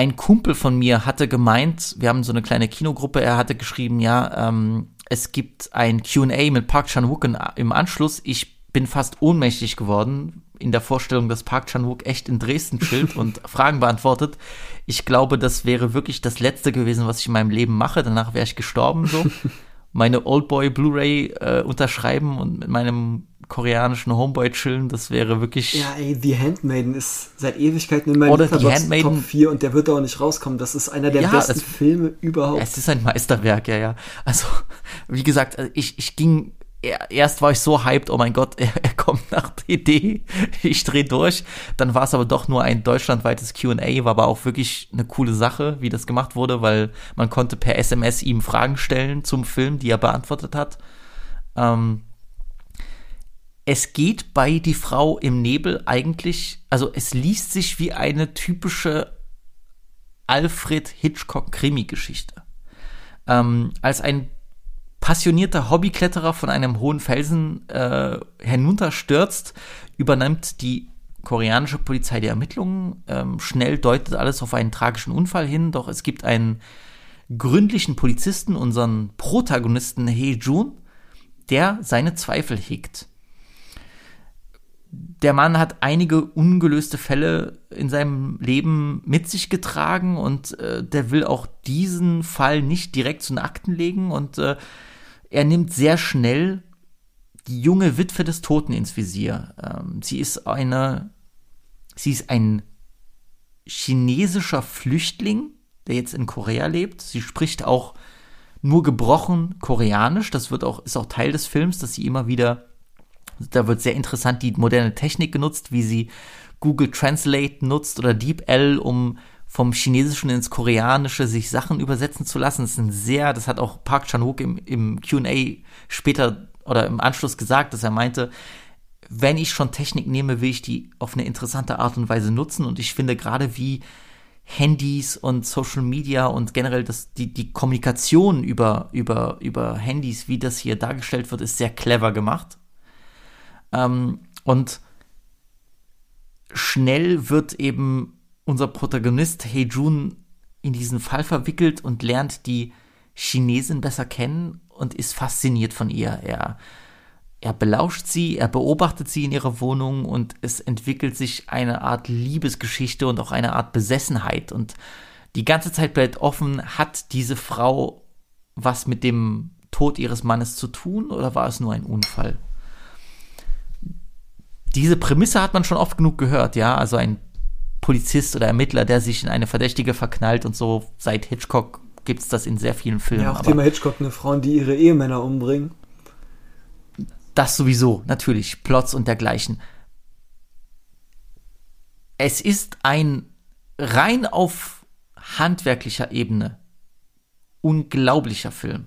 Ein Kumpel von mir hatte gemeint, wir haben so eine kleine Kinogruppe, er hatte geschrieben, ja, ähm, es gibt ein QA mit Park Chan-wook im Anschluss. Ich bin fast ohnmächtig geworden. in der Vorstellung, dass Park Chan-wook echt in Dresden chillt und Fragen beantwortet. Ich glaube, das wäre wirklich das Letzte gewesen, was ich in meinem Leben mache. Danach wäre ich gestorben so. Meine Oldboy Blu-ray äh, unterschreiben und mit meinem koreanischen Homeboy chillen, das wäre wirklich. Ja, ey, The Handmaiden ist seit Ewigkeiten in meinem Oder The Handmaiden, Top 4 und der wird auch nicht rauskommen. Das ist einer der ja, besten es, Filme überhaupt. Es ist ein Meisterwerk, ja, ja. Also, wie gesagt, ich, ich ging erst war ich so hyped, oh mein Gott, er, er kommt nach DD, ich drehe durch. Dann war es aber doch nur ein deutschlandweites Q&A, war aber auch wirklich eine coole Sache, wie das gemacht wurde, weil man konnte per SMS ihm Fragen stellen zum Film, die er beantwortet hat. Ähm, es geht bei Die Frau im Nebel eigentlich, also es liest sich wie eine typische Alfred Hitchcock-Krimi-Geschichte. Ähm, als ein passionierter Hobbykletterer von einem hohen Felsen äh, hinunterstürzt, übernimmt die koreanische Polizei die Ermittlungen. Ähm, schnell deutet alles auf einen tragischen Unfall hin, doch es gibt einen gründlichen Polizisten, unseren Protagonisten Hee Jun, der seine Zweifel hegt. Der Mann hat einige ungelöste Fälle in seinem Leben mit sich getragen und äh, der will auch diesen Fall nicht direkt zu den Akten legen und äh, er nimmt sehr schnell die junge Witwe des Toten ins Visier. Ähm, sie ist eine, sie ist ein chinesischer Flüchtling, der jetzt in Korea lebt. Sie spricht auch nur gebrochen Koreanisch. Das wird auch, ist auch Teil des Films, dass sie immer wieder, da wird sehr interessant die moderne Technik genutzt, wie sie Google Translate nutzt oder DeepL, um vom Chinesischen ins Koreanische sich Sachen übersetzen zu lassen. Das ist ein sehr, das hat auch Park Chan-wook im, im Q&A später oder im Anschluss gesagt, dass er meinte, wenn ich schon Technik nehme, will ich die auf eine interessante Art und Weise nutzen. Und ich finde gerade wie Handys und Social Media und generell das, die, die Kommunikation über, über, über Handys, wie das hier dargestellt wird, ist sehr clever gemacht. Ähm, und schnell wird eben unser Protagonist Jun in diesen Fall verwickelt und lernt die Chinesin besser kennen und ist fasziniert von ihr. Er, er belauscht sie, er beobachtet sie in ihrer Wohnung und es entwickelt sich eine Art Liebesgeschichte und auch eine Art Besessenheit. Und die ganze Zeit bleibt offen, hat diese Frau was mit dem Tod ihres Mannes zu tun oder war es nur ein Unfall? Diese Prämisse hat man schon oft genug gehört, ja. Also ein Polizist oder Ermittler, der sich in eine Verdächtige verknallt und so. Seit Hitchcock gibt es das in sehr vielen Filmen. Ja, auch Thema Hitchcock, eine Frauen, die ihre Ehemänner umbringen. Das sowieso, natürlich. Plots und dergleichen. Es ist ein rein auf handwerklicher Ebene unglaublicher Film.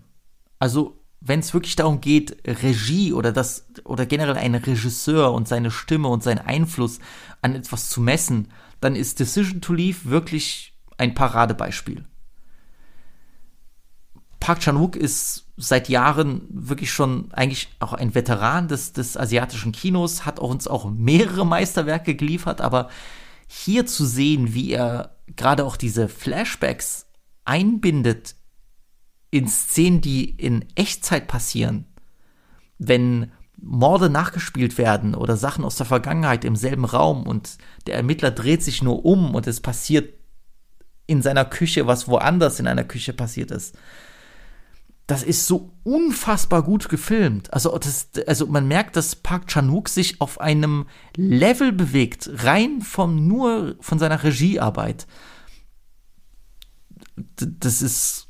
Also, wenn es wirklich darum geht, Regie oder das oder generell ein Regisseur und seine Stimme und seinen Einfluss an etwas zu messen, dann ist Decision to Leave wirklich ein Paradebeispiel. Park Chan-wook ist seit Jahren wirklich schon eigentlich auch ein Veteran des, des asiatischen Kinos, hat auch uns auch mehrere Meisterwerke geliefert, aber hier zu sehen, wie er gerade auch diese Flashbacks einbindet in Szenen, die in Echtzeit passieren, wenn Morde nachgespielt werden oder Sachen aus der Vergangenheit im selben Raum und der Ermittler dreht sich nur um und es passiert in seiner Küche, was woanders in einer Küche passiert ist. Das ist so unfassbar gut gefilmt. Also, das, also man merkt, dass Park Chan-wook sich auf einem Level bewegt, rein vom nur von seiner Regiearbeit. Das ist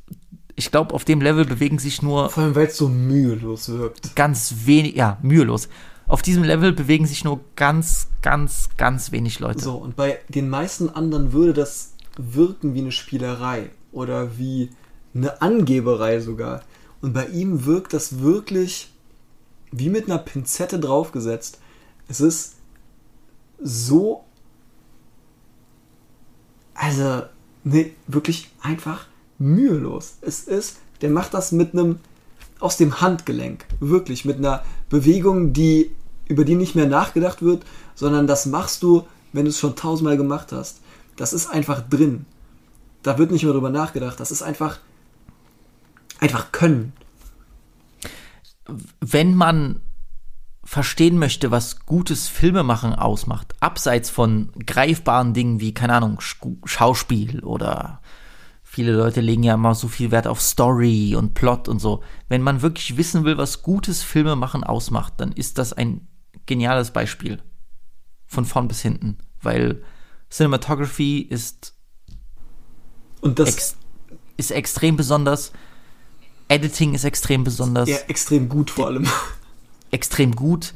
ich glaube, auf dem Level bewegen sich nur. Vor allem, weil es so mühelos wirkt. Ganz wenig, ja, mühelos. Auf diesem Level bewegen sich nur ganz, ganz, ganz wenig Leute. So, und bei den meisten anderen würde das wirken wie eine Spielerei oder wie eine Angeberei sogar. Und bei ihm wirkt das wirklich wie mit einer Pinzette draufgesetzt. Es ist so. Also, ne, wirklich einfach mühelos. Es ist, der macht das mit einem aus dem Handgelenk, wirklich mit einer Bewegung, die über die nicht mehr nachgedacht wird, sondern das machst du, wenn du es schon tausendmal gemacht hast. Das ist einfach drin. Da wird nicht mehr drüber nachgedacht. Das ist einfach einfach können. Wenn man verstehen möchte, was gutes Filmemachen ausmacht, abseits von greifbaren Dingen wie, keine Ahnung, Schauspiel oder viele Leute legen ja immer so viel Wert auf Story und Plot und so. Wenn man wirklich wissen will, was gutes Filmemachen ausmacht, dann ist das ein geniales Beispiel. Von vorn bis hinten. Weil Cinematography ist, und das ex ist extrem besonders. Editing ist extrem besonders. Ja, extrem gut vor allem. Extrem gut.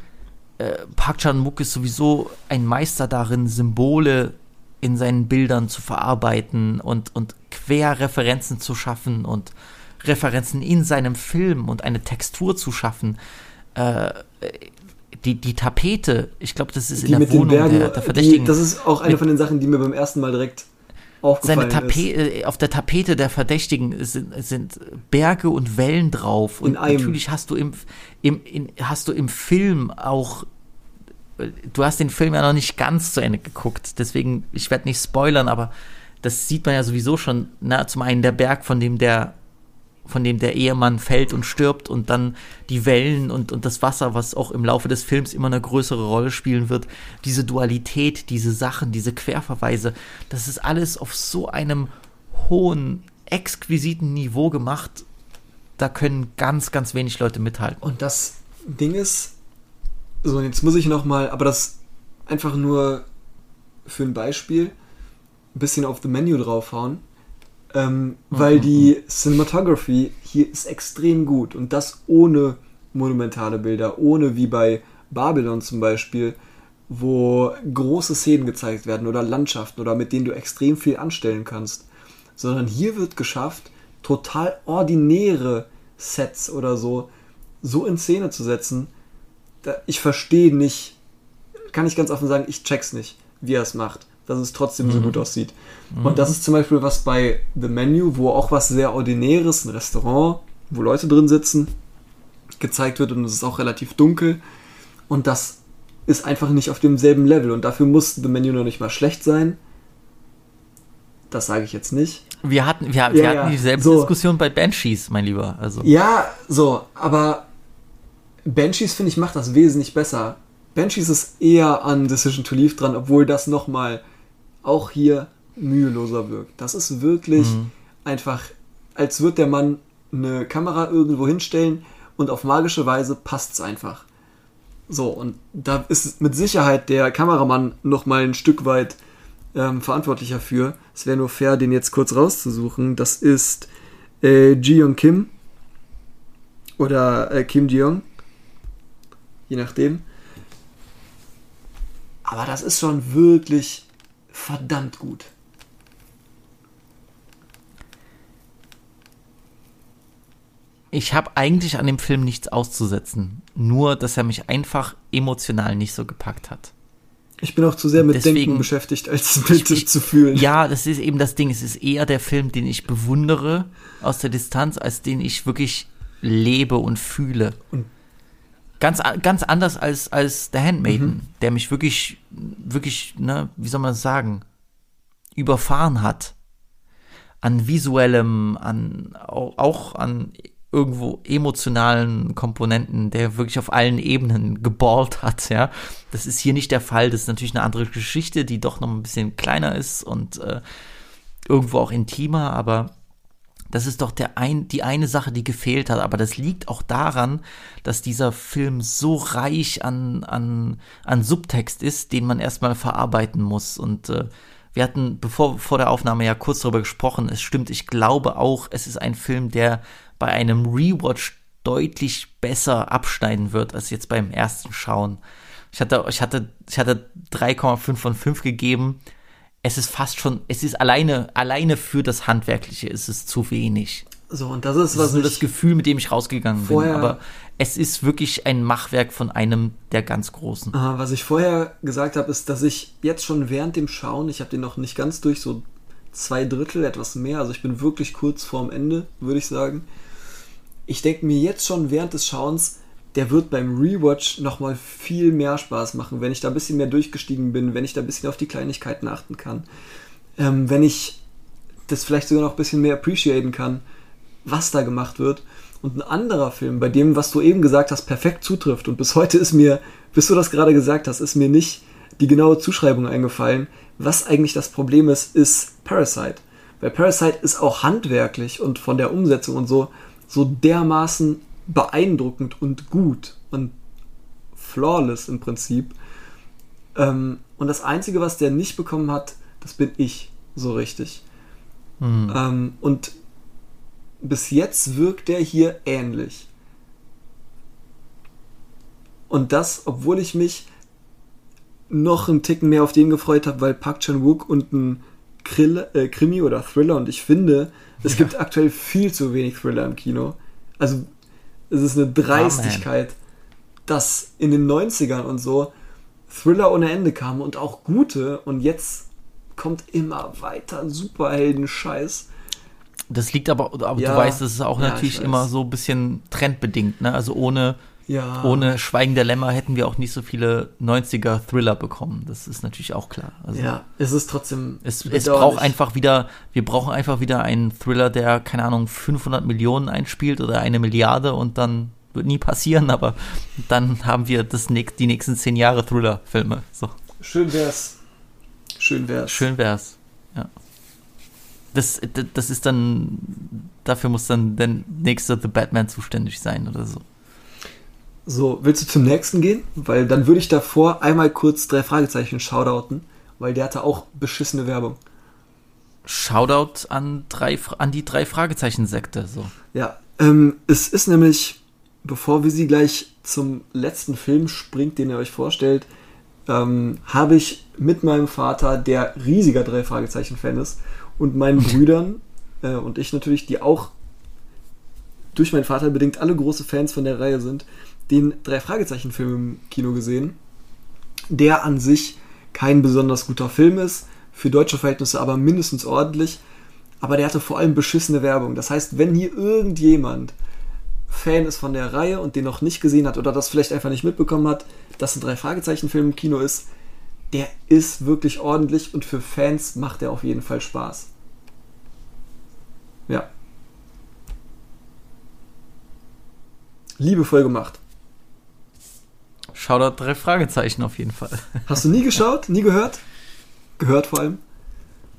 Äh, Park Chan-wook ist sowieso ein Meister darin, Symbole in seinen Bildern zu verarbeiten und, und Querreferenzen zu schaffen und Referenzen in seinem Film und eine Textur zu schaffen. Äh, die, die Tapete, ich glaube, das ist in die der Wohnung Bergen, der, der Verdächtigen. Die, das ist auch eine von den Sachen, die mir beim ersten Mal direkt aufgefallen seine Tapete, äh, Auf der Tapete der Verdächtigen sind, sind Berge und Wellen drauf. Und In natürlich hast du im, im, in, hast du im Film auch du hast den Film ja noch nicht ganz zu Ende geguckt, deswegen, ich werde nicht spoilern, aber das sieht man ja sowieso schon. Na, zum einen der Berg, von dem der, von dem der Ehemann fällt und stirbt und dann die Wellen und, und das Wasser, was auch im Laufe des Films immer eine größere Rolle spielen wird. Diese Dualität, diese Sachen, diese Querverweise, das ist alles auf so einem hohen, exquisiten Niveau gemacht. Da können ganz, ganz wenig Leute mithalten. Und das Ding ist, so, jetzt muss ich nochmal, aber das einfach nur für ein Beispiel ein bisschen auf The Menu draufhauen. Ähm, weil die Cinematography hier ist extrem gut und das ohne monumentale Bilder, ohne wie bei Babylon zum Beispiel, wo große Szenen gezeigt werden oder Landschaften oder mit denen du extrem viel anstellen kannst, sondern hier wird geschafft, total ordinäre Sets oder so so in Szene zu setzen, ich verstehe nicht, kann ich ganz offen sagen, ich check's nicht, wie er es macht, dass es trotzdem mhm. so gut aussieht. Mhm. Und das ist zum Beispiel was bei The Menu, wo auch was sehr Ordinäres, ein Restaurant, wo Leute drin sitzen, gezeigt wird und es ist auch relativ dunkel. Und das ist einfach nicht auf demselben Level. Und dafür muss The Menu noch nicht mal schlecht sein. Das sage ich jetzt nicht. Wir hatten, wir, wir ja, hatten dieselbe so. Diskussion bei Banshees, mein Lieber. Also. Ja, so, aber Banshees, finde ich, macht das wesentlich besser. Banshees ist eher an Decision to Leave dran, obwohl das nochmal auch hier müheloser wirkt. Das ist wirklich mhm. einfach, als würde der Mann eine Kamera irgendwo hinstellen und auf magische Weise passt es einfach. So, und da ist mit Sicherheit der Kameramann nochmal ein Stück weit ähm, verantwortlicher für. Es wäre nur fair, den jetzt kurz rauszusuchen. Das ist äh, Ji Kim oder äh, Kim Ji je nachdem. Aber das ist schon wirklich verdammt gut. Ich habe eigentlich an dem Film nichts auszusetzen. Nur, dass er mich einfach emotional nicht so gepackt hat. Ich bin auch zu sehr mit Deswegen, Denken beschäftigt, als mit ich, zu fühlen. Ja, das ist eben das Ding. Es ist eher der Film, den ich bewundere aus der Distanz, als den ich wirklich lebe und fühle. Und Ganz, ganz anders als, als The Handmaiden, mhm. der mich wirklich, wirklich, ne, wie soll man das sagen, überfahren hat. An visuellem, an, auch an irgendwo emotionalen Komponenten, der wirklich auf allen Ebenen geballt hat, ja. Das ist hier nicht der Fall. Das ist natürlich eine andere Geschichte, die doch noch ein bisschen kleiner ist und äh, irgendwo auch intimer, aber das ist doch der ein, die eine Sache, die gefehlt hat. Aber das liegt auch daran, dass dieser Film so reich an, an, an Subtext ist, den man erstmal verarbeiten muss. Und äh, wir hatten bevor vor der Aufnahme ja kurz darüber gesprochen. Es stimmt, ich glaube auch, es ist ein Film, der bei einem Rewatch deutlich besser abschneiden wird als jetzt beim ersten Schauen. Ich hatte, ich hatte, ich hatte 3,5 von 5 gegeben es ist fast schon, es ist alleine, alleine für das Handwerkliche ist es zu wenig. So, und das ist, was. Das ist nur das Gefühl, mit dem ich rausgegangen bin. Aber es ist wirklich ein Machwerk von einem der ganz Großen. Aha, was ich vorher gesagt habe, ist, dass ich jetzt schon während dem Schauen, ich habe den noch nicht ganz durch, so zwei Drittel, etwas mehr, also ich bin wirklich kurz vorm Ende, würde ich sagen. Ich denke mir jetzt schon während des Schauens, der wird beim Rewatch nochmal viel mehr Spaß machen, wenn ich da ein bisschen mehr durchgestiegen bin, wenn ich da ein bisschen auf die Kleinigkeiten achten kann, ähm, wenn ich das vielleicht sogar noch ein bisschen mehr appreciaten kann, was da gemacht wird. Und ein anderer Film, bei dem, was du eben gesagt hast, perfekt zutrifft. Und bis heute ist mir, bis du das gerade gesagt hast, ist mir nicht die genaue Zuschreibung eingefallen. Was eigentlich das Problem ist, ist Parasite. Weil Parasite ist auch handwerklich und von der Umsetzung und so, so dermaßen beeindruckend und gut und flawless im Prinzip. Ähm, und das Einzige, was der nicht bekommen hat, das bin ich so richtig. Mhm. Ähm, und bis jetzt wirkt der hier ähnlich. Und das, obwohl ich mich noch einen Ticken mehr auf den gefreut habe, weil Park Chan-wook und ein Krill, äh, Krimi oder Thriller und ich finde, es ja. gibt aktuell viel zu wenig Thriller im Kino. Also es ist eine Dreistigkeit, oh, dass in den 90ern und so Thriller ohne Ende kamen und auch gute und jetzt kommt immer weiter Superhelden-Scheiß. Das liegt aber, aber ja, du weißt, das ist auch ja, natürlich immer so ein bisschen trendbedingt, ne? Also ohne, ja. ohne Schweigen der Lämmer hätten wir auch nicht so viele 90er Thriller bekommen. Das ist natürlich auch klar. Also ja, es ist trotzdem. Es, es braucht einfach wieder, wir brauchen einfach wieder einen Thriller, der, keine Ahnung, 500 Millionen einspielt oder eine Milliarde und dann wird nie passieren, aber dann haben wir das, die nächsten zehn Jahre Thriller-Filme. So. Schön wär's. Schön wär's. Schön wär's, ja. Das, das ist dann, dafür muss dann der nächste The Batman zuständig sein oder so. So, willst du zum nächsten gehen? Weil dann würde ich davor einmal kurz drei Fragezeichen shoutouten, weil der hatte auch beschissene Werbung. Shoutout an, drei, an die drei Fragezeichen-Sekte. So. Ja, ähm, es ist nämlich bevor wir sie gleich zum letzten Film springt, den ihr euch vorstellt, ähm, habe ich mit meinem Vater, der riesiger drei Fragezeichen-Fan ist, und meinen Brüdern äh, und ich natürlich, die auch durch meinen Vater bedingt alle große Fans von der Reihe sind, den drei Fragezeichen-Film im Kino gesehen, der an sich kein besonders guter Film ist, für deutsche Verhältnisse aber mindestens ordentlich, aber der hatte vor allem beschissene Werbung. Das heißt, wenn hier irgendjemand Fan ist von der Reihe und den noch nicht gesehen hat oder das vielleicht einfach nicht mitbekommen hat, dass ein Drei-Fragezeichen-Film im Kino ist, der ist wirklich ordentlich und für Fans macht er auf jeden Fall Spaß. Ja. Liebevoll gemacht. Shoutout drei Fragezeichen auf jeden Fall. Hast du nie geschaut? Nie gehört? Gehört vor allem?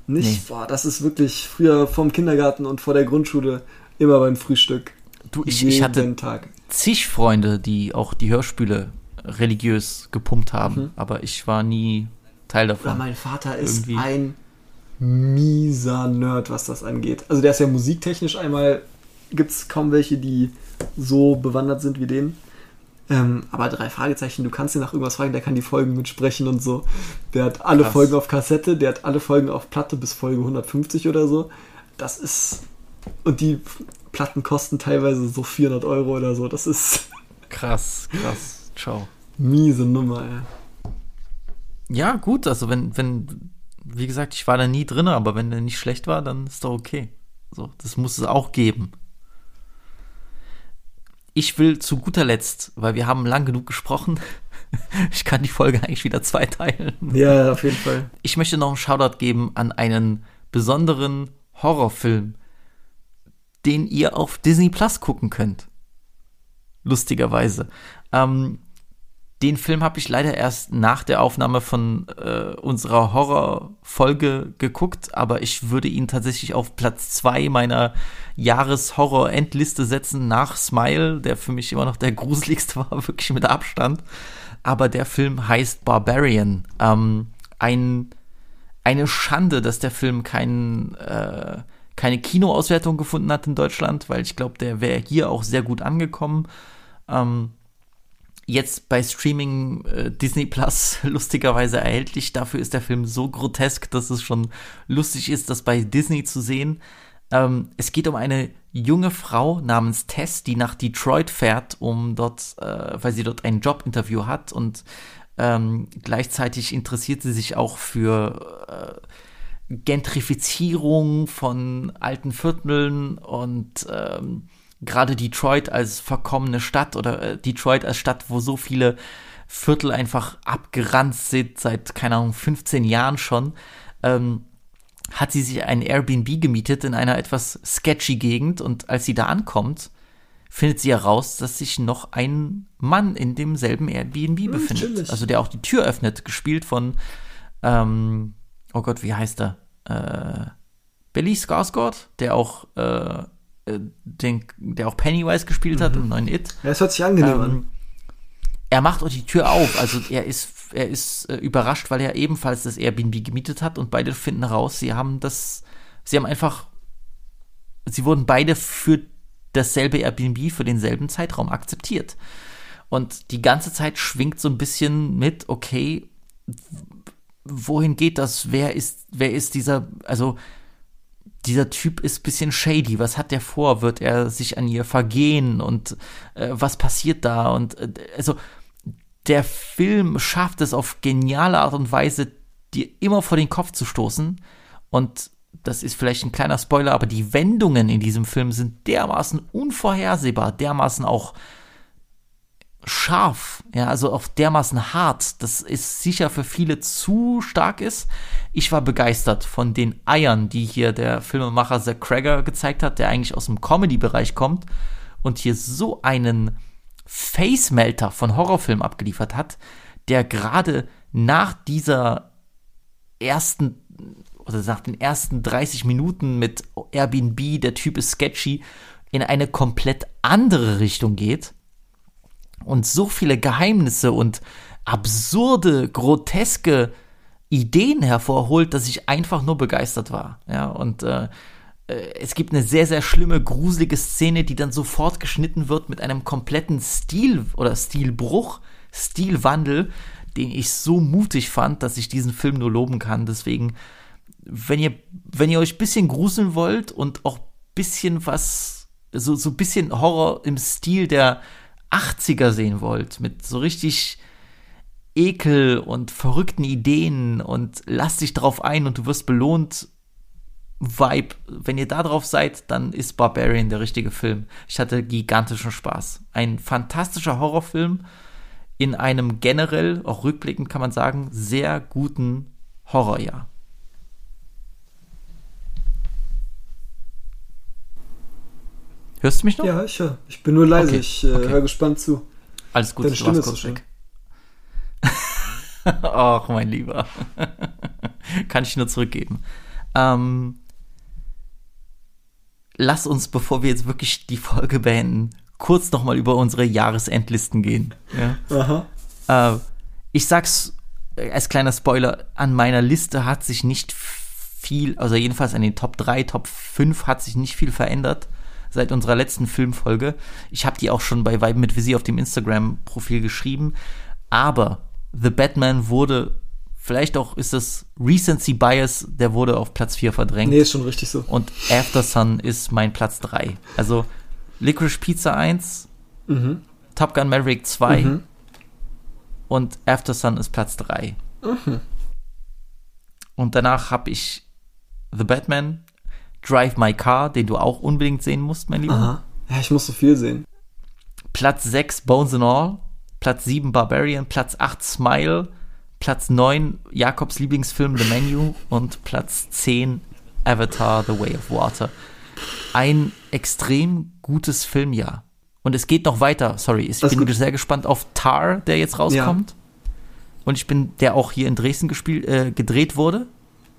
Nicht? Nee. Boah, das ist wirklich früher vom Kindergarten und vor der Grundschule immer beim Frühstück. Du, ich, ich hatte Tag. zig Freunde, die auch die Hörspiele religiös gepumpt haben, mhm. aber ich war nie Teil davon. Ja, mein Vater ist Irgendwie. ein mieser Nerd, was das angeht. Also der ist ja musiktechnisch einmal, gibt es kaum welche, die so bewandert sind wie den. Ähm, aber drei Fragezeichen, du kannst ihn nach irgendwas fragen, der kann die Folgen mitsprechen und so. Der hat alle Krass. Folgen auf Kassette, der hat alle Folgen auf Platte bis Folge 150 oder so. Das ist. Und die Platten kosten teilweise so 400 Euro oder so. Das ist. Krass, krass. Ciao. Miese Nummer, ey. Ja, gut, also wenn, wenn, wie gesagt, ich war da nie drin, aber wenn der nicht schlecht war, dann ist doch okay. So, das muss es auch geben. Ich will zu guter Letzt, weil wir haben lang genug gesprochen, ich kann die Folge eigentlich wieder zweiteilen. Ja, auf jeden Fall. Ich möchte noch einen Shoutout geben an einen besonderen Horrorfilm, den ihr auf Disney Plus gucken könnt. Lustigerweise. Ähm, den Film habe ich leider erst nach der Aufnahme von äh, unserer Horrorfolge geguckt, aber ich würde ihn tatsächlich auf Platz 2 meiner Jahreshorror-Endliste setzen, nach Smile, der für mich immer noch der gruseligste war, wirklich mit Abstand. Aber der Film heißt Barbarian. Ähm, ein, eine Schande, dass der Film keinen äh, keine Kinoauswertung gefunden hat in Deutschland, weil ich glaube, der wäre hier auch sehr gut angekommen. Ähm, jetzt bei Streaming äh, Disney Plus lustigerweise erhältlich. Dafür ist der Film so grotesk, dass es schon lustig ist, das bei Disney zu sehen. Ähm, es geht um eine junge Frau namens Tess, die nach Detroit fährt, um dort, äh, weil sie dort ein Jobinterview hat und ähm, gleichzeitig interessiert sie sich auch für äh, Gentrifizierung von alten Vierteln und ähm, gerade Detroit als verkommene Stadt oder äh, Detroit als Stadt, wo so viele Viertel einfach abgeranzt sind seit, keine Ahnung, 15 Jahren schon, ähm, hat sie sich ein Airbnb gemietet in einer etwas sketchy Gegend und als sie da ankommt, findet sie heraus, dass sich noch ein Mann in demselben Airbnb Hm, befindet. chillig. Also der auch die Tür öffnet, gespielt von, ähm, oh Gott, wie heißt er? Äh, Billy Skarsgård, der auch, äh, den, der auch Pennywise gespielt hat Mhm. im neuen It. Ja, das hört sich angenehm an. Er macht auch die Tür auf, also er ist, er ist äh, überrascht, weil er ebenfalls das Airbnb gemietet hat und beide finden heraus, sie haben das, sie haben einfach, sie wurden beide für dasselbe Airbnb für denselben Zeitraum akzeptiert. Und die ganze Zeit schwingt so ein bisschen mit, okay, wohin geht das? Wer ist, wer ist dieser, also dieser Typ ist ein bisschen shady. Was hat der vor? Wird er sich an ihr vergehen? Und äh, was passiert da? Und äh, also der Film schafft es auf geniale Art und Weise, dir immer vor den Kopf zu stoßen. Und das ist vielleicht ein kleiner Spoiler, aber die Wendungen in diesem Film sind dermaßen unvorhersehbar, dermaßen auch scharf, ja, also auf dermaßen hart, dass es sicher für viele zu stark ist. Ich war begeistert von den Eiern, die hier der Filmemacher Zack Cregger gezeigt hat, der eigentlich aus dem Comedy-Bereich kommt und hier so einen Face-Melter von Horrorfilmen abgeliefert hat, der gerade nach dieser ersten oder nach den ersten 30 Minuten mit Airbnb, der Typ ist sketchy, in eine komplett andere Richtung geht und so viele Geheimnisse und absurde, groteske Ideen hervorholt, dass ich einfach nur begeistert war. Ja, und äh, äh, es gibt eine sehr, sehr schlimme, gruselige Szene, die dann sofort geschnitten wird mit einem kompletten Stil oder Stilbruch, Stilwandel, den ich so mutig fand, dass ich diesen Film nur loben kann. Deswegen, wenn ihr, wenn ihr euch ein bisschen gruseln wollt und auch ein bisschen was, so, so ein bisschen Horror im Stil der 80er sehen wollt, mit so richtig Ekel und verrückten Ideen und lass dich drauf ein und du wirst belohnt. Vibe, wenn ihr da drauf seid, dann ist Barbarian der richtige Film. Ich hatte gigantischen Spaß. Ein fantastischer Horrorfilm in einem generell, auch rückblickend kann man sagen, sehr guten Horrorjahr. Hörst du mich noch? Ja, ich höre. Ich bin nur leise. Okay, Ich äh, okay. höre gespannt zu. Alles gut, Deine Stimme ist so schön. weg. Ach, mein Lieber. Kann ich nur zurückgeben. Ähm, lass uns, bevor wir jetzt wirklich die Folge beenden, kurz nochmal über unsere Jahresendlisten gehen. Ja? Aha. Äh, ich sag's äh, als kleiner Spoiler, an meiner Liste hat sich nicht viel, also jedenfalls an den Top 3, Top 5 hat sich nicht viel verändert seit unserer letzten Filmfolge. Ich habe die auch schon bei Vibe mit Visier auf dem Instagram-Profil geschrieben. Aber The Batman wurde, vielleicht auch ist das Recency Bias, der wurde auf Platz 4 verdrängt. Nee, ist schon richtig so. Und After Sun ist mein Platz 3. Also Licorice Pizza 1, Mhm. Top Gun Maverick 2 Mhm. und After Sun ist Platz 3. Mhm. Und danach habe ich The Batman, Drive My Car, den du auch unbedingt sehen musst, mein Lieber. Aha. Ja, ich muss so viel sehen. Platz 6 Bones and All, Platz 7 Barbarian, Platz 8 Smile, Platz 9 Jakobs Lieblingsfilm The Menu und Platz 10 Avatar The Way of Water. Ein extrem gutes Filmjahr. Und es geht noch weiter, sorry, ich Alles bin sehr gespannt auf Tar, der jetzt rauskommt. Und ich bin, der auch hier in Dresden gespielt, äh, gedreht wurde.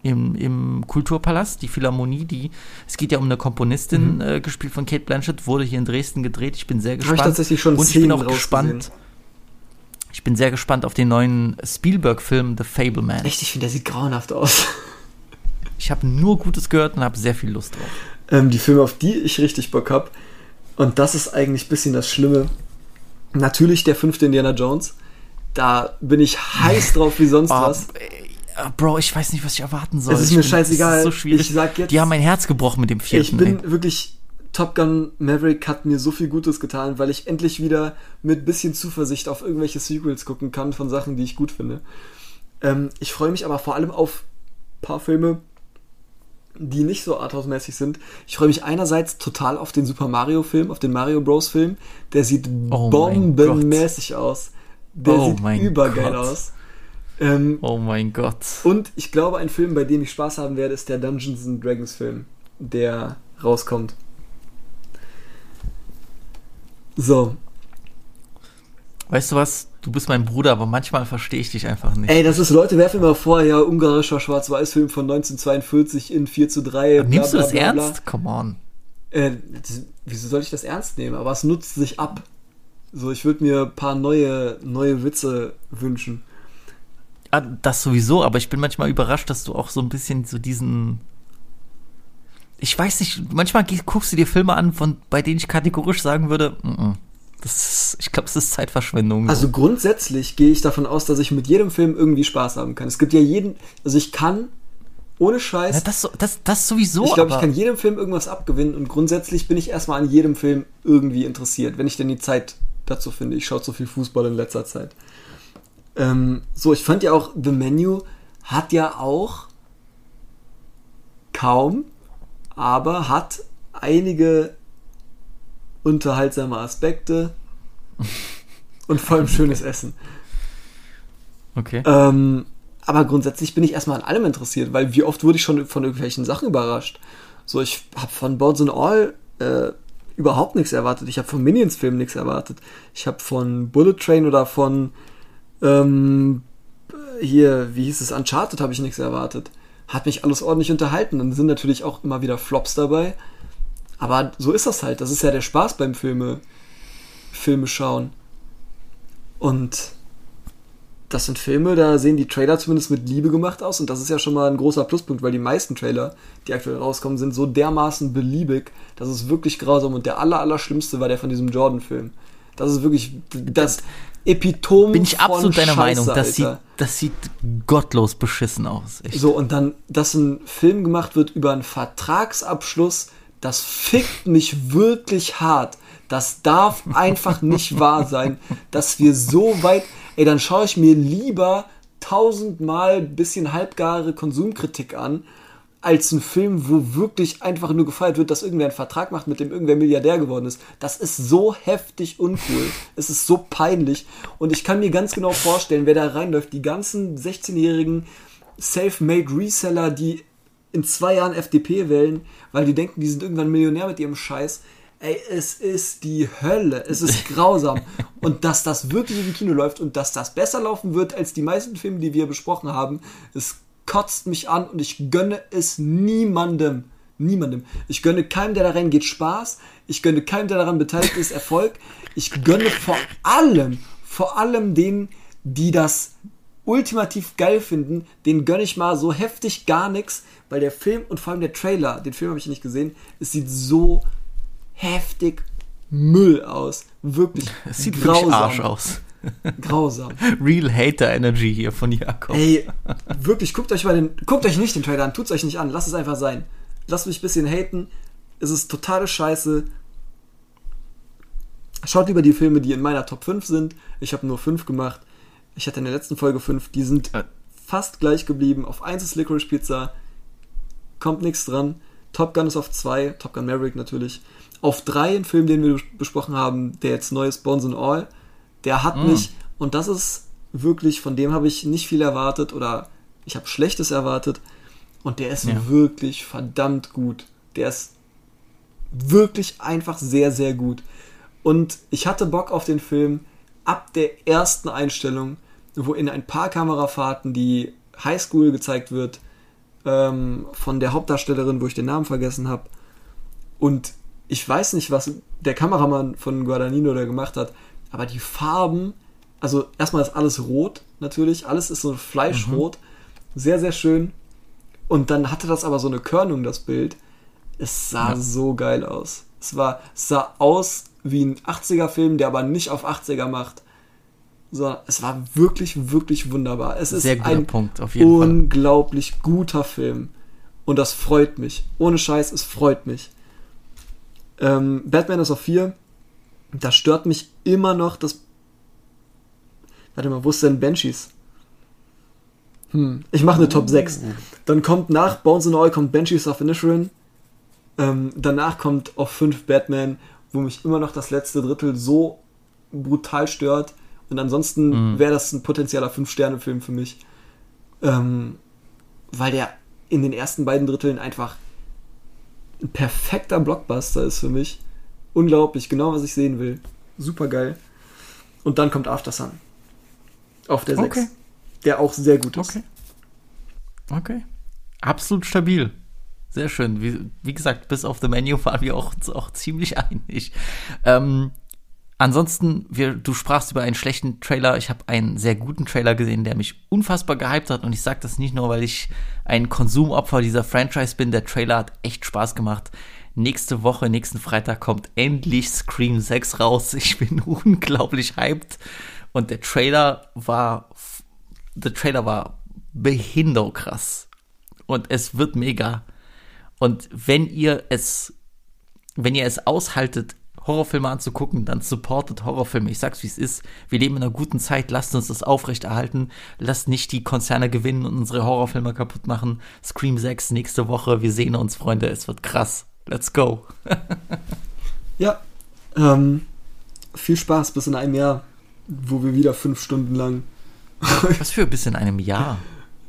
Im, Im Kulturpalast, die Philharmonie, die, es geht ja um eine Komponistin, Mhm. äh, gespielt von Kate Blanchett, wurde hier in Dresden gedreht. Ich bin sehr Hab ich gespannt. tatsächlich schon Und ich bin auch gespannt. gesehen. Ich bin sehr gespannt auf den neuen Spielberg-Film The Fableman. Echt, ich finde, der sieht grauenhaft aus. Ich habe nur Gutes gehört und habe sehr viel Lust drauf. ähm, die Filme, auf die ich richtig Bock habe. Und das ist eigentlich ein bisschen das Schlimme. Natürlich der fünfte Indiana Jones. Da bin ich heiß drauf wie sonst Oh, was. Äh, Bro, ich weiß nicht, was ich erwarten soll. Es ist mir bin- scheißegal. Ist so schwierig. Ich sag jetzt- Die haben mein Herz gebrochen mit dem vierten. Ich bin ey. wirklich. Top Gun Maverick hat mir so viel Gutes getan, weil ich endlich wieder mit bisschen Zuversicht auf irgendwelche Sequels gucken kann von Sachen, die ich gut finde. Ähm, ich freue mich aber vor allem auf ein paar Filme, die nicht so arthouse-mäßig sind. Ich freue mich einerseits total auf den Super Mario-Film, auf den Mario Bros-Film. Der sieht Oh bombenmäßig aus. Der Oh sieht übergeil Gott. aus. Ähm, oh mein Gott. und ich glaube, ein Film, bei dem ich Spaß haben werde, ist der Dungeons and Dragons Film, der rauskommt. So. Weißt du was? Du bist mein Bruder, aber manchmal verstehe ich dich einfach nicht. Ey, das ist, Leute werfen immer vor, ja, ungarischer Schwarz-Weiß-Film von 1942 in 4 zu 3. Bla, Nimmst bla, du das bla, ernst? Come on. Äh, das, wieso soll ich das ernst nehmen? Aber es nutzt sich ab. So, ich würde mir ein paar neue, neue Witze wünschen. Ah, das sowieso, aber ich bin manchmal überrascht, dass du auch so ein bisschen so diesen. Ich weiß nicht, manchmal guckst du dir Filme an, von, bei denen ich kategorisch sagen würde, mm -mm, das ist, ich glaube, es ist Zeitverschwendung. Also so. grundsätzlich gehe ich davon aus, dass ich mit jedem Film irgendwie Spaß haben kann. Es gibt ja jeden, also ich kann ohne Scheiß. Ja, das, das, das sowieso. Ich glaube, ich kann jedem Film irgendwas abgewinnen und grundsätzlich bin ich erstmal an jedem Film irgendwie interessiert, wenn ich denn die Zeit dazu finde. Ich schaue zu viel Fußball in letzter Zeit. Ähm, so, ich fand ja auch, The Menu hat ja auch kaum, aber hat einige unterhaltsame Aspekte und vor allem schönes Essen. Okay. Ähm, aber grundsätzlich bin ich erstmal an allem interessiert, weil wie oft wurde ich schon von irgendwelchen Sachen überrascht. So, ich habe von Bones and All äh, überhaupt nichts erwartet. Ich habe von Minions-Filmen nichts erwartet. Ich habe von Bullet Train oder von ähm, hier, wie hieß es, Uncharted habe ich nichts erwartet. Hat mich alles ordentlich unterhalten. Dann sind natürlich auch immer wieder Flops dabei. Aber so ist das halt. Das ist ja der Spaß beim Filme, Filme schauen. Und das sind Filme, da sehen die Trailer zumindest mit Liebe gemacht aus und das ist ja schon mal ein großer Pluspunkt, weil die meisten Trailer, die aktuell rauskommen, sind so dermaßen beliebig, das ist wirklich grausam und der aller, aller schlimmste war der von diesem Jordan-Film. Das ist wirklich das Epitom Bin ich absolut deiner Meinung, das sieht, das sieht gottlos beschissen aus. Echt. So, und dann, dass ein Film gemacht wird über einen Vertragsabschluss, das fickt mich wirklich hart. Das darf einfach nicht wahr sein, dass wir so weit, ey, dann schaue ich mir lieber tausendmal ein bisschen halbgare Konsumkritik an, als ein Film, wo wirklich einfach nur gefeiert wird, dass irgendwer einen Vertrag macht, mit dem irgendwer Milliardär geworden ist. Das ist so heftig uncool. es ist so peinlich. Und ich kann mir ganz genau vorstellen, wer da reinläuft, die ganzen 16-jährigen Self-Made Reseller, die in zwei Jahren FDP wählen, weil die denken, die sind irgendwann Millionär mit ihrem Scheiß. Ey, es ist die Hölle. Es ist grausam. und dass das wirklich im Kino läuft und dass das besser laufen wird als die meisten Filme, die wir besprochen haben, es kotzt mich an und ich gönne es niemandem. Niemandem. Ich gönne keinem, der da reingeht, Spaß. Ich gönne keinem, der daran beteiligt ist, Erfolg. Ich gönne vor allem, vor allem denen, die das ultimativ geil finden, den gönne ich mal so heftig gar nichts, weil der Film und vor allem der Trailer, den Film habe ich nicht gesehen, es sieht so heftig Müll aus. Wirklich. Es sieht grausam. wirklich Arsch aus. Grausam. Real Hater Energy hier von Jakob. Ey, wirklich, guckt euch mal den, guckt euch nicht den Trailer an, tut's euch nicht an, lasst es einfach sein. Lasst mich ein bisschen haten. Es ist totale Scheiße. Schaut lieber die Filme, die in meiner Top 5 sind. Ich habe nur 5 gemacht. Ich hatte in der letzten Folge 5. Die sind äh. fast gleich geblieben. Auf 1 ist Licorice Pizza. Kommt nichts dran. Top Gun ist auf 2. Top Gun Maverick natürlich. Auf 3 ein Film, den wir besprochen haben, der jetzt neu ist, Bones and All. Der hat mm. mich, und das ist wirklich, von dem habe ich nicht viel erwartet oder ich habe Schlechtes erwartet. Und der ist ja. wirklich verdammt gut. Der ist wirklich einfach sehr, sehr gut. Und ich hatte Bock auf den Film ab der ersten Einstellung, wo in ein paar Kamerafahrten die Highschool gezeigt wird ähm, von der Hauptdarstellerin, wo ich den Namen vergessen habe. Und ich weiß nicht, was der Kameramann von Guadagnino da gemacht hat, aber die Farben, also erstmal ist alles rot natürlich, alles ist so fleischrot, mhm. sehr, sehr schön. Und dann hatte das aber so eine Körnung, das Bild. Es sah ja. so geil aus. Es war, es sah aus wie ein 80er-Film, der aber nicht auf 80er macht. So, es war wirklich, wirklich wunderbar. Es ist ein Punkt, unglaublich Fall. guter Film. Und das freut mich. Ohne Scheiß, es freut mich. Ähm, Batman ist auf 4 da stört mich immer noch das. Warte mal, wo ist denn Banshees? Hm, ich mache eine Top 6. Dann kommt nach Bones and All kommt Banshees of Inisherin. Ähm, danach kommt auf 5 Batman, wo mich immer noch das letzte Drittel so brutal stört. Und ansonsten mhm. wäre das ein potenzieller 5-Sterne-Film für mich. Ähm, weil der in den ersten beiden Dritteln einfach ein perfekter Blockbuster ist für mich unglaublich, genau was ich sehen will. super geil. Und dann kommt After Sun. Auf der 6. Okay. Der auch sehr gut ist. Okay. Okay. Absolut stabil. Sehr schön. Wie, wie gesagt, bis auf The Menu waren wir auch, auch ziemlich einig. Ähm, ansonsten, wir, du sprachst über einen schlechten Trailer. Ich habe einen sehr guten Trailer gesehen, der mich unfassbar gehypt hat. Und ich sage das nicht nur, weil ich ein Konsumopfer dieser Franchise bin. Der Trailer hat echt Spaß gemacht. Nächste Woche, nächsten Freitag kommt endlich Scream 6 raus. Ich bin unglaublich hyped. Und der Trailer war, der Trailer war behinderkrass. Und es wird mega. Und wenn ihr es, wenn ihr es aushaltet, Horrorfilme anzugucken, dann supportet Horrorfilme. Ich sag's wie es ist. Wir leben in einer guten Zeit. Lasst uns das aufrechterhalten. Lasst nicht die Konzerne gewinnen und unsere Horrorfilme kaputt machen. Scream 6 nächste Woche. Wir sehen uns, Freunde. Es wird krass. Let's go. ja. Ähm, viel Spaß bis in einem Jahr, wo wir wieder fünf Stunden lang. Was für bis in einem Jahr?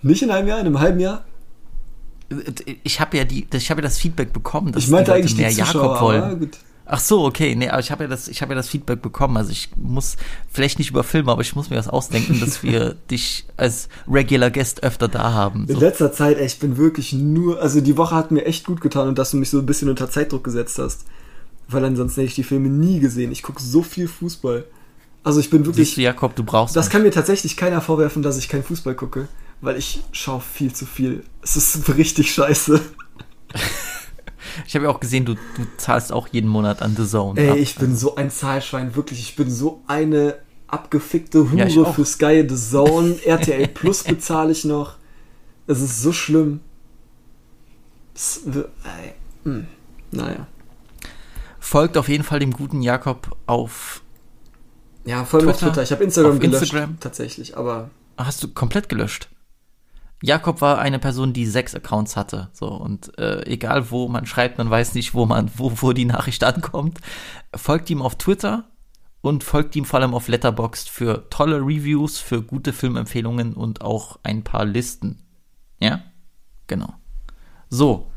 Nicht in einem Jahr, in einem halben Jahr? Ich habe ja die, ich habe ja das Feedback bekommen, dass ich meinte die eigentlich mehr die Zuschauer, Jakob wollen. Ach so, okay, nee, aber ich habe ja das, ich habe ja das Feedback bekommen. Also ich muss vielleicht nicht über Filme, aber ich muss mir was ausdenken, dass wir dich als Regular Guest öfter da haben. In letzter Zeit, ey, ich bin wirklich nur, also die Woche hat mir echt gut getan und dass du mich so ein bisschen unter Zeitdruck gesetzt hast. Weil ansonsten hätte ich die Filme nie gesehen. Ich gucke so viel Fußball. Also ich bin wirklich. Siehst du, Jakob, du brauchst. Das kann mir tatsächlich keiner vorwerfen, dass ich keinen Fußball gucke, weil ich schaue viel zu viel. Es ist richtig scheiße. Ich habe ja auch gesehen, du, du zahlst auch jeden Monat an The Zone. Ey, ab. ich bin so ein Zahlschwein, wirklich. Ich bin so eine abgefickte Hure Ja, für Sky The Zone. RTL Plus bezahle ich noch. Es ist so schlimm. Es, ey, hm, naja. Folgt auf jeden Fall dem guten Jakob auf. Ja, vor allem auf Twitter. Ich habe Instagram auf gelöscht, Instagram. tatsächlich, aber Hast du komplett gelöscht? Jakob war eine Person, die sechs Accounts hatte. So, und äh, egal wo man schreibt, man weiß nicht, wo man, wo, wo die Nachricht ankommt. Folgt ihm auf Twitter und folgt ihm vor allem auf Letterboxd für tolle Reviews, für gute Filmempfehlungen und auch ein paar Listen. Ja? Genau. So.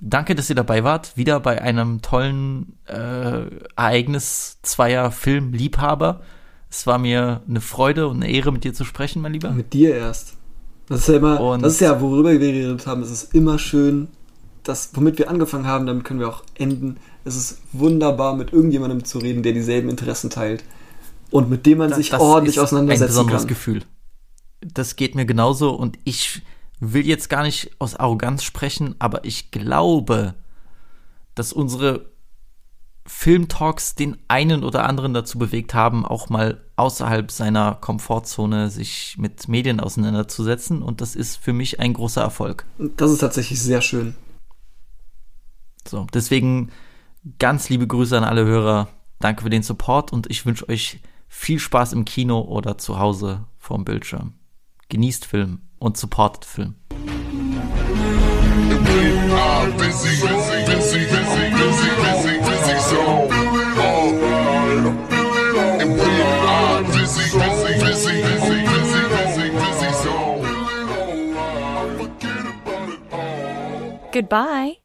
Danke, dass ihr dabei wart. Wieder bei einem tollen äh, Ereignis zweier Filmliebhaber. Es war mir eine Freude und eine Ehre, mit dir zu sprechen, mein Lieber. mit dir erst. Das ist ja immer, Und- das ist ja, worüber wir geredet haben. Es ist immer schön, das, womit wir angefangen haben, damit können wir auch enden. Es ist wunderbar, mit irgendjemandem zu reden, der dieselben Interessen teilt. Und mit dem man sich ordentlich ist auseinandersetzen ein besonderes kann. Gefühl. Das geht mir genauso und ich will jetzt gar nicht aus Arroganz sprechen, aber ich glaube, dass unsere Filmtalks den einen oder anderen dazu bewegt haben, auch mal außerhalb seiner Komfortzone sich mit Medien auseinanderzusetzen und das ist für mich ein großer Erfolg. Das ist tatsächlich sehr schön. So, deswegen ganz liebe Grüße an alle Hörer. Danke für den Support und ich wünsche euch viel Spaß im Kino oder zu Hause vorm Bildschirm. Genießt Film und supportet Film. busy, busy, busy, Goodbye.